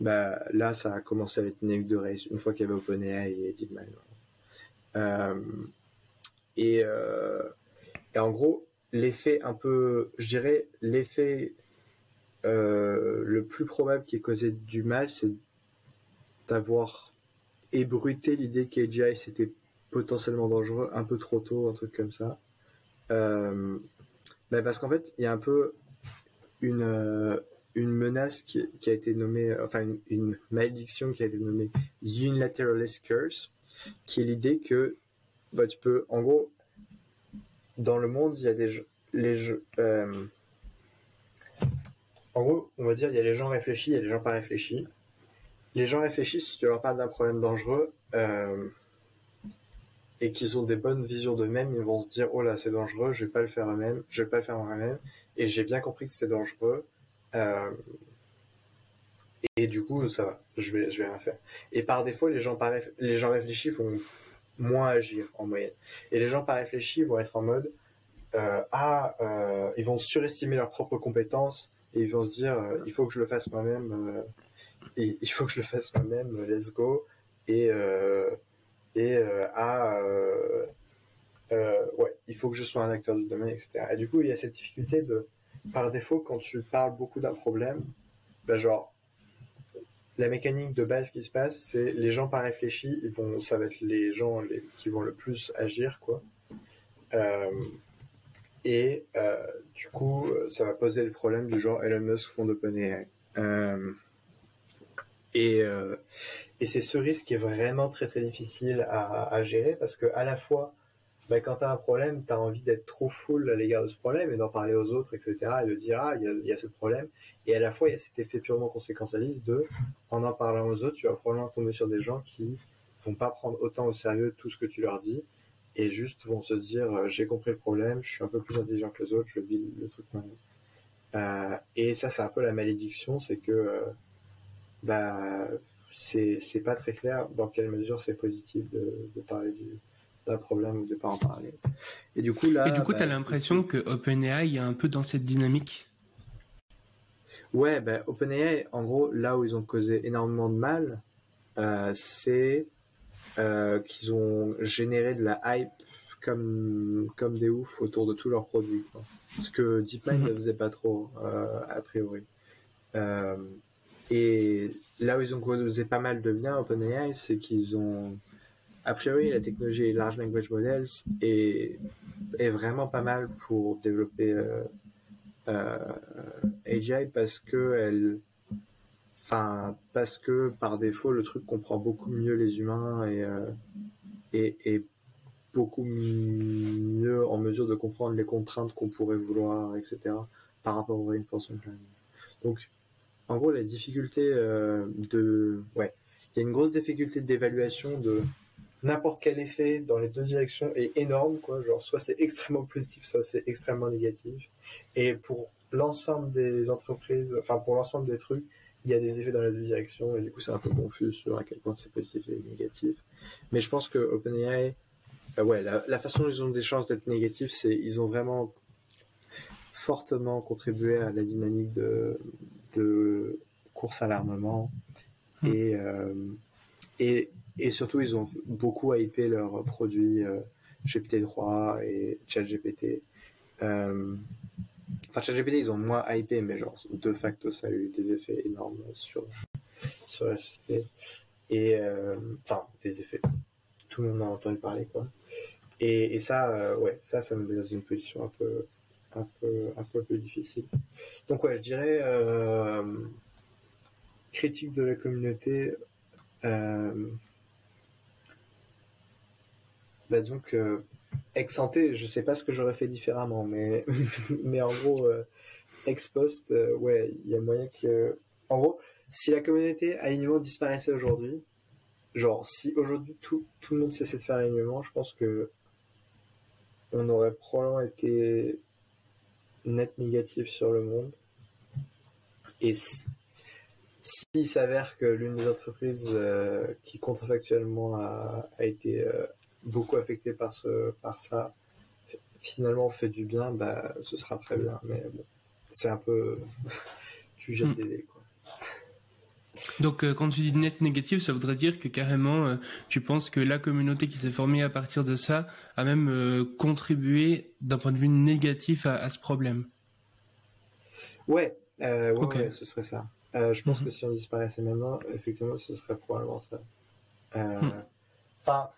bah là ça a commencé être une de race une fois qu'il y avait OpenAI et DeepMind. Euh, euh, et, en gros, l'effet un peu, je dirais, l'effet euh, le plus probable qui est causé du mal, c'est d'avoir ébruté l'idée qu'AGI c'était potentiellement dangereux un peu trop tôt, un truc comme ça. Ben parce qu'en fait, il y a un peu une, une menace qui, a été nommée, enfin une, malédiction qui a été nommée Unilateralist Curse, qui est l'idée que bah, tu peux, en gros, dans le monde, il y a des les jeux, euh, en gros, on va dire, il y a les gens réfléchis, il y a les gens pas réfléchis. Les gens réfléchis, si tu leur parles d'un problème dangereux euh, et qu'ils ont des bonnes visions d'eux-mêmes, ils vont se dire, oh là, c'est dangereux, je vais pas le faire eux-mêmes, je vais pas le faire moi-même. Et j'ai bien compris que c'était dangereux. Euh, et du coup, ça va, je vais, vais rien faire. Et par défaut, les gens, réfléchis vont moins agir en moyenne. Et les gens pas réfléchis vont être en mode, euh, ah, ils vont surestimer leurs propres compétences et ils vont se dire, il faut que je le fasse moi-même, il faut que je le fasse moi-même, let's go. Et, et ah, ouais, il faut que je sois un acteur du domaine, etc. Et du coup, il y a cette difficulté de, par défaut, quand tu parles beaucoup d'un problème, ben genre, la mécanique de base qui se passe, c'est les gens pas réfléchis, ils vont, ça va être les gens qui vont le plus agir, quoi. Euh, et euh, du coup, ça va poser le problème du genre Elon Musk fond d'OpenAI. Euh, et, euh, et c'est ce risque qui est vraiment très très difficile à, gérer parce que à la fois, bah, quand tu as un problème, tu as envie d'être trop full à l'égard de ce problème et d'en parler aux autres, etc. et de dire, ah, il y a, ce problème. Et à la fois, il y a cet effet purement conséquentialiste de, en en parlant aux autres, tu vas probablement tomber sur des gens qui vont pas prendre autant au sérieux tout ce que tu leur dis et juste vont se dire, euh, j'ai compris le problème, je suis un peu plus intelligent que les autres, je vis le truc. Euh, et ça, c'est un peu la malédiction, c'est que bah, c'est pas très clair dans quelle mesure c'est positif de, de parler d'un problème ou de pas en parler. Et du coup, là. Et du coup, bah, tu as l'impression que OpenAI est un peu dans cette dynamique? Ouais, bah, OpenAI, en gros, là où ils ont causé énormément de mal, euh, c'est euh, qu'ils ont généré de la hype comme, comme des oufs autour de tous leurs produits. Quoi. Ce que DeepMind mhm. ne faisait pas trop, euh, a priori. Et là où ils ont causé pas mal de bien OpenAI, c'est qu'ils ont, a priori, la technologie Large Language Models est, est vraiment pas mal pour développer euh, euh, AGI parce que elle, enfin, parce que par défaut, le truc comprend beaucoup mieux les humains et, euh, et, et beaucoup mieux en mesure de comprendre les contraintes qu'on pourrait vouloir, etc., par rapport au reinforcement learning. Donc, en gros, la difficulté euh, de, ouais, il y a une grosse difficulté d'évaluation de n'importe quel effet dans les deux directions est énorme, quoi. Genre, soit c'est extrêmement positif, soit c'est extrêmement négatif. Et pour l'ensemble des entreprises, enfin pour l'ensemble des trucs, il y a des effets dans les deux directions et du coup c'est un peu confus sur à quel point c'est positif et négatif. Mais je pense que OpenAI, euh, ouais, la, façon dont ils ont des chances d'être négatifs, c'est ils ont vraiment fortement contribué à la dynamique de, de course à l'armement hmm. et, euh, et, et surtout ils ont beaucoup hypé leurs produits euh, GPT-3 et ChatGPT. Euh, enfin ChatGPT ils ont moins hypé mais genre de facto ça a eu des effets énormes sur, sur la société et euh, enfin des effets tout le monde en a entendu parler quoi et, et ça ouais ça ça me met dans une position un peu un peu, plus difficile. Donc ouais, je dirais euh, critique de la communauté. Euh, bah donc euh, ex santé, je sais pas ce que j'aurais fait différemment, mais mais en gros euh, ex post, ouais, il y a moyen que, en gros, si la communauté alignement disparaissait aujourd'hui, genre si aujourd'hui tout tout le monde cessait de faire l'alignement, je pense que on aurait probablement été net négatif sur le monde. Et s'il s'avère que l'une des entreprises euh, qui contrefactuellement a, a été euh, beaucoup affectée par, ce, par ça, finalement fait du bien, bah, ce sera très bien. Mais bon, c'est un peu. tu jettes hmm. des dés, quoi. Donc euh, quand tu dis net négatif, ça voudrait dire que carrément euh, tu penses que la communauté qui s'est formée à partir de ça a même euh, contribué d'un point de vue négatif à, à ce problème? Ouais, ouais, okay. ouais, ce serait ça. je pense mm -hmm. que si on disparaissait maintenant, effectivement, ce serait probablement ça. Mm. Enfin,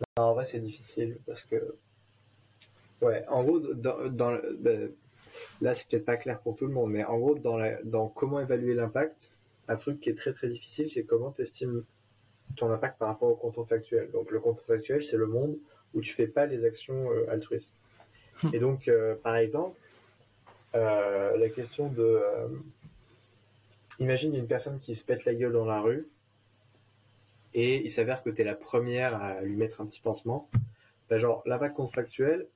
mm. en vrai, c'est difficile parce que, ouais, en gros, dans, dans ben, là, c'est peut-être pas clair pour tout le monde, mais en gros, dans, la, dans comment évaluer l'impact, un truc qui est très très difficile, c'est comment tu estimes ton impact par rapport au contrefactuel. Donc le contrefactuel, c'est le monde où tu fais pas les actions euh, altruistes. Et donc, euh, par exemple, euh, la question de... Imagine une personne qui se pète la gueule dans la rue et il s'avère que tu es la première à lui mettre un petit pansement. Ben, genre, l'impact contrefactuel,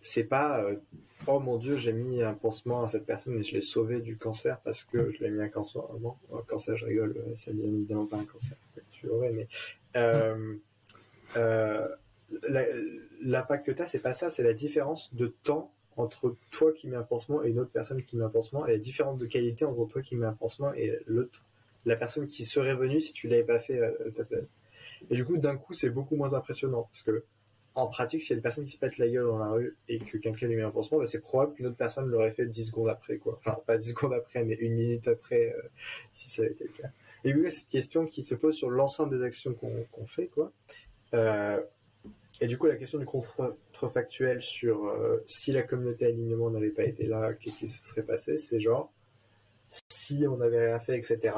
c'est pas euh, oh mon dieu j'ai mis un pansement à cette personne et je l'ai sauvé du cancer parce que je l'ai mis un cancer. Non un cancer je rigole c'est bien évidemment pas un cancer tu aurais mais euh, euh, l'impact que tu as c'est pas ça c'est la différence de temps entre toi qui mets un pansement et une autre personne qui met un pansement. Et la différence de qualité entre toi qui mets un pansement et l'autre la personne qui serait venue si tu l'avais pas fait à place et du coup d'un coup c'est beaucoup moins impressionnant parce que en pratique, s'il y a une personne qui se pète la gueule dans la rue et que quelqu'un lui met un pansement, bah, c'est probable qu'une autre personne l'aurait fait 10 secondes après, quoi. Enfin, pas 10 secondes après, mais une minute après, euh, si ça avait été le cas. Et puis, cette question qui se pose sur l'ensemble des actions qu'on fait, quoi. Euh, et du coup, la question du contrefactuel sur euh, si la communauté alignement n'avait pas été là, qu'est-ce qui se serait passé? C'est genre, si on n'avait rien fait, etc.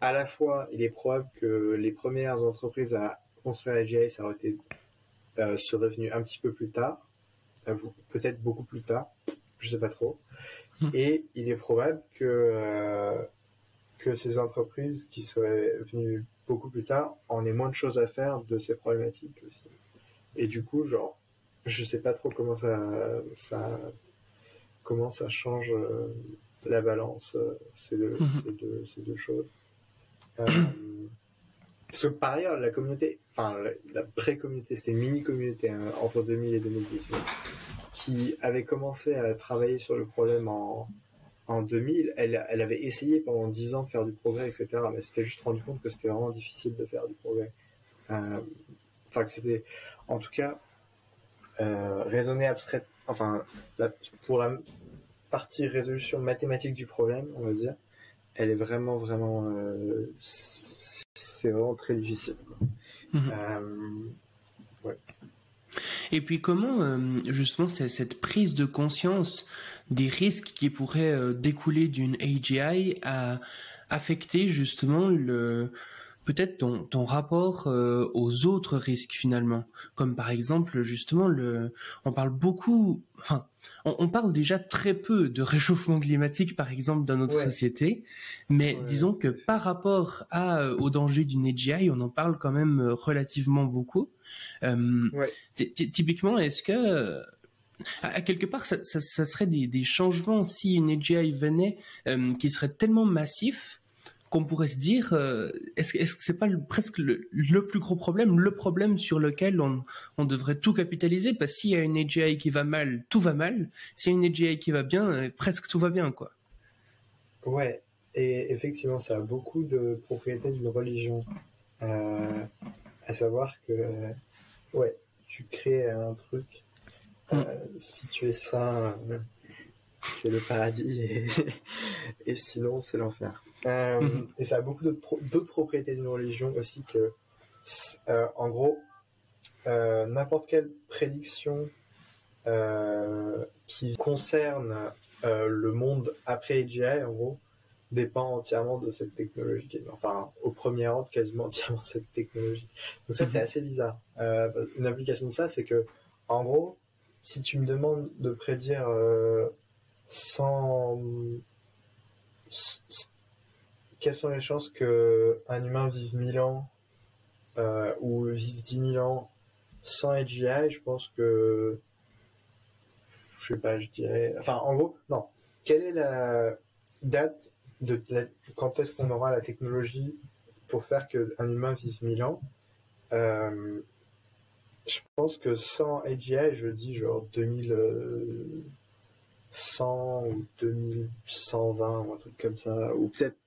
À la fois, il est probable que les premières entreprises à construire AGI, ça aurait été euh, serait venu un petit peu plus tard, peut-être beaucoup plus tard, je sais pas trop. Hmm. Et il est probable que euh, que ces entreprises qui seraient venues beaucoup plus tard en aient moins de choses à faire de ces problématiques aussi. Et du coup, genre, je sais pas trop comment ça ça comment ça change euh, la balance ces deux, hmm. ces deux, ces deux choses. Parce que par ailleurs, la communauté, enfin la, pré-communauté, c'était une mini-communauté hein, entre 2000 et 2010, qui avait commencé à travailler sur le problème en, en 2000. Elle, avait essayé pendant 10 ans de faire du progrès, etc. Mais c'était juste rendu compte que c'était vraiment difficile de faire du progrès. Euh, enfin, que c'était, en tout cas, euh, raisonner abstrait. Enfin, pour la partie résolution mathématique du problème, on va dire, elle est vraiment, vraiment. Euh, c'est vraiment très difficile. Mhm. Euh, Et puis comment euh, justement cette prise de conscience des risques qui pourraient euh, découler d'une AGI a affecté justement le peut-être ton, ton rapport aux autres risques finalement, comme par exemple justement le, on parle beaucoup, enfin on, parle déjà très peu de réchauffement climatique, par exemple, dans notre société, mais disons que par rapport à, euh, au danger d'une AGI, on en parle quand même euh, relativement beaucoup. Euh, typiquement, est-ce que à, quelque part, ça, serait des, changements si une AGI venait qui serait tellement massif qu'on pourrait se dire, euh, est-ce que ce c'est pas presque le, plus gros problème, le problème sur lequel on, on devrait tout capitaliser? Parce que s'il y a une AGI qui va mal, tout va mal. S'il y a une AGI qui va bien, euh, presque tout va bien, quoi. Ouais, et effectivement, ça a beaucoup de propriétés d'une religion. Euh, à savoir que, ouais, tu crées un truc, mm. si tu es saint, c'est le paradis, et, et sinon, c'est l'enfer. Euh, mhm. Et ça a beaucoup d'autres propriétés d'une religion aussi que, euh, en gros, euh, n'importe quelle prédiction qui concerne le monde après AGI, en gros, dépend entièrement de cette technologie. Enfin, au premier ordre, quasiment entièrement de cette technologie. Donc ça, c'est mhm. assez bizarre. une application de ça, c'est que, en gros, si tu me demandes de prédire sans quelles sont les chances que un humain vive 1000 ans euh, ou vive 10 000 ans sans AGI Je pense que je sais pas, je dirais. Enfin, en gros, non. Quelle est la date de quand est-ce qu'on aura la technologie pour faire qu'un humain vive 1000 ans? Euh, Je pense que sans AGI, je dis genre 2100 ou 2120 ou un truc comme ça, ou peut-être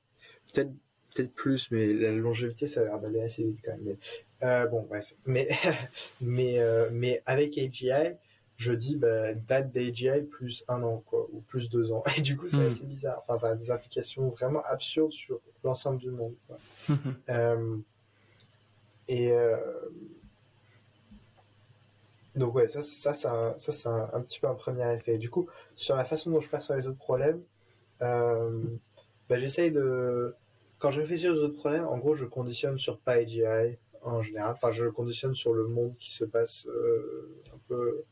peut-être peut-être plus, mais la longévité, ça a l'air d'aller assez vite quand même. Mais, euh, bon, bref. Mais, mais, euh, mais avec AGI, je dis bah, date d'AGI plus un an, quoi, ou plus deux ans. Et du coup, c'est hmm. assez bizarre. Enfin, ça a des implications vraiment absurdes sur l'ensemble du monde. Quoi. euh, et donc, ouais, ça, ça, c'est un, ça, c'est un, petit peu un premier effet. Du coup, sur la façon dont je passe sur les autres problèmes, bah, j'essaye de. Quand je réfléchis aux autres problèmes, en gros, je conditionne sur pas AGI en général. Enfin, je conditionne sur le monde qui se passe euh, un peu,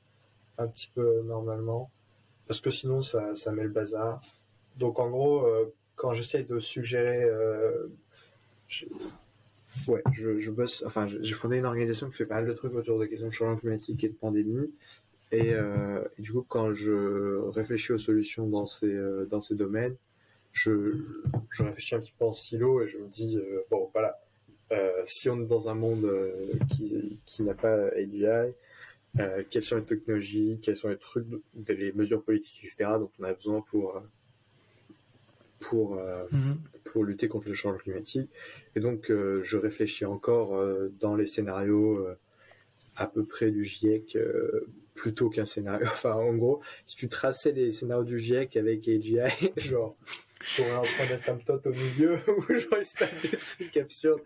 un petit peu normalement, parce que sinon ça, ça met le bazar. Donc, en gros, euh, quand j'essaye de suggérer, euh, ouais, je, je bosse. Enfin, j'ai fondé une organisation qui fait pas mal de trucs autour des questions de changement climatique et de pandémie. Et, et du coup, quand je réfléchis aux solutions dans ces dans ces domaines, je, je réfléchis un petit peu en silo et je me dis, euh, bon, voilà, euh, si on est dans un monde euh, qui, qui n'a pas AGI, quelles sont les technologies, quels sont les trucs, les mesures politiques, etc. dont on a besoin pour pour mhm. pour lutter contre le changement climatique. Et donc je réfléchis encore dans les scénarios à peu près du GIEC plutôt qu'un scénario. Enfin, en gros, si tu traçais les scénarios du GIEC avec AGI, genre, aurais un point d'asymptote au milieu où genre il se passe des trucs absurdes.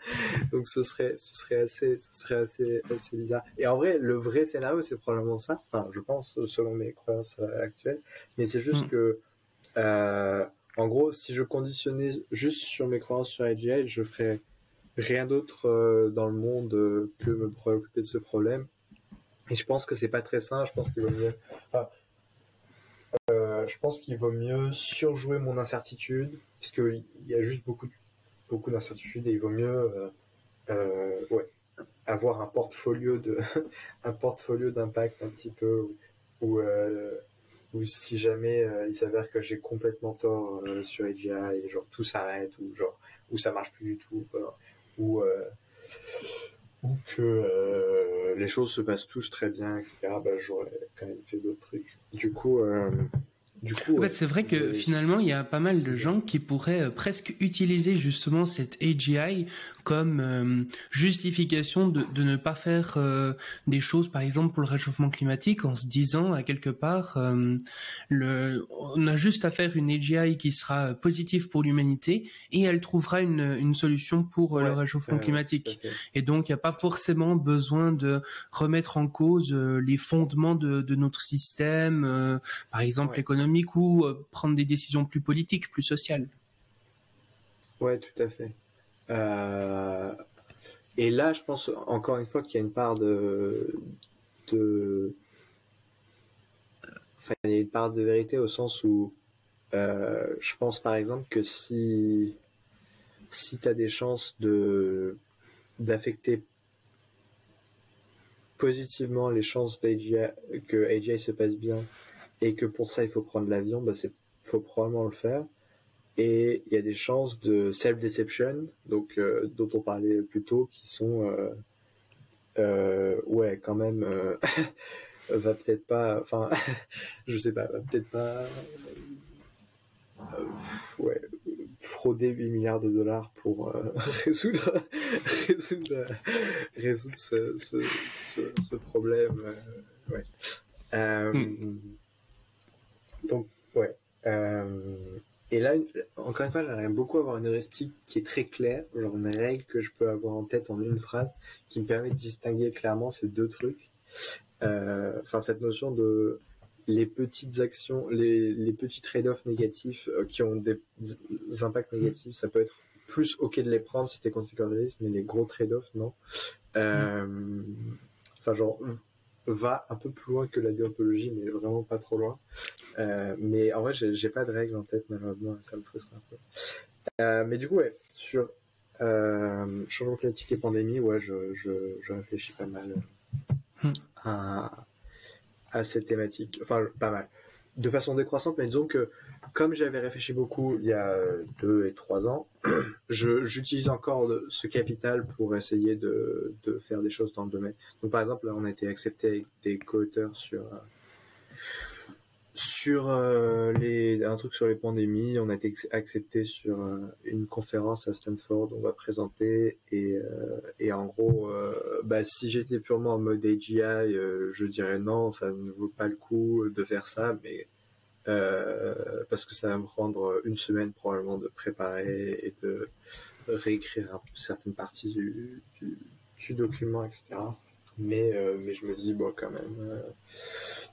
Donc ce serait, ce serait assez, ce serait assez, assez bizarre. Et en vrai, le vrai scénario, c'est probablement ça. Enfin, je pense, selon mes croyances actuelles. Mais c'est juste mm. que, euh, en gros, si je conditionnais juste sur mes croyances sur AGI, je ferais rien d'autre euh, dans le monde euh, que me préoccuper de ce problème. Et je pense que c'est pas très sain. Je pense qu'il vaut mieux. Euh, je pense qu'il vaut mieux surjouer mon incertitude, parce qu'il y a juste beaucoup, beaucoup d'incertitudes et il vaut mieux, ouais, avoir un portfolio de, un portfolio d'impact un petit peu ou si jamais il s'avère que j'ai complètement tort sur AGI et genre tout s'arrête ou genre ou ça marche plus du tout ou, euh, ou que euh, les choses se passent tous très bien, etc., bah, j'aurais quand même fait d'autres trucs. Du coup, euh, du coup, c'est vrai que finalement, il y a pas mal de gens qui pourraient euh, presque utiliser justement cette AGI comme euh, justification de, de, ne pas faire euh, des choses, par exemple pour le réchauffement climatique, en se disant à quelque part, le, on a juste à faire une AGI qui sera positive pour l'humanité et elle trouvera une, une solution pour le réchauffement climatique. Et donc, il n'y a pas forcément besoin de remettre en cause les fondements de, de notre système, par exemple l'économie ou euh, prendre des décisions plus politiques, plus sociales. Ouais, tout à fait. Euh, et là, je pense encore une fois qu'il y a une part de, une part de vérité au sens où euh, je pense par exemple que si si tu as des chances de d'affecter positivement les chances que AGI se passe bien et que pour ça il faut prendre l'avion, bah c'est faut probablement le faire. Et il y a des chances de self-deception, donc euh, dont on parlait plus tôt, qui sont euh, euh, ouais quand même va peut-être pas, enfin je sais pas, va peut-être pas ouais frauder 8 milliards de dollars pour résoudre résoudre résoudre ce, problème ouais. Hmm. Donc, ouais. Euh, et là, encore une fois, j'aimerais beaucoup avoir une heuristique qui est très claire, genre une règle que je peux avoir en tête en une phrase, qui me permet de distinguer clairement ces deux trucs. Euh, enfin, cette notion de les petites actions, les, les petits trade-offs négatifs euh, qui ont des, impacts négatifs, ça peut être plus ok de les prendre si t'es conséquent mais les gros trade-offs, non. Enfin, genre, va un peu plus loin que la déontologie, mais vraiment pas trop loin. Euh, mais en vrai, j'ai pas de règles en tête, malheureusement, ça me frustre un peu. Euh, mais du coup, ouais, sur euh, changement climatique et pandémie, ouais, je, je, je réfléchis pas mal hmm. à, à cette thématique. Enfin, pas mal. De façon décroissante, mais disons que comme j'avais réfléchi beaucoup il y a deux et trois ans, j'utilise encore ce capital pour essayer de, de, faire des choses dans le domaine. Donc par exemple, là, on a été accepté avec des co-auteurs sur sur euh, les un truc sur les pandémies. On a été accepté sur euh, une conférence à Stanford. On va présenter et euh, et en gros, bah si j'étais purement en mode AGI, je dirais non, ça ne vaut pas le coup de faire ça, mais parce que ça va me prendre une semaine probablement de préparer et de réécrire certaines parties du, du, document, etc. Mais, euh, mais je me dis, bon, quand même, euh,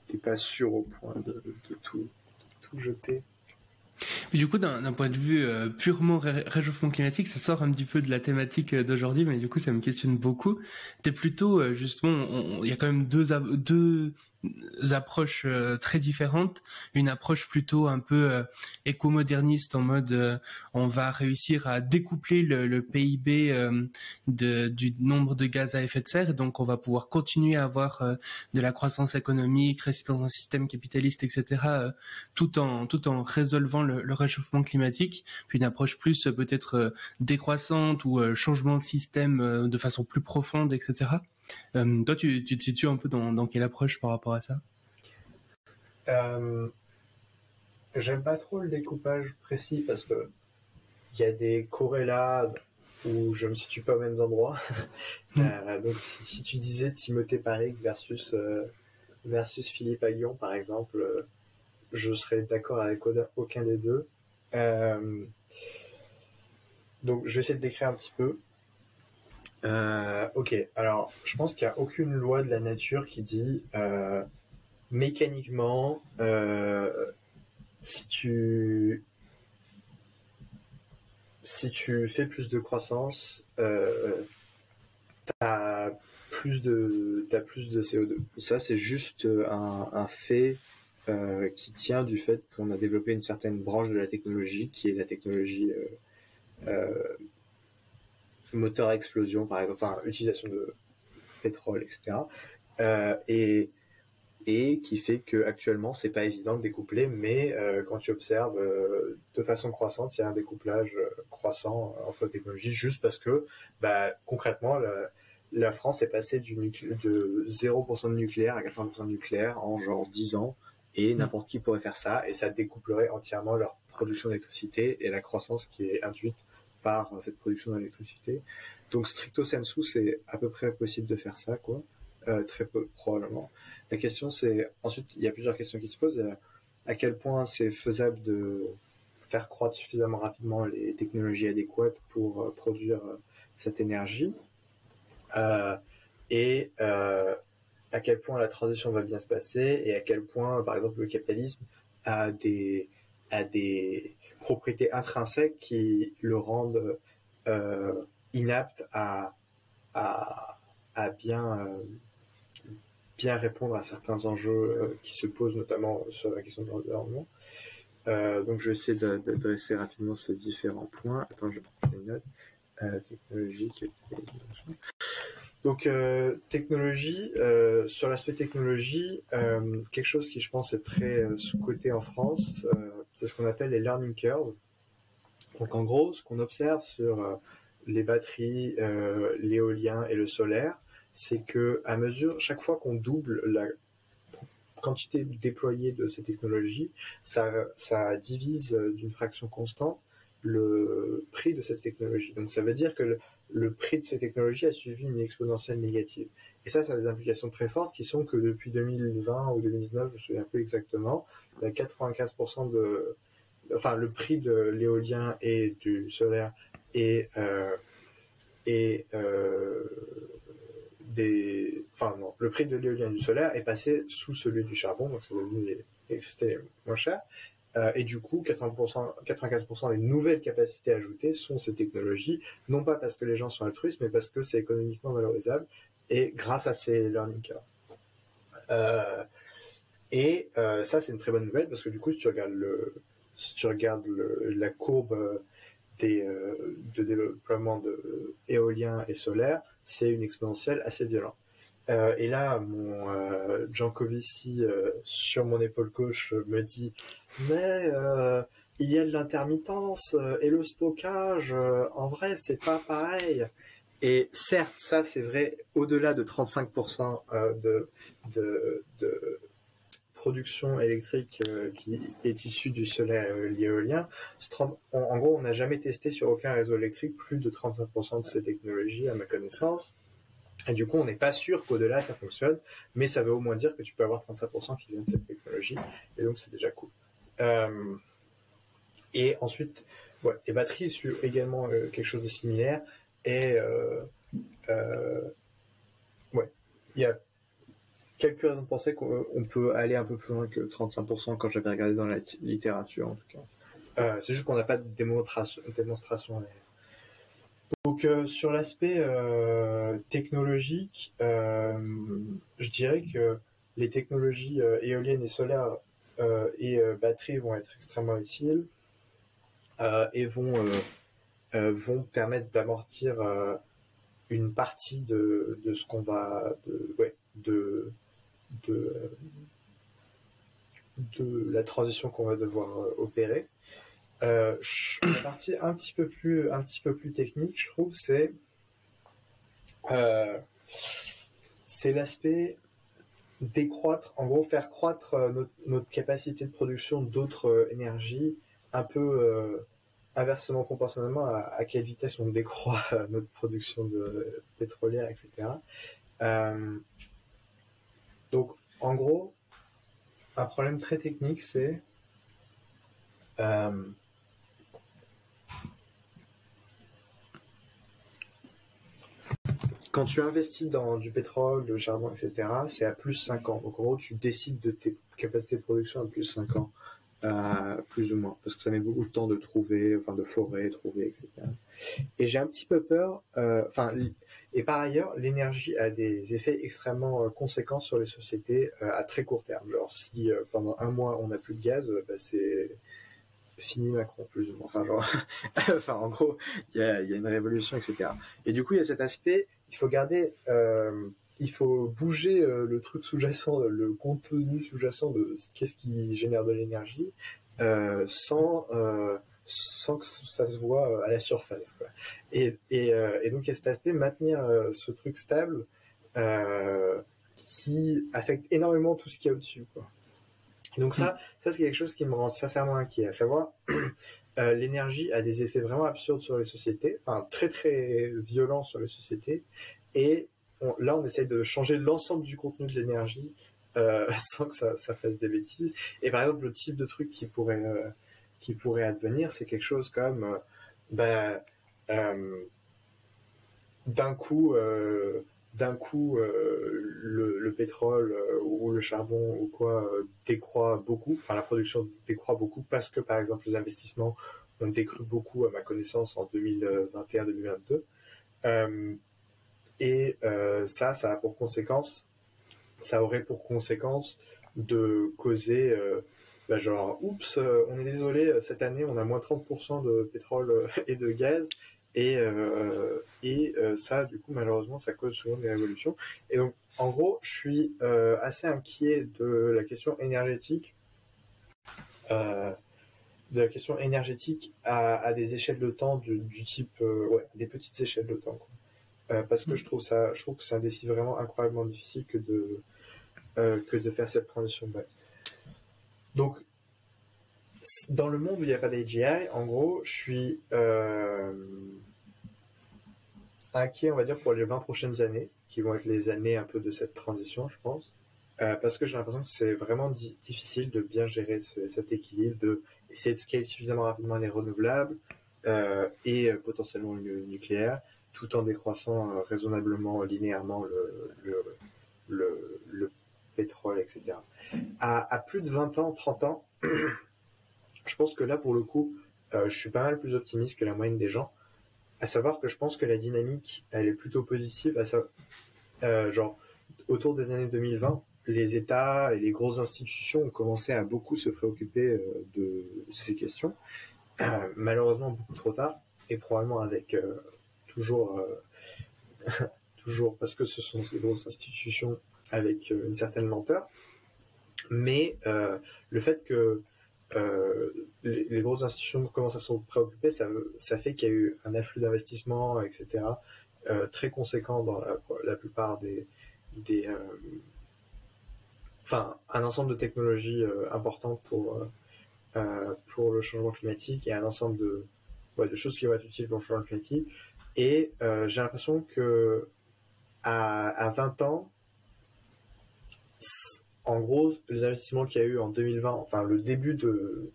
t'es pas sûr au point de, de, tout, tout jeter. Du coup, d'un point de vue euh, purement réchauffement climatique, ça sort un petit peu de la thématique euh, d'aujourd'hui, mais du coup, ça me questionne beaucoup. T'es plutôt, justement, il y a quand même deux, deux approches très différentes. Une approche plutôt un peu éco-moderniste, en mode on va réussir à découpler le, le PIB de, du nombre de gaz à effet de serre, donc on va pouvoir continuer à avoir de la croissance économique, rester dans un système capitaliste, etc., tout en tout en résolvant le, réchauffement climatique, puis une approche plus euh, peut-être euh, décroissante ou euh, changement de système de façon plus profonde, etc. toi, tu, te situes un peu dans, quelle approche par rapport à ça? J'aime pas trop le découpage précis parce que il y a des corrélats où je me situe pas aux mêmes endroits. Mm. donc si, tu disais Timothée Paric versus versus Philippe Aguillon par exemple, je serais d'accord avec aucun des deux. donc je vais essayer de décrire un petit peu. Euh, ok, alors je pense qu'il n'y a aucune loi de la nature qui dit euh, mécaniquement euh, si tu si tu fais plus de croissance, t'as plus de as plus de CO2. Ça c'est juste un fait qui tient du fait qu'on a développé une certaine branche de la technologie qui est la technologie moteur à explosion, par exemple, enfin, utilisation de pétrole, etc. Euh, et, et qui fait que actuellement c'est pas évident de découpler, mais euh, quand tu observes euh, de façon croissante, il y a un découplage croissant entre technologies, juste parce que bah, concrètement la, la France est passée du de 0% de nucléaire à 80% de nucléaire en genre 10 ans, et mmh. n'importe qui pourrait faire ça, et ça découplerait entièrement leur production d'électricité et la croissance qui est induite par cette production d'électricité. Donc stricto sensu, c'est à peu près possible de faire ça, quoi. Euh, très peu probablement. La question, c'est ensuite, il y a plusieurs questions qui se posent. À quel point c'est faisable de faire croître suffisamment rapidement les technologies adéquates pour euh, produire euh, cette énergie? Et à quel point la transition va bien se passer et à quel point, par exemple, le capitalisme a des à des propriétés intrinsèques qui le rendent euh, inapte à, euh, bien répondre à certains enjeux euh, qui se posent, notamment sur la question de l'environnement. Euh, donc, je vais essayer d'adresser rapidement ces différents points. Attends, je prends note. Euh, technologique. Donc technologie, sur l'aspect technologie, quelque chose qui je pense est très sous-coté en France, c'est ce qu'on appelle les learning curves. Donc en gros, ce qu'on observe sur les batteries, l'éolien et le solaire, c'est que à mesure, chaque fois qu'on double la quantité déployée de ces technologies, ça, ça divise d'une fraction constante le prix de cette technologie. Donc ça veut dire que le, prix de ces technologies a suivi une exponentielle négative. Et ça, ça a des implications très fortes qui sont que depuis 2020 ou 2019, je me souviens plus exactement, 95% de, enfin le prix de l'éolien et du solaire euh, euh, enfin non, le prix de l'éolien du solaire est passé sous celui du charbon, donc c'est devenu l'électricité moins cher. Euh, et du coup, 80%, 95% des nouvelles capacités ajoutées sont ces technologies, non pas parce que les gens sont altruistes, mais parce que c'est économiquement valorisable et grâce à ces learning curves. Euh, et euh, ça, c'est une très bonne nouvelle parce que du coup, si tu regardes, la courbe des, de développement de éolien et solaire, c'est une exponentielle assez violente. Euh, et là, mon euh, Jankovici euh, sur mon épaule gauche me dit mais il y a de l'intermittence et le stockage. en vrai, c'est pas pareil. Et certes, ça c'est vrai au-delà de 35% de, de, production électrique qui est issue du solaire et l'éolien. En, gros, on n'a jamais testé sur aucun réseau électrique plus de 35% de ces technologies, à ma connaissance. Et du coup, on n'est pas sûr qu'au-delà ça fonctionne, mais ça veut au moins dire que tu peux avoir 35% qui viennent de cette technologie, et donc c'est déjà cool. Euh, et ensuite, les batteries suivent également euh, quelque chose de similaire, et euh, ouais, il y a quelques raisons de penser qu'on peut aller un peu plus loin que 35% quand j'avais regardé dans la littérature en tout cas. c'est juste qu'on n'a pas de démonstration, donc euh, sur l'aspect euh, technologique, euh, je dirais que les technologies éoliennes et solaires et batteries vont être extrêmement utiles et vont vont permettre d'amortir une partie de, de ce qu'on va de, de, de la transition qu'on va devoir opérer. Euh, la partie un petit peu plus, un petit peu plus technique, je trouve, c'est euh, c'est l'aspect décroître, en gros, faire croître euh, notre, capacité de production d'autres énergies un peu, inversement proportionnellement à, quelle vitesse on décroît notre production de pétrolière, etc. donc, en gros, un problème très technique, c'est quand tu investis dans du pétrole, du charbon, etc., c'est à plus 5 ans. Donc, en gros, tu décides de tes capacités de production à plus 5 ans, euh, plus ou moins, parce que ça met beaucoup de temps de trouver, enfin, de forer, trouver, etc. Et j'ai un petit peu peur, euh, enfin, et par ailleurs, l'énergie a des effets extrêmement euh, conséquents sur les sociétés à très court terme. Genre, si pendant un mois on n'a plus de gaz, bah, c'est fini Macron, plus ou moins. Enfin, genre, enfin en gros, il y a, y a, une révolution, etc. Et du coup, il y a cet aspect il faut garder, il faut bouger euh, le truc sous-jacent, le contenu sous-jacent de qu'est-ce qui génère de l'énergie, euh, sans sans que ça se voit à la surface. Quoi. Et, et, et, donc il y a cet aspect maintenir ce truc stable qui affecte énormément tout ce qu'il y a au-dessus. Quoi. Et donc ça, ça c'est quelque chose qui me rend sincèrement inquiet, à savoir euh, l'énergie a des effets vraiment absurdes sur les sociétés, enfin très très violents sur les sociétés. Et là, on essaye de changer l'ensemble du contenu de l'énergie euh, sans que ça, fasse des bêtises. Et par exemple, le type de truc qui pourrait euh, qui pourrait advenir, c'est quelque chose comme ben, d'un coup d'un coup le, le, pétrole ou le charbon ou quoi décroît beaucoup, enfin la production décroît beaucoup parce que par exemple les investissements ont décru beaucoup à ma connaissance en 2021-2022. Euh, et euh, ça, ça a pour conséquence, ça aurait pour conséquence de causer, euh, bah genre, oups, on est désolé, cette année on a moins 30% de pétrole et de gaz, et, et ça, du coup, malheureusement, ça cause souvent des révolutions. Et donc, en gros, je suis assez inquiet de la question énergétique de la question énergétique à, des échelles de temps du, type, euh, ouais, des petites échelles de temps. Euh, parce que mm. je trouve ça, je trouve que c'est un défi vraiment incroyablement difficile que de euh, que de faire cette transition. Donc, dans le monde où il n'y a pas d'AGI, en gros, je suis inquiet, on va dire, pour les 20 prochaines années, qui vont être les années un peu de cette transition, je pense. parce que j'ai l'impression que c'est vraiment difficile de bien gérer cet équilibre, de essayer de scaler suffisamment rapidement les renouvelables euh, et euh, potentiellement le nucléaire, tout en décroissant euh, raisonnablement linéairement le, le, le, pétrole, etc. À, plus de 20 ans, 30 ans, je pense que là, pour le coup, je suis pas mal plus optimiste que la moyenne des gens. À savoir que je pense que la dynamique, elle est plutôt positive. Ça, genre, autour des années 2020, les États et les grosses institutions ont commencé à beaucoup se préoccuper euh, de ces questions. Euh, malheureusement, beaucoup trop tard, et probablement avec euh, toujours, toujours parce que ce sont ces grosses institutions avec une certaine lenteur. Mais le fait que les, grosses institutions commencent à se préoccuper, ça, fait qu'il y a eu un afflux d'investissements, etc., très conséquent dans la, plupart des, enfin un ensemble de technologies euh, importantes pour euh, euh, pour le changement climatique et un ensemble de choses qui vont être utiles pour le changement climatique. Et j'ai l'impression que à, à 20 ans, en gros, les investissements qu'il y a eu en 2020, enfin le début de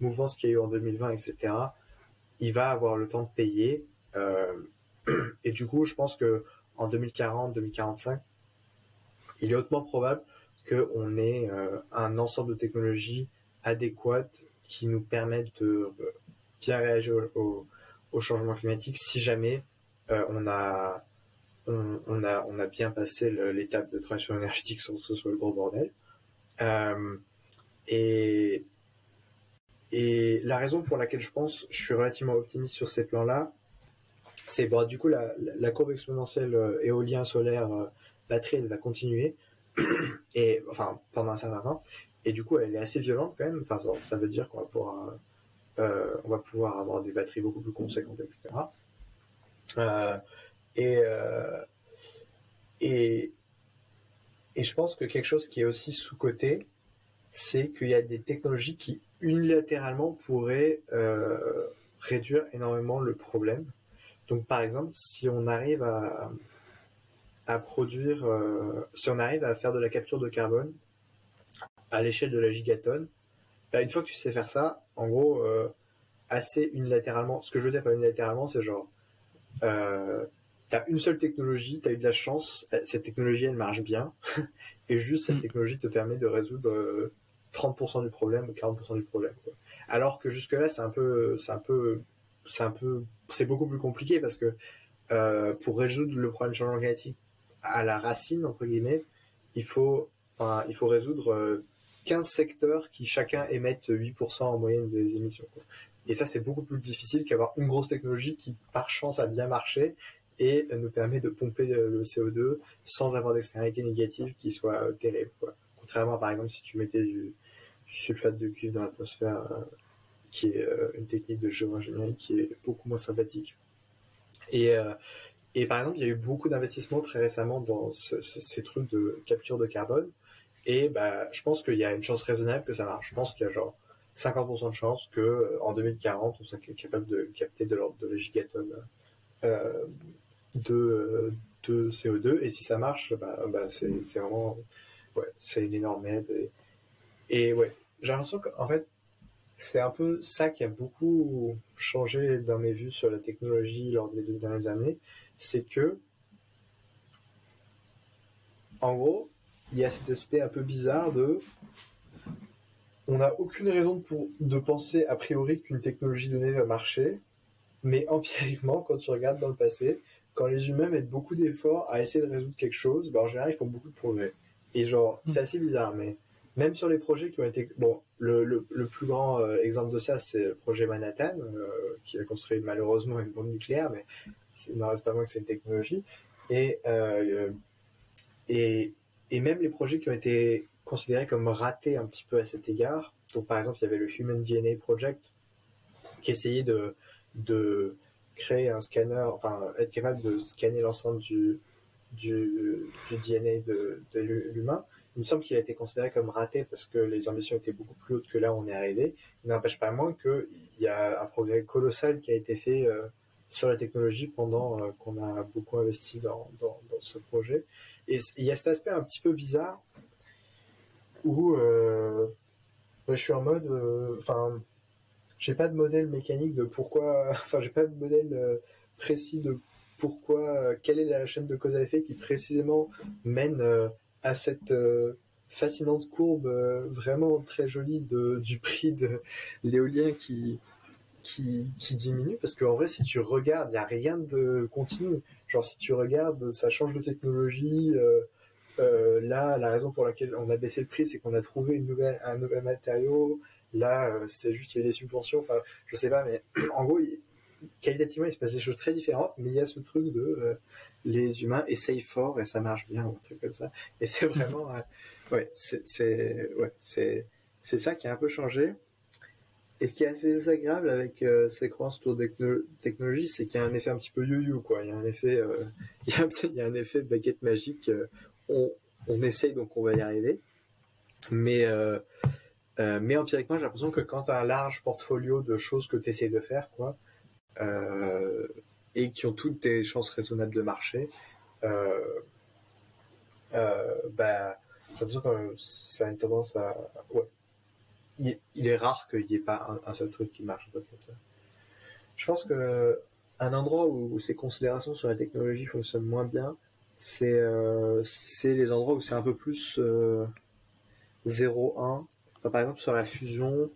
mouvance qu'il y a eu en 2020, etc., il va avoir le temps de payer. Euh, et du coup, je pense que en 2040, 2045, il est hautement probable qu'on ait euh, un ensemble de technologies adéquates qui nous permettent de euh, bien réagir au, changement climatique si jamais euh, on a on, a on a bien passé l'étape de transition énergétique sans que ce soit le gros bordel et et la raison pour laquelle je pense je suis relativement optimiste sur ces plans là c'est bon du coup la, courbe exponentielle éolien solaire batterie elle va continuer et enfin pendant un certain temps. Et du coup, elle est assez violente quand même. Enfin, ça, veut dire qu'on va pouvoir, euh, on va pouvoir avoir des batteries beaucoup plus conséquentes, etc. Euh, et, euh, et et je pense que quelque chose qui est aussi sous côté, c'est qu'il y a des technologies qui unilatéralement pourraient réduire énormément le problème. Donc par exemple, si on arrive à, à produire, euh, si on arrive à faire de la capture de carbone à l'échelle de la gigatonne, bah, une fois que tu sais faire ça, en gros, euh, assez unilatéralement, ce que je veux dire par unilatéralement, c'est genre, euh, tu as une seule technologie, tu as eu de la chance, cette technologie elle marche bien, et juste cette mm. technologie te permet de résoudre 30% du problème ou 40% du problème. Alors que jusque-là, c'est un peu, c'est un peu, c'est un peu, c'est beaucoup plus compliqué parce que pour résoudre le problème du changement climatique à la racine, entre guillemets, il faut, enfin, il faut résoudre 15 euh, secteurs qui chacun émettent 8% en moyenne des émissions. Et ça, c'est beaucoup plus difficile qu'avoir une grosse technologie qui, par chance, a bien marché et nous permet de pomper le CO2 sans avoir d'externalité négative qui soit euh, terrible. Contrairement, par exemple, si tu mettais du, sulfate de cuivre dans l'atmosphère, euh, qui est une technique de géo-ingénierie qui est beaucoup moins sympathique. Et, et par exemple, il y a eu beaucoup d'investissements très récemment dans ces trucs de capture de carbone. Et bah, je pense qu'il y a une chance raisonnable que ça marche. Je pense qu'il y a genre 50% de chance que en 2040, on soit capable de capter de l'ordre de la euh, de, de, CO2. Et si ça marche, bah, bah c'est vraiment ouais, c'est une énorme aide. Et, et ouais, j'ai l'impression qu'en fait, c'est un peu ça qui a beaucoup changé dans mes vues sur la technologie lors des deux dernières années c'est que, en gros, il y a cet aspect un peu bizarre de on n'a aucune raison pour, de penser a priori qu'une technologie donnée va marcher, mais empiriquement, quand tu regardes dans le passé, quand les humains mettent beaucoup d'efforts à essayer de résoudre quelque chose, ben en général, ils font beaucoup de progrès. Et genre, c'est assez bizarre, mais même sur les projets qui ont été... Bon, le, le, plus grand euh, exemple de ça, c'est le projet Manhattan, euh, qui a construit malheureusement une bombe nucléaire, mais il n'en reste pas moins que c'est une technologie. Et, euh, et, et même les projets qui ont été considérés comme ratés un petit peu à cet égard, donc par exemple il y avait le Human DNA Project, qui essayait de, de créer un scanner, enfin être capable de scanner l'ensemble du, du, du, DNA de, l'humain. Il me semble qu'il a été considéré comme raté parce que les ambitions étaient beaucoup plus hautes que là où on est arrivé. Il n'empêche pas moins qu'il y a un progrès colossal qui a été fait euh, sur la technologie pendant euh, qu'on a beaucoup investi dans, dans, ce projet. Et il y a cet aspect un petit peu bizarre où euh, je suis en mode, euh, enfin, j'ai pas de modèle mécanique de pourquoi, enfin, j'ai pas de modèle précis de pourquoi, quelle est la chaîne de cause à effet qui précisément mène à cette fascinante courbe vraiment très jolie du prix de l'éolien qui, qui, qui diminue parce qu'en vrai, si tu regardes, il n'y a rien de continu. Genre, si tu regardes, ça change de technologie. Euh, euh, là, la raison pour laquelle on a baissé le prix, c'est qu'on a trouvé une nouvelle, un nouvel matériau. Là, euh, c'est juste qu'il y a des subventions. Enfin, je sais pas, mais en gros, qualitativement, il se passe des choses très différentes, mais il y a ce truc de les humains essayent fort et ça marche bien, un truc comme ça. Et c'est vraiment, ouais, c'est, ouais, c'est, c'est ça qui a un peu changé. Et ce qui est assez désagréable avec euh, ces croyances autour de technologie, c'est qu'il y a un effet un petit peu you-you, quoi. Il y a un effet, euh, il, y a, un effet baguette magique. Euh, on, on essaye, donc on va y arriver. Mais, mais empiriquement, j'ai l'impression que quand tu as un large portfolio de choses que tu essayes de faire, quoi, et qui ont toutes des chances raisonnables de marcher, bah, j'ai l'impression que ça a une tendance à, ouais, il, est rare qu'il n'y ait pas un, seul truc qui marche comme ça. Je pense que un endroit où, ces considérations sur la technologie fonctionnent moins bien, c'est euh, les endroits où c'est un peu plus 0-1. Euh, par exemple, sur la fusion,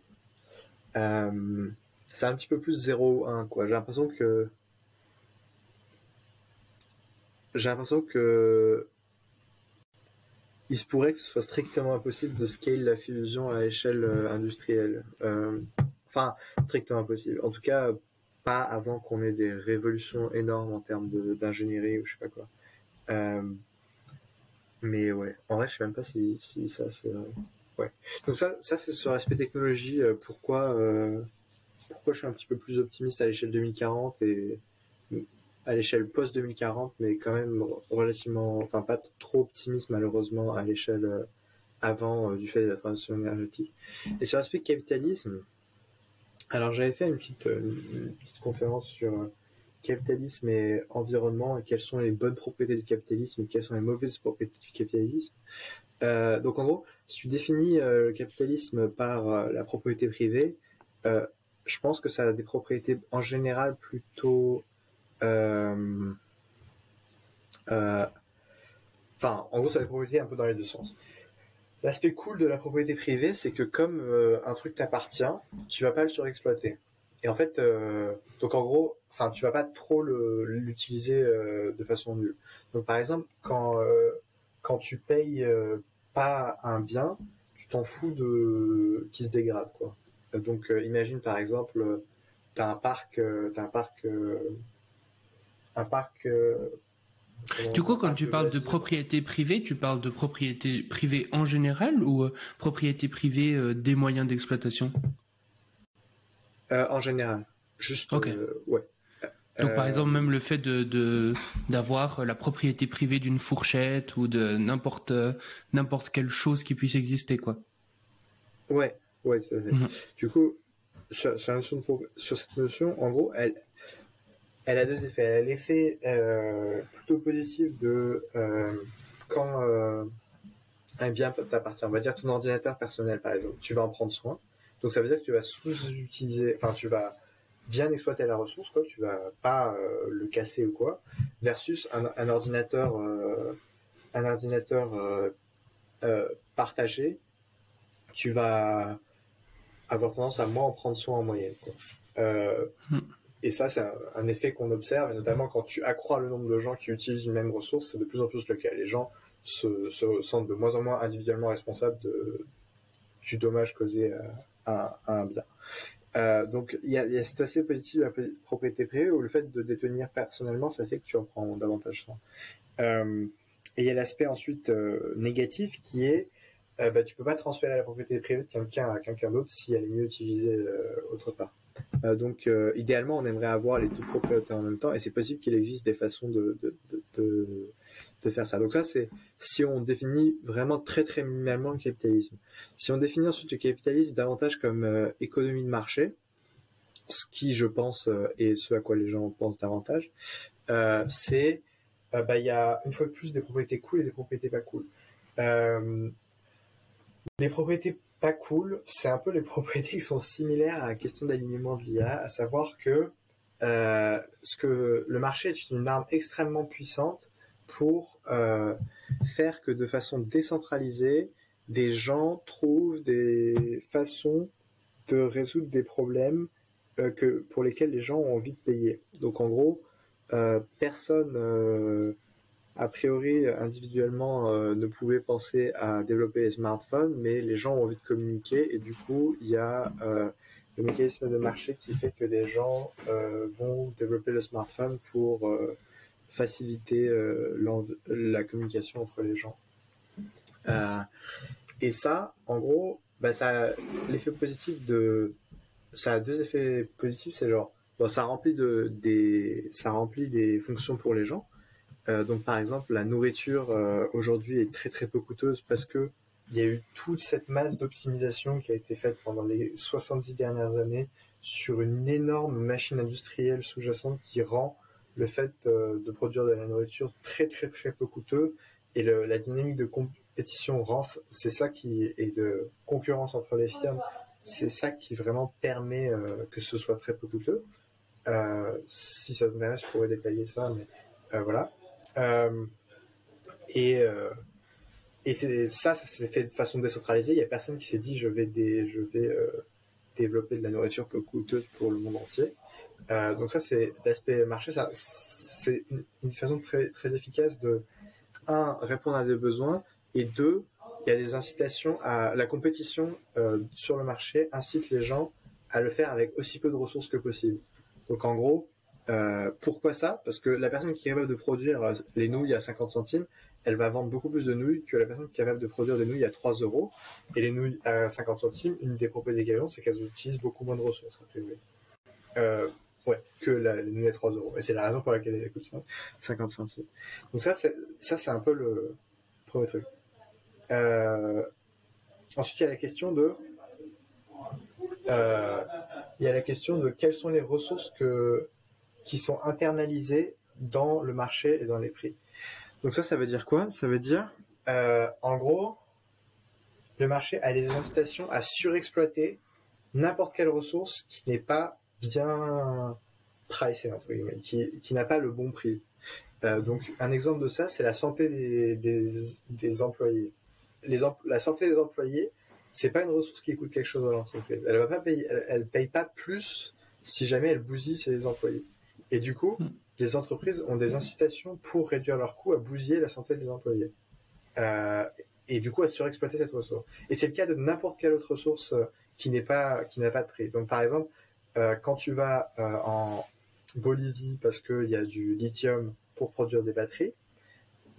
euh, c'est un petit peu plus 0-1. Quoi. J'ai l'impression que j'ai l'impression que il se pourrait que ce soit strictement impossible de scale la fusion à échelle euh, industrielle. Euh, enfin, strictement impossible. En tout cas, pas avant qu'on ait des révolutions énormes en termes d'ingénierie ou je sais pas quoi. Euh, mais ouais, en vrai, je sais même pas si, si ça c'est Ouais. Donc ça, ça c'est sur l'aspect technologie. pourquoi, pourquoi je suis un petit peu plus optimiste à l'échelle 2040 et à l'échelle post-2040, mais quand même relativement, enfin pas trop optimiste malheureusement à l'échelle euh, avant euh, du fait de la transition énergétique. Et sur l'aspect capitalisme, Alors j'avais fait une petite, petite conférence sur euh, capitalisme et environnement et quelles sont les bonnes propriétés du capitalisme et quelles sont les mauvaises propriétés du capitalisme. Euh, donc en gros, si tu définis euh, le capitalisme par euh, la propriété privée, euh, je pense que ça a des propriétés en général plutôt... euh, euh, Enfin, en gros, ça a des propriétés un peu dans les deux sens. L'aspect cool de la propriété privée, c'est que comme euh, un truc t'appartient, tu vas pas le surexploiter. Et en fait, euh, donc en gros, enfin, tu vas pas trop l'utiliser de façon nulle. Donc par exemple, quand quand tu payes pas un bien, tu t'en fous de qui se dégrade, quoi. Donc imagine par exemple, t'as un parc, t'as un parc, un parc. euh, Du coup, quand tu parles de propriété privée, tu parles de propriété privée en général ou euh, propriété privée euh, des moyens d'exploitation? En général, juste. Ok. ouais. Donc, par exemple, même le fait de de- d'avoir la propriété privée d'une fourchette ou de n'importe n'importe quelle chose qui puisse exister, quoi. Ouais, ouais. Mhm. Du coup, sur cette notion, en gros, elle, elle a deux effets. Elle a l'effet euh, plutôt positif de euh, quand euh, un bien t'appartient. On va dire ton ordinateur personnel, par exemple. Tu vas en prendre soin. Donc ça veut dire que tu vas sous-utiliser, enfin tu vas bien exploiter la ressource, quoi. Tu vas pas le casser ou quoi. Versus un, ordinateur, un ordinateur partagé tu vas avoir tendance à moins en prendre soin en moyenne. quoi. Hmm. Et ça, c'est un, effet qu'on observe, et notamment quand tu accrois le nombre de gens qui utilisent une même ressource, c'est de plus en plus le cas. Les gens se, se sentent de moins en moins individuellement responsables du dommage causé à, un bien. Euh, donc il y a, y a cet aspect positif de la propriété privée où le fait de détenir personnellement, ça fait que tu en prends davantage soin. Euh, et il y a l'aspect ensuite euh, négatif qui est bah, tu peux pas transférer la propriété privée de quelqu'un à quelqu'un d'autre si elle est mieux utilisée autre part. Euh, donc euh, idéalement on aimerait avoir les deux propriétés en même temps et c'est possible qu'il existe des façons de, de, de, faire ça. Donc ça c'est si on définit vraiment très très minimalement le capitalisme. Si on définit ensuite le capitalisme davantage comme euh, économie de marché, ce qui je pense est ce à quoi les gens pensent davantage, c'est bah, il y a une fois de plus des propriétés cool et des propriétés pas cool. Les propriétés pas cool, c'est un peu les propriétés qui sont similaires à la question d'alignement de l'IA, à savoir que, euh, ce que le marché est une arme extrêmement puissante pour euh, faire que de façon décentralisée, des gens trouvent des façons de résoudre des problèmes euh, que, pour lesquels les gens ont envie de payer. Donc en gros, personne a priori individuellement euh, ne pouvait penser à développer les smartphones, mais les gens ont envie de communiquer et du coup il y a euh, le mécanisme de marché qui fait que les gens euh, vont développer le smartphone pour faciliter la communication entre les gens. Et ça, en gros, bah, ça l'effet positif de, ça a deux effets positifs, c'est genre, ça remplit de des, ça remplit des fonctions pour les gens. Euh, donc par exemple, la nourriture euh, aujourd'hui est très très peu coûteuse parce que il y a eu toute cette masse d'optimisation qui a été faite pendant les 70 dernières années sur une énorme machine industrielle sous-jacente qui rend le fait euh, de produire de la nourriture très très très peu coûteux. Et la dynamique de compétition rend c'est ça qui et de concurrence entre les firmes. C'est ça qui vraiment permet que ce soit très peu coûteux. Si ça t'intéresse je pourrais détailler ça mais voilà et euh, et ça, ça s'est fait de façon décentralisée. Il y a personne qui s'est dit je vais je vais euh, développer de la nourriture peu coûteuse pour le monde entier. Euh, donc ça c'est l'aspect marché. C'est une, façon très très efficace de un répondre à des besoins et deux il y a des incitations à la compétition euh, sur le marché incite les gens à le faire avec aussi peu de ressources que possible. Donc en gros euh, pourquoi ça? Parce que la personne qui est capable de produire euh, les nouilles à 50 centimes, elle va vendre beaucoup plus de nouilles que la personne qui est capable de produire des nouilles à 3 euros. Et les nouilles à 50 centimes, une des qu'elles ont, c'est qu'elles utilisent beaucoup moins de ressources. Euh, ouais, que les nouilles à 3 euros. Et c'est la raison pour laquelle elles coûtent ça, 50 centimes. Donc ça, c'est, ça, c'est un peu le premier truc. Euh, ensuite, il y a la question de... Il y a la question de quelles sont les ressources que, qui sont internalisées dans le marché et dans les prix. Donc ça, ça veut dire quoi? Ça veut dire, euh, en gros, le marché a des incitations à surexploiter n'importe quelle ressource qui n'est pas bien pricée, entre guillemets, qui, n'a pas le bon prix. Euh, donc un exemple de ça, c'est la santé des, employés. La santé des employés, c'est pas une ressource qui coûte quelque chose à l'entreprise. Elle va pas payer, elle, elle paye pas plus si jamais elle bousille ses employés. Et du coup, Mm. les entreprises ont des incitations pour réduire leurs coûts à bousiller la santé des employés. Euh, et du coup, à surexploiter cette ressource. Et c'est le cas de n'importe quelle autre ressource euh, qui n'est pas, qui n'a pas de prix. Donc, par exemple, euh, quand tu vas euh, en Bolivie parce qu'il y a du lithium pour produire des batteries,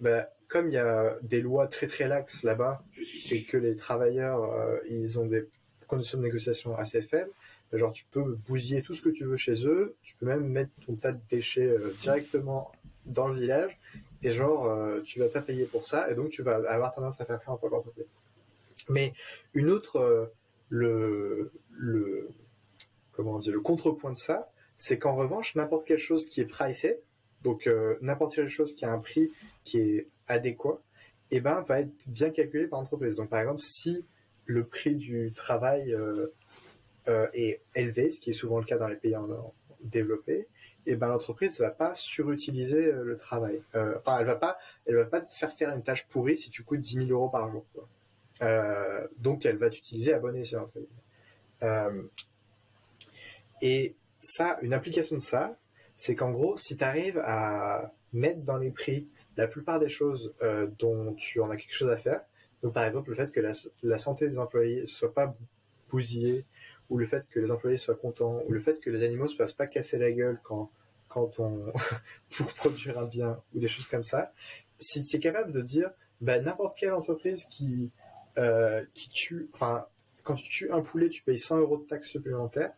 bah, comme il y a des lois très très laxes là-bas, c'est que les travailleurs euh, ils ont des conditions de négociation assez faibles. Genre tu peux bousiller tout ce que tu veux chez eux, tu peux même mettre ton tas de déchets euh, directement dans le village et genre euh, tu vas pas payer pour ça et donc tu vas avoir tendance à faire ça en tant qu'entreprise. Mais une autre euh, le le comment on le contrepoint de ça, c'est qu'en revanche n'importe quelle chose qui est pricée, donc euh, n'importe quelle chose qui a un prix qui est adéquat, et ben va être bien calculé par l'entreprise. Donc par exemple si le prix du travail euh, est élevé, ce qui est souvent le cas dans les pays en, en développés, et ben l'entreprise va pas surutiliser euh, le travail. Euh, Enfin, elle va pas, elle va pas te faire faire une tâche pourrie si tu coûtes 10 000 euros par jour. Euh, donc, elle va t'utiliser à bon escient. et ça, une application de ça, c'est qu'en gros, si tu arrives à mettre dans les prix la plupart des choses dont tu en as quelque chose à faire, donc par exemple le fait que la, la santé des employés soit pas bousillée, ou le fait que les employés soient contents, ou le fait que les animaux se fassent pas casser la gueule quand, quand on, pour produire un bien, ou des choses comme ça, si tu es capable de dire, bah, n'importe quelle entreprise qui, euh, qui tue, enfin, quand tu tues un poulet, tu payes 100 euros de taxes supplémentaires,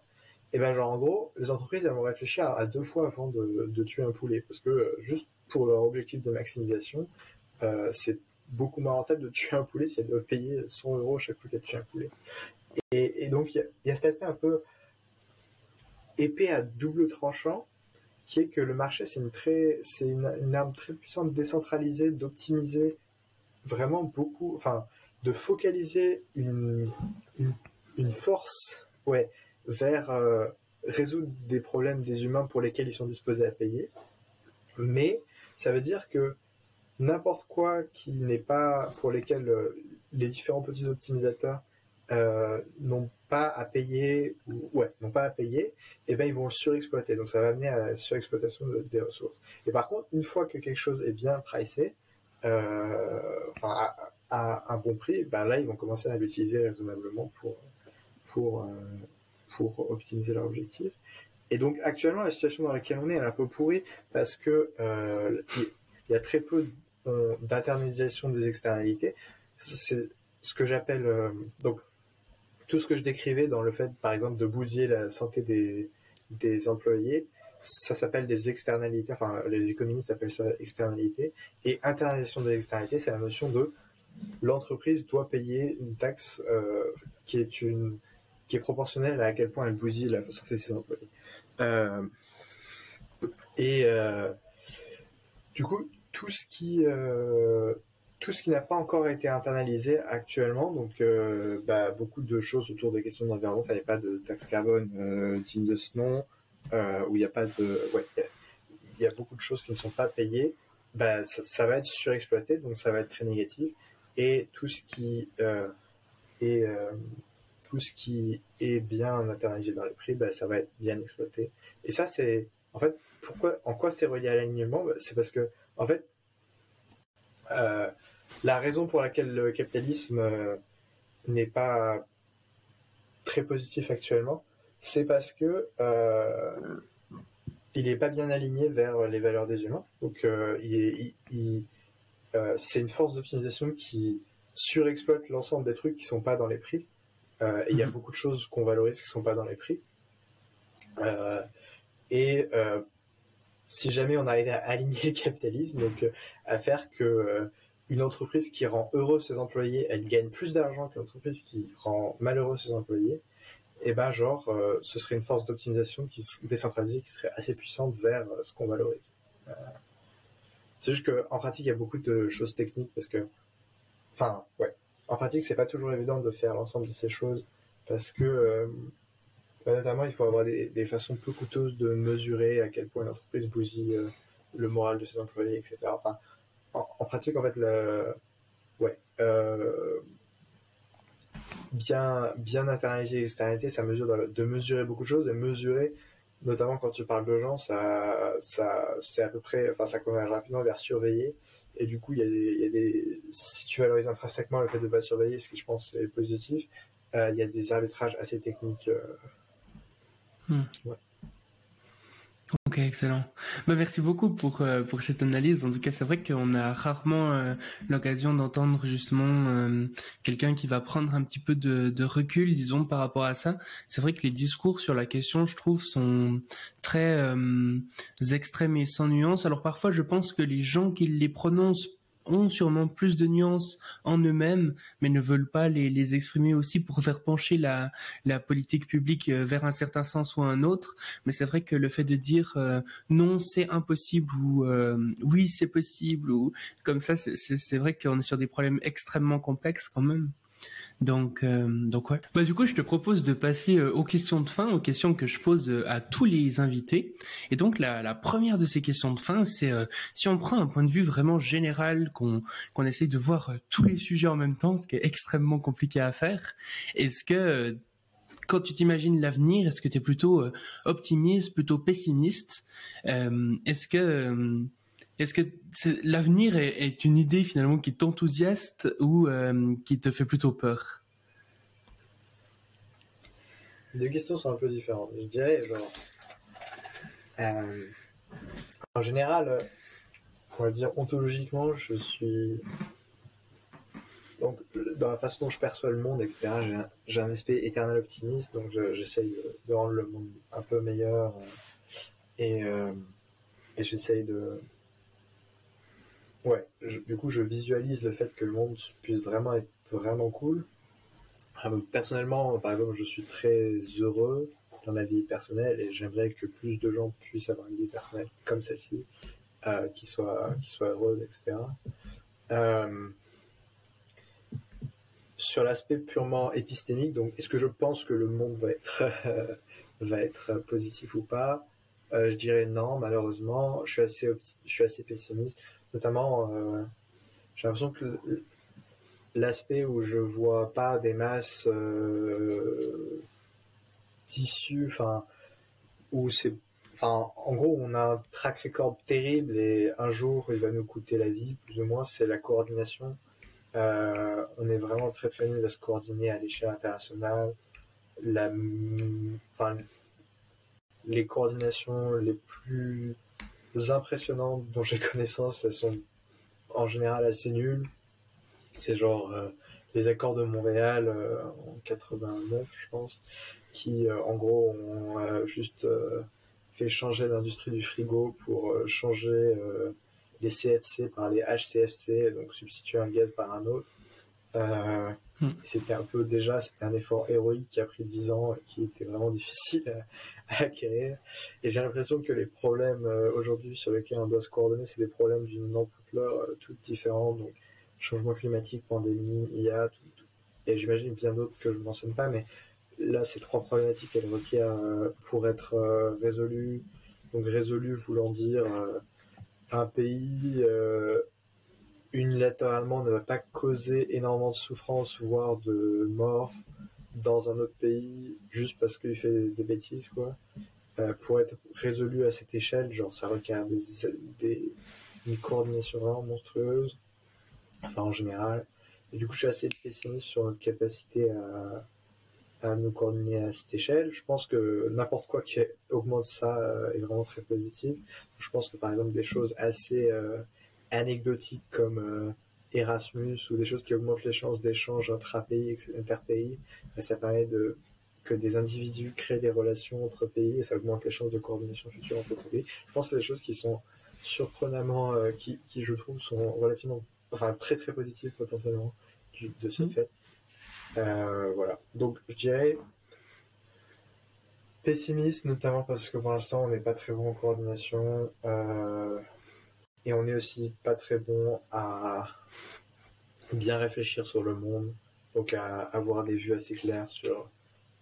et ben genre en gros, les entreprises elles vont réfléchir à, deux fois avant de, de tuer un poulet, parce que euh, juste pour leur objectif de maximisation, euh, c'est beaucoup moins rentable de tuer un poulet si elles doivent payer 100 euros chaque fois qu'elles tuent un poulet. Et, donc il y, a- cet aspect un peu épée à double tranchant, qui est que le marché c'est une arme très puissante décentralisée, d'optimiser vraiment beaucoup, enfin de focaliser une, force, vers euh, résoudre des problèmes des humains pour lesquels ils sont disposés à payer. Mais ça veut dire que n'importe quoi qui n'est pas pour lesquels euh, les différents petits optimisateurs euh, n'ont pas à payer ou ouais n'ont pas à payer et ben ils vont le surexploiter. Donc ça va amener à la surexploitation de- des ressources. Et par contre une fois que quelque chose est bien pricé euh, enfin à, un bon prix ben là ils vont commencer à l'utiliser raisonnablement pour pour euh, pour optimiser leur objectif. Et donc actuellement la situation dans laquelle on est elle est un peu pourrie parce que il y a très peu d'internalisation des externalités. C'est ce que j'appelle donc tout ce que je décrivais dans le fait par exemple de bousiller la santé des, des employés ça s'appelle des externalités enfin les économistes appellent ça externalités et internalisation des externalités c'est la notion de l'entreprise doit payer une taxe euh, qui est une qui est proportionnelle à quel point elle bousille la santé de ses employés. Euh, et euh, du coup tout ce qui tout ce qui n'a pas encore été internalisé actuellement, donc euh, bah, beaucoup de choses autour des questions d'environnement, il n'y a pas de taxe carbone euh, digne de ce nom, euh, où il n'y a pas de... Il y a- beaucoup de choses qui ne sont pas payées, bah, ça, va être surexploité, donc ça va être très négatif, et tout ce qui est... tout ce qui est bien internalisé dans les prix, bah, ça va être bien exploité. Et ça, c'est... En fait, pourquoi, en quoi c'est relié à l'alignement? Bah, C'est parce que, en fait, la raison pour laquelle le capitalisme euh, n'est pas très positif actuellement, c'est parce que euh, il n'est pas bien aligné vers les valeurs des humains. Donc, euh, il est- il- il- c'est une force d'optimisation qui surexploite l'ensemble des trucs qui sont pas dans les prix. Et il y a Mhm. beaucoup de choses qu'on valorise qui sont pas dans les prix. Et si jamais on arrivait à aligner le capitalisme, donc à faire que une entreprise qui rend heureux ses employés, elle gagne plus d'argent qu'une entreprise qui rend malheureux ses employés, et ben genre, ce serait une force d'optimisation qui décentralisée qui serait assez puissante vers ce qu'on valorise. c'est juste qu'en pratique, il y a beaucoup de choses techniques parce que, enfin, ouais, en pratique, c'est pas toujours évident de faire l'ensemble de ces choses parce que bah, notamment, il faut avoir des, façons peu coûteuses de mesurer à quel point une entreprise bousille euh, le moral de ses employés, etc. Enfin, en, pratique, en fait, le, ouais, euh, bien, bien internaliser l'externalité, ça mesure de, mesurer beaucoup de choses, de mesurer, notamment quand tu parles de gens, ça, ça, c'est à peu près, enfin, ça converge rapidement vers surveiller. Et du coup, il y, a des, il y a des, si tu valorises intrinsèquement le fait de ne pas surveiller, ce qui je pense est positif, euh, il y a des arbitrages assez techniques Hmm. Ok, excellent. Bah, merci beaucoup pour, euh, pour cette analyse. En tout cas, c'est vrai qu'on a rarement euh, l'occasion d'entendre justement euh, quelqu'un qui va prendre un petit peu de, de recul, disons, par rapport à ça. C'est vrai que les discours sur la question, je trouve, sont très extrêmes et sans nuance. Alors parfois, je pense que les gens qui les prononcent ont sûrement plus de nuances en eux-mêmes, mais ne veulent pas les, les, exprimer aussi pour faire pencher la, la politique publique euh, vers un certain sens ou un autre. Mais c'est vrai que le fait de dire euh, non, c'est impossible ou euh, oui, c'est possible ou comme ça, c'est vrai qu'on est sur des problèmes extrêmement complexes quand même. Donc, euh, donc ouais. Bah du coup, je te propose de passer euh, aux questions de fin, aux questions que je pose euh, à tous les invités. Et donc la, première de ces questions de fin, c'est si on prend un point de vue vraiment général, qu'on qu'on essaye de voir tous les sujets en même temps, ce qui est extrêmement compliqué à faire. Est-ce que quand tu t'imagines l'avenir, est-ce que tu es plutôt optimiste, plutôt pessimiste? Est-ce que est-ce que l'avenir est, une idée finalement qui t'enthousiaste ou euh, qui te fait plutôt peur? Les deux questions sont un peu différentes. Je dirais, genre, euh, en général, on va dire ontologiquement, je suis. Donc, dans la façon dont je perçois le monde, etc., j'ai un, aspect éternel optimiste, donc j'essaye de, rendre le monde un peu meilleur et, euh, et j'essaye de Ouais, du coup, je visualise le fait que le monde puisse vraiment être vraiment cool. Euh, personnellement, par exemple, je suis très heureux dans ma vie personnelle et j'aimerais que plus de gens puissent avoir une vie personnelle comme celle-ci, euh, qui soit qui soit heureuse, etc. Euh, sur l'aspect purement épistémique, donc est-ce que je pense que le monde va être va être positif ou pas? Je dirais non, malheureusement. Je suis assez je suis assez pessimiste. Notamment, euh, j'ai l'impression que l'aspect où je vois pas des masses euh, tissus, enfin, où c'est, enfin, en gros, on a un track record terrible et un jour il va nous coûter la vie, plus ou moins, c'est la coordination. Euh, on est vraiment très très nul à se coordonner à l'échelle internationale. Les coordinations les plus impressionnantes dont j'ai connaissance, elles sont en général assez nulles. C'est genre euh, les accords de Montréal euh, en 89, je pense, qui euh, en gros ont juste fait changer l'industrie du frigo pour changer les CFC par les HCFC, donc substituer un gaz par un autre. Hmm. C'était un peu déjà, c'était un effort héroïque qui a pris 10 ans et qui était vraiment difficile acquérir. Et j'ai l'impression que les problèmes euh, aujourd'hui sur lesquels on doit se coordonner, c'est des problèmes d'une ampleur euh, toute différente. Donc, changement climatique, pandémie, IA, et j'imagine bien d'autres que je ne mentionne pas, mais là, ces trois problématiques, elles requièrent euh, pour être résolues. Donc, résolues voulant dire un pays unilatéralement ne va pas causer énormément de souffrance, voire de mort dans un autre pays juste parce qu'il fait des bêtises, quoi. Euh, pour être résolu à cette échelle, genre ça requiert des, une coordination vraiment monstrueuse, enfin en général. Du coup, je suis assez pessimiste sur notre capacité à, à nous coordonner à cette échelle. Je pense que n'importe quoi qui augmente ça euh, est vraiment très positif. Je pense que par exemple des choses assez euh, anecdotiques comme Erasmus ou des choses qui augmentent les chances d'échange intra-pays, inter-pays, ben, ça permet de que des individus créent des relations entre pays et ça augmente les chances de coordination future entre ces pays. Je pense que c'est des choses qui sont surprenamment, euh, qui, qui, je trouve sont relativement, enfin très très positives potentiellement de ce mmh. fait. Euh, voilà. Donc je dirais, pessimiste, notamment parce que pour l'instant, on n'est pas très bon en coordination. Euh, et on est aussi pas très bon à bien réfléchir sur le monde. Donc à avoir des vues assez claires sur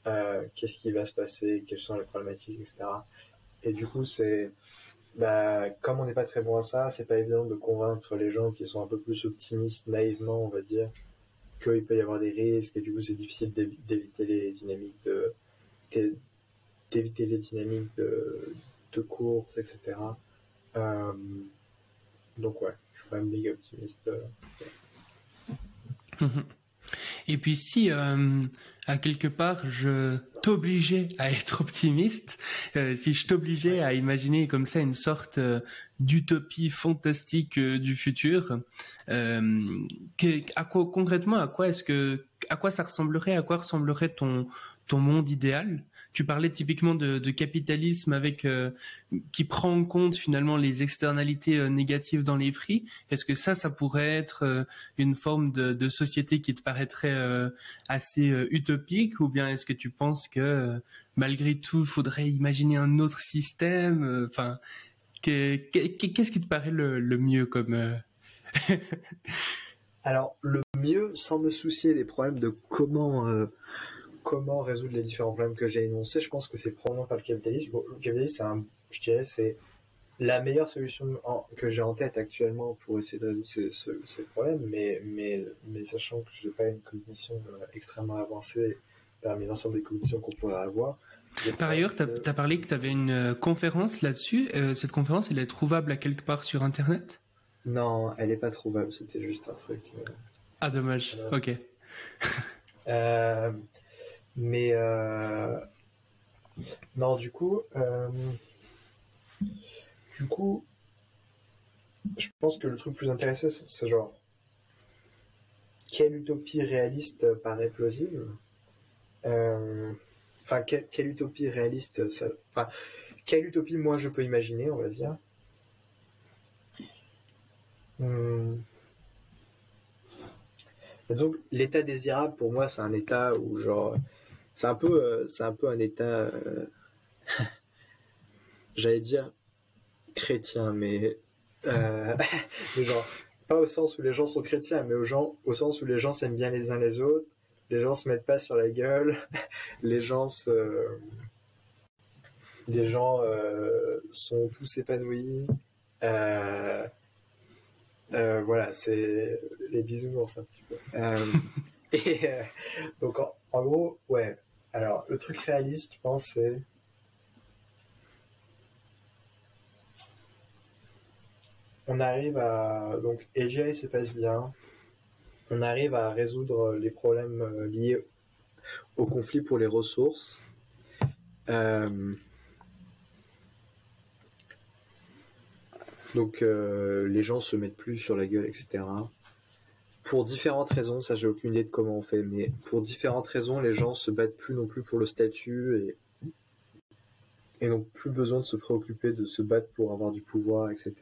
euh, qu'est-ce qui va se passer, quelles sont les problématiques, etc. Et du coup, c'est bah, comme on n'est pas très bon à ça, c'est pas évident de convaincre les gens qui sont un peu plus optimistes naïvement, on va dire, qu'il peut y avoir des risques, et du coup c'est difficile d'éviter les dynamiques de d'éviter les dynamiques de, de course, etc. Euh, donc ouais, je suis pas méga optimiste. Euh. Et puis si euh, à quelque part je t'obligeais à être optimiste, euh, si je t'obligeais à imaginer comme ça une sorte euh, d'utopie fantastique du futur, à quoi concrètement à quoi est-ce que à quoi ça ressemblerait, à quoi ressemblerait ton ton monde idéal? Tu parlais typiquement de, capitalisme avec euh, qui prend en compte finalement les externalités euh, négatives dans les prix. Est-ce que ça, ça pourrait être euh, une forme de, société qui te paraîtrait assez utopique, ou bien est-ce que tu penses que malgré tout, il faudrait imaginer un autre système Enfin, qu'est-ce qui te paraît le, le mieux comme Alors, le mieux, sans me soucier des problèmes de comment comment résoudre les différents problèmes que j'ai énoncés, je pense que c'est probablement pas le capitalisme. le capitalisme, je dirais, c'est la meilleure solution que j'ai en tête actuellement pour essayer de résoudre ces, problèmes, mais, mais, mais sachant que je n'ai pas une cognition euh, extrêmement avancée parmi l'ensemble des cognitions qu'on pourrait avoir. Par ailleurs, tu as, parlé que tu avais une euh, conférence là-dessus. Euh, cette conférence, elle est trouvable à quelque part sur Internet? Non, elle n'est pas trouvable, c'était juste un truc. Ah, dommage. Ok. Mais euh, non, du coup, euh, du coup, je pense que le truc plus intéressant, c'est genre quelle utopie réaliste paraît plausible? Euh, enfin, quelle, utopie réaliste, ça, enfin, quelle utopie moi je peux imaginer, on va dire? Hmm. Donc, l'état désirable pour moi, c'est un état où genre c'est un peu, euh, c'est un peu un état, euh, j'allais dire chrétien, mais, euh, mais genre pas au sens où les gens sont chrétiens, mais au, gens, au sens où les gens s'aiment bien les uns les autres, les gens se mettent pas sur la gueule, les gens se, les gens sont tous épanouis. voilà, c'est les bisounours un petit peu. et donc en gros, ouais. Alors, le truc réaliste, je pense, c'est. On arrive à. Donc, AGI se passe bien. On arrive à résoudre les problèmes euh, liés au conflit pour les ressources. Euh, donc, euh, les gens se mettent plus sur la gueule, etc pour différentes raisons, ça j'ai aucune idée de comment on fait, mais pour différentes raisons, les gens se battent plus non plus pour le statut et, et n'ont plus besoin de se préoccuper de se battre pour avoir du pouvoir, etc.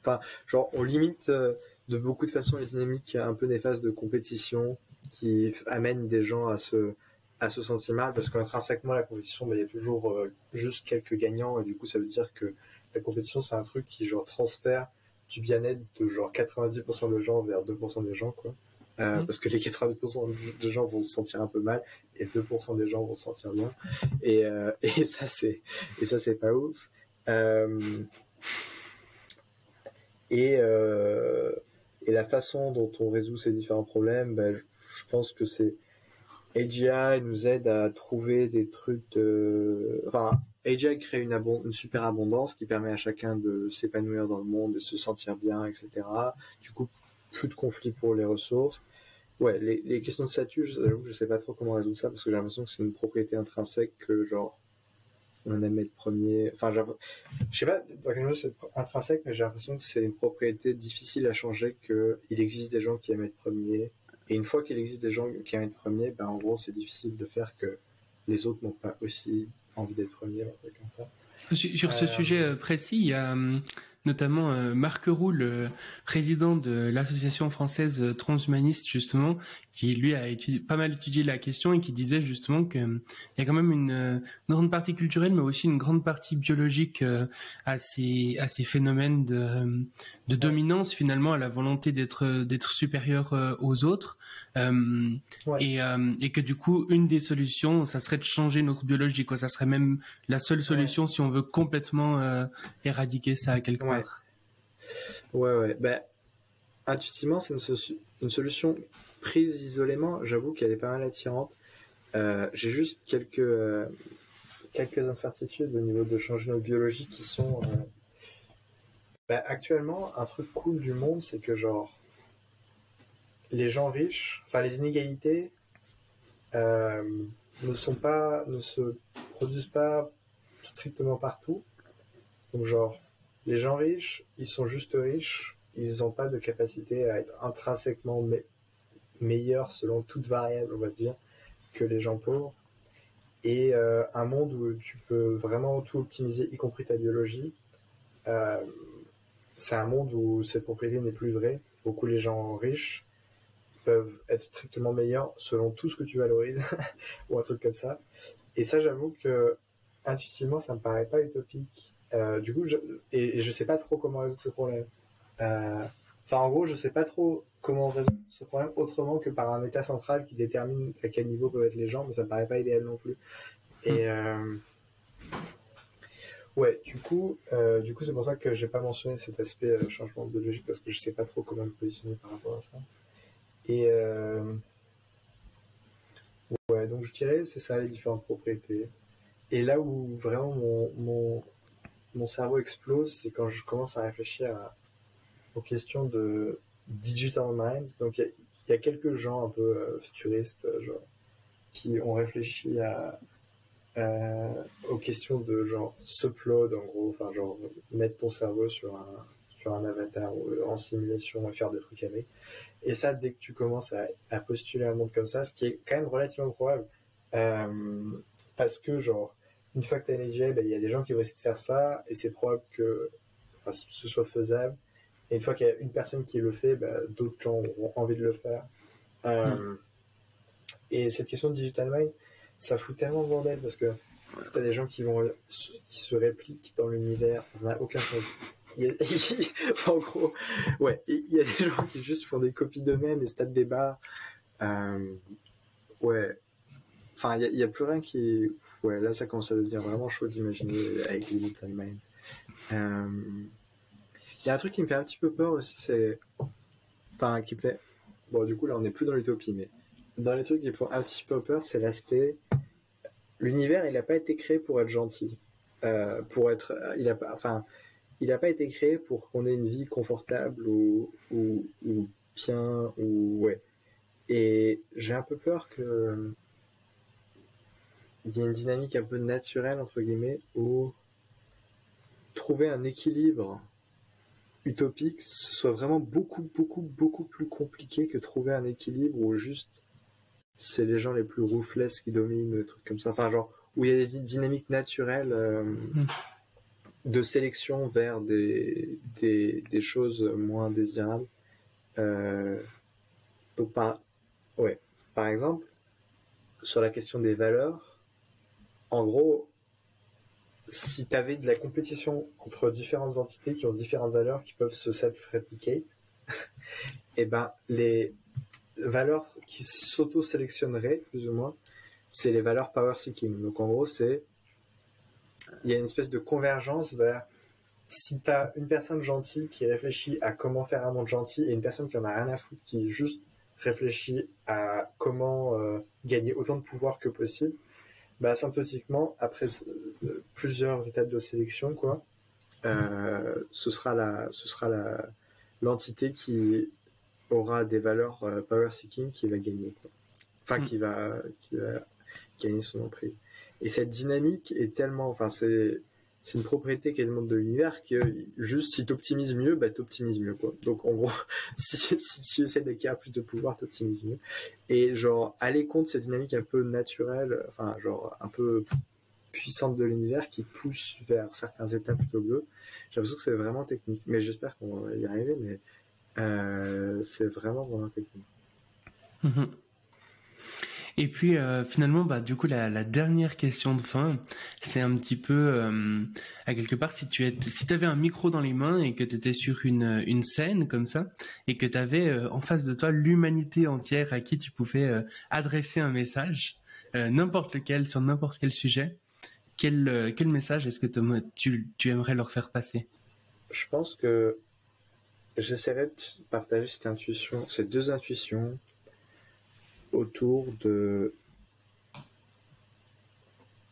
Enfin, genre, on limite euh, de beaucoup de façons les dynamiques un peu néfastes de compétition qui amènent des gens à se, à se sentir mal parce qu'intrinsèquement, la compétition, bah, il y a toujours euh, juste quelques gagnants et du coup, ça veut dire que la compétition, c'est un truc qui, genre, transfère du bien-être de genre 90% de gens vers 2% des gens, quoi. Euh, mm. Parce que les 90% de gens vont se sentir un peu mal et 2% des gens vont se sentir bien. Et, euh, et ça, c'est, et ça, c'est pas ouf. Euh, et, et la façon dont on résout ces différents problèmes, ben, je pense que c'est AGI nous aide à trouver des trucs de, enfin, AJ crée une, super abondance qui permet à chacun de s'épanouir dans le monde, de se sentir bien, etc. Du coup, plus de conflits pour les ressources. Ouais, les, questions de statut, je, je sais pas trop comment résoudre ça parce que j'ai l'impression que c'est une propriété intrinsèque que genre on aime être premier. Enfin, je sais pas dans quel c'est intrinsèque, mais j'ai l'impression que c'est une propriété difficile à changer. Qu'il existe des gens qui aiment être premier, et une fois qu'il existe des gens qui aiment être premier, ben en gros c'est difficile de faire que les autres n'ont pas aussi envie d'être premier, comme ça. Sur, ce euh, sujet euh, précis, il y a hum, notamment euh, Marc Roux, le président de l'association française transhumaniste justement, qui lui a étudié, pas mal étudié la question et qui disait justement qu'il euh, y a quand même une, une, grande partie culturelle, mais aussi une grande partie biologique à ces à ces phénomènes de, de dominance finalement, à la volonté d'être d'être supérieur aux autres, et, et que du coup une des solutions, ça serait de changer notre biologie, quoi. Ça serait même la seule solution si on veut complètement éradiquer ça à quelque part. Ouais, ouais. Ben, intuitivement, c'est une, solution prise isolément. J'avoue qu'elle est pas mal attirante. Euh, j'ai juste quelques, euh, quelques incertitudes au niveau de changements biologiques qui sont. Euh, ben, actuellement, un truc cool du monde, c'est que genre. Les gens riches, enfin les inégalités, ne sont pas, ne se produisent pas strictement partout. Donc genre, les gens riches, ils sont juste riches, ils n'ont pas de capacité à être intrinsèquement meilleurs selon toute variable, on va dire, que les gens pauvres. Et euh, un monde où tu peux vraiment tout optimiser, y compris ta biologie, euh, c'est un monde où cette propriété n'est plus vraie. Beaucoup les gens riches peuvent être strictement meilleurs selon tout ce que tu valorises, ou un truc comme ça. Et ça, j'avoue que intuitivement, ça me paraît pas utopique euh, du coup, je, et, je sais pas trop comment résoudre ce problème. Enfin, en gros, je sais pas trop comment résoudre ce problème autrement que par un État central qui détermine à quel niveau peuvent être les gens, mais ça me paraît pas idéal non plus. Et hmm. euh, ouais, du coup, euh, du coup, c'est pour ça que j'ai pas mentionné cet aspect euh, changement de logique parce que je sais pas trop comment me positionner par rapport à ça. Et ouais, donc je dirais c'est ça les différentes propriétés. Et là où vraiment mon, mon mon cerveau explose, c'est quand je commence à réfléchir aux questions de digital minds. Donc il y, a quelques gens un peu euh, futuristes euh, genre, qui ont réfléchi aux questions de genre subload en gros, enfin genre mettre ton cerveau sur un sur un avatar ou en simulation et faire des trucs avec. Et ça, dès que tu commences à, postuler un monde comme ça, ce qui est quand même relativement probable, euh, parce que genre une fois que tu as une ben, il y a des gens qui vont essayer de faire ça, et c'est probable que ce soit faisable. Et une fois qu'il y a une personne qui le fait, ben, d'autres gens auront envie de le faire. Euh, hmm. Et cette question de digital mind, ça fout tellement de bordel parce que tu as des gens qui vont qui se répliquent dans l'univers, ça n'a aucun sens. en gros, ouais, il y a des gens qui juste font des copies d'eux-mêmes et se tapent des barres. Euh, ouais, enfin, il n'y a, a, plus rien qui ouais, là, ça commence à devenir vraiment chaud d'imaginer avec Little Minds. Euh, il y a un truc qui me fait un petit peu peur aussi, c'est. Enfin, qui me fait. Bon, du coup, là, on n'est plus dans l'utopie, mais dans les trucs qui me font un petit peu peur, c'est l'aspect. L'univers, il n'a pas été créé pour être gentil. Euh, pour être. Il a pas. Enfin. Il n'a pas été créé pour qu'on ait une vie confortable ou, ou, ou bien, ou. Ouais. Et j'ai un peu peur que il y a une dynamique un peu naturelle, entre guillemets, où trouver un équilibre utopique, ce soit vraiment beaucoup, beaucoup, beaucoup plus compliqué que trouver un équilibre où juste c'est les gens les plus ruthless qui dominent, des trucs comme ça. Enfin, genre, où il y a des dynamiques naturelles euh, mm. de sélection vers des, des, choses moins désirables. Euh, donc, par, ouais. par exemple, sur la question des valeurs, en gros, si tu avais de la compétition entre différentes entités qui ont différentes valeurs qui peuvent se self-replicate, et eh ben les valeurs qui s'auto-sélectionneraient, plus ou moins, c'est les valeurs power seeking. Donc en gros, c'est il y a une espèce de convergence vers si tu as une personne gentille qui réfléchit à comment faire un monde gentil et une personne qui en a rien à foutre qui juste réfléchit à comment euh, gagner autant de pouvoir que possible, bah, symptotiquement, après euh, plusieurs étapes de sélection, quoi, euh, ce sera la, ce sera la, l'entité qui aura des valeurs euh, power seeking qui va gagner, quoi. Enfin, mm. qui va, qui va gagner son entrée. Et cette dynamique est tellement, enfin, c'est, c'est une propriété quasiment de l'univers que juste si tu optimises mieux, bah optimises mieux quoi. Donc en gros, si, tu essaies d'acquérir plus de pouvoir, optimises mieux. Et genre aller contre cette dynamique un peu naturelle, enfin genre un peu puissante de l'univers qui pousse vers certains états plutôt bleus. J'ai l'impression que c'est vraiment technique, mais j'espère qu'on va y arriver. Mais euh, c'est vraiment vraiment technique. Et puis euh, finalement, bah du coup la, dernière question de fin, c'est un petit peu euh, à quelque part si tu es, si avais un micro dans les mains et que tu étais sur une une scène comme ça et que tu avais euh, en face de toi l'humanité entière à qui tu pouvais adresser un message, n'importe lequel sur n'importe quel sujet, quel quel message est-ce que tu tu aimerais leur faire passer? Je pense que j'essaierai de partager cette intuition, ces deux intuitions autour de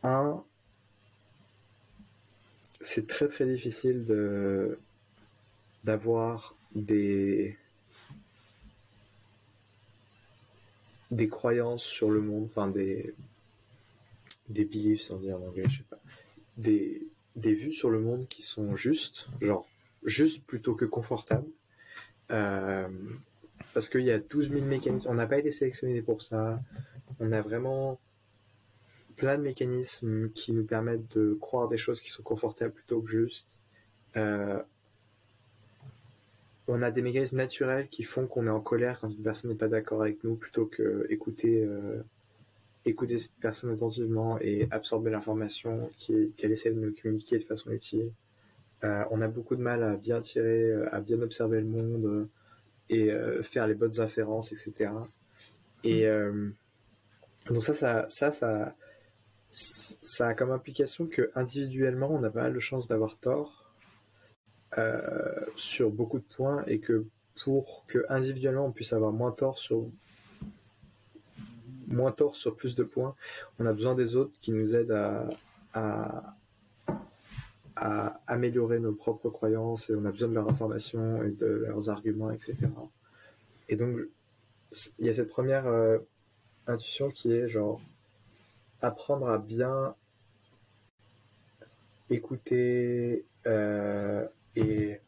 un c'est très très difficile de d'avoir des des croyances sur le monde, enfin des des beliefs sans dire en anglais, je sais pas, des des vues sur le monde qui sont justes, genre juste plutôt que confortables. Euh, parce qu'il y a 12 000 mécanismes. On n'a pas été sélectionné pour ça. On a vraiment plein de mécanismes qui nous permettent de croire des choses qui sont confortables plutôt que justes. Euh, on a des mécanismes naturels qui font qu'on est en colère quand une personne n'est pas d'accord avec nous plutôt que écouter, euh, cette personne attentivement et absorber l'information qu'elle essaie de nous communiquer de façon utile. Euh, on a beaucoup de mal à bien tirer, à bien observer le monde, et euh, faire les bonnes inférences, etc. Et mm. euh, donc ça, ça, ça, ça, ça a comme implication que individuellement, on a pas mal de chances d'avoir tort euh, sur beaucoup de points et que pour que individuellement on puisse avoir moins tort sur moins tort sur plus de points, on a besoin des autres qui nous aident à, à, à améliorer nos propres croyances et on a besoin de leur information et de leurs arguments, etc. Et donc, il y a cette première euh, intuition qui est genre apprendre à bien écouter euh, et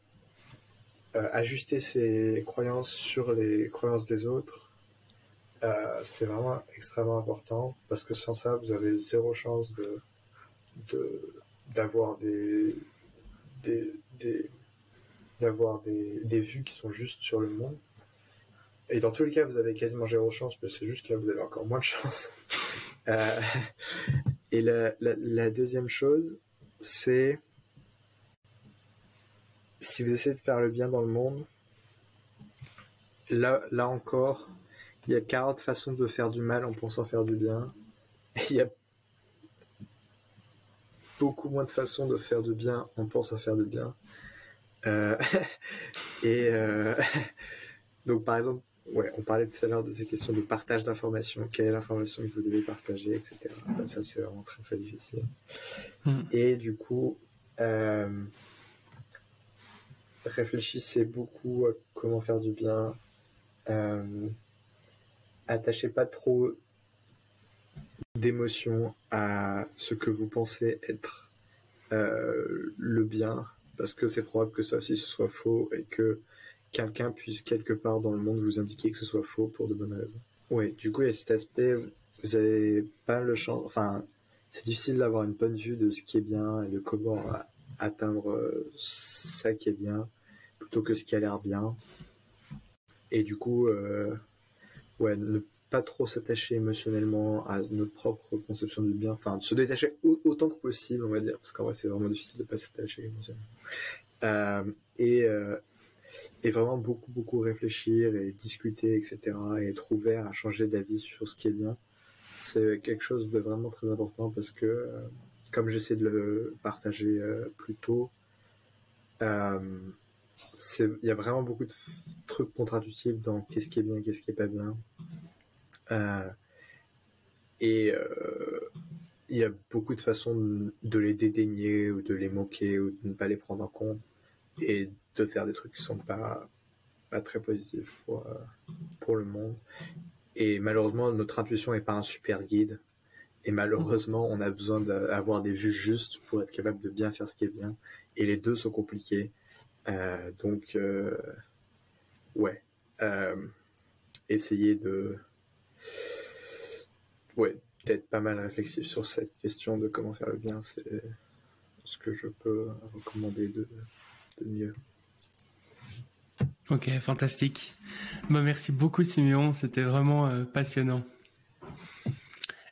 euh, ajuster ses croyances sur les croyances des autres. c'est vraiment extrêmement important parce que sans ça, vous avez zéro chance de, de d'avoir des, des, d'avoir des, des, vues qui sont justes sur le monde. Et dans tous les cas, vous avez quasiment zéro chance, mais c'est juste que là, vous avez encore moins de chance. euh, et la, la, la, deuxième chose, c'est si vous essayez de faire le bien dans le monde, là, là encore, il y a 40 façons de faire du mal en pensant faire du bien. Il y a beaucoup moins de façons de faire du bien en pensant faire du bien. Euh, et euh, donc, par exemple, ouais, on parlait tout à l'heure de ces questions de partage d'informations. Quelle est l'information que vous devez partager, etc. Ben, ça, c'est vraiment très, très difficile. Hmm. Et du coup, euh, réfléchissez beaucoup à comment faire du bien. Attachez pas trop d'émotion à ce que vous pensez être euh, le bien, parce que c'est probable que ça aussi ce soit faux et que quelqu'un puisse quelque part dans le monde vous indiquer que ce soit faux pour de bonnes raisons. Oui, du coup, il y a cet aspect, vous avez pas le champ, enfin, c'est difficile d'avoir une bonne vue de ce qui est bien et de comment atteindre ça qui est bien plutôt que ce qui a l'air bien. Et du coup, euh, ouais, ne pas trop s'attacher émotionnellement à notre propre conception du bien, enfin se détacher autant que possible, on va dire, parce qu'en vrai c'est vraiment difficile de pas s'attacher émotionnellement. Euh, et, euh, et vraiment beaucoup beaucoup réfléchir et discuter, etc. Et être ouvert à changer d'avis sur ce qui est bien, c'est quelque chose de vraiment très important parce que, euh, comme j'essaie de le partager plus tôt, il y a vraiment beaucoup de trucs contradictifs dans qu'est-ce qui est bien, qu'est-ce qui est pas bien. Euh, et euh, il y a beaucoup de façons de les dédaigner ou de les moquer ou de ne pas les prendre en compte et de faire des trucs qui sont pas pas très positifs pour, euh, le monde. Et malheureusement, notre intuition n'est pas un super guide. Et malheureusement, on a besoin d'avoir des vues justes pour être capable de bien faire ce qui est bien. Et les deux sont compliqués. Donc, ouais. Euh, essayer de, ouais, d'être pas mal réflexif sur cette question de comment faire le bien, c'est ce que je peux recommander de, de mieux. Ok, fantastique. Bah, merci beaucoup Siméon, c'était vraiment euh, passionnant.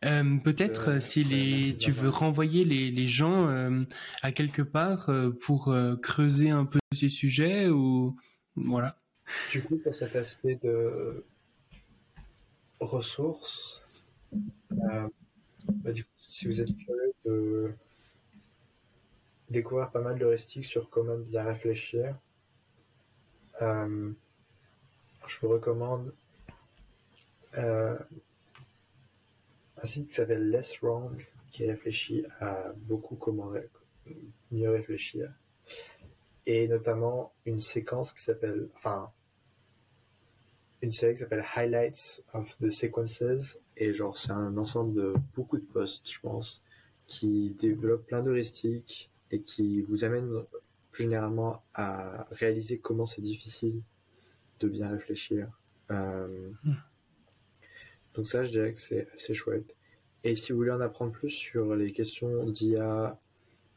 Euh, Peut-être Euh, si les, tu veux renvoyer les, les gens à quelque part pour creuser un peu ces sujets ou voilà. Du coup, sur cet aspect de ressources, euh, bah, du coup, si vous êtes curieux de découvrir pas mal d'heuristiques sur comment bien réfléchir, euh, je vous recommande euh, un site qui s'appelle Less Wrong, qui réfléchit à beaucoup comment mieux réfléchir, et notamment une séquence qui s'appelle, enfin, une série qui s'appelle Highlights of the Sequences, et genre c'est un ensemble de beaucoup de posts, je pense, qui développe plein d'heuristiques et qui vous amène plus généralement à réaliser comment c'est difficile de bien réfléchir. Euh, donc ça, je dirais que c'est assez chouette. Et si vous voulez en apprendre plus sur les questions d'IA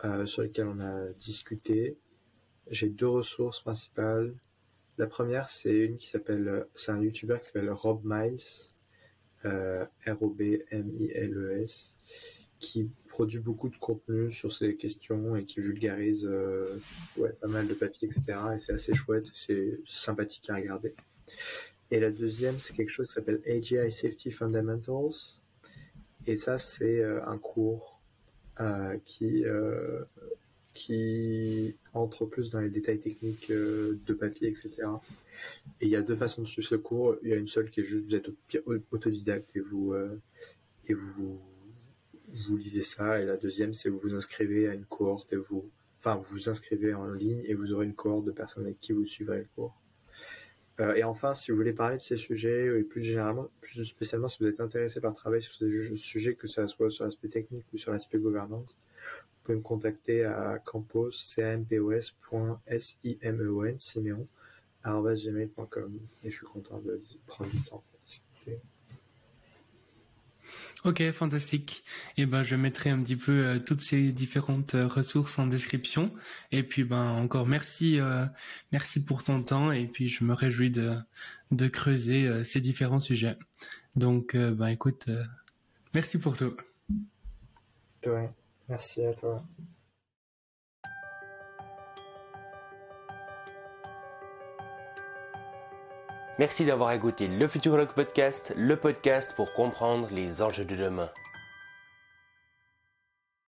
euh, sur lesquelles on a discuté, j'ai deux ressources principales. La première, c'est une qui s'appelle, c'est un YouTuber qui s'appelle Rob Miles, euh, R-O-B-M-I-L-E-S, qui produit beaucoup de contenu sur ces questions et qui vulgarise euh, ouais, pas mal de papiers, etc. Et c'est assez chouette, c'est sympathique à regarder. Et la deuxième, c'est quelque chose qui s'appelle AGI Safety Fundamentals. Et ça, c'est euh, un cours euh, qui, euh, qui entre plus dans les détails techniques euh, de papier, etc. Et il y a deux façons de suivre ce cours. Il y a une seule qui est juste vous êtes au- autodidacte et vous, euh, et vous, vous lisez ça. Et la deuxième, c'est vous vous inscrivez à une cohorte et vous, enfin, vous vous inscrivez en ligne et vous aurez une cohorte de personnes avec qui vous suivrez le cours. Euh, et enfin, si vous voulez parler de ces sujets, et plus généralement, plus spécialement si vous êtes intéressé par travailler sur ces sujets, que ce soit sur l'aspect technique ou sur l'aspect gouvernance, pouvez me contacter à campos, simeon, gmail.com, et je suis content de prendre du temps pour discuter. Ok, fantastique. Et ben, je mettrai un petit peu euh, toutes ces différentes euh, ressources en description. Et puis, ben, encore merci, euh, merci pour ton temps. Et puis, je me réjouis de de creuser ces différents sujets. Donc, ben, écoute, merci pour tout. Ouais, merci à toi. Merci d'avoir écouté le Futurologue Podcast, le podcast pour comprendre les enjeux de demain.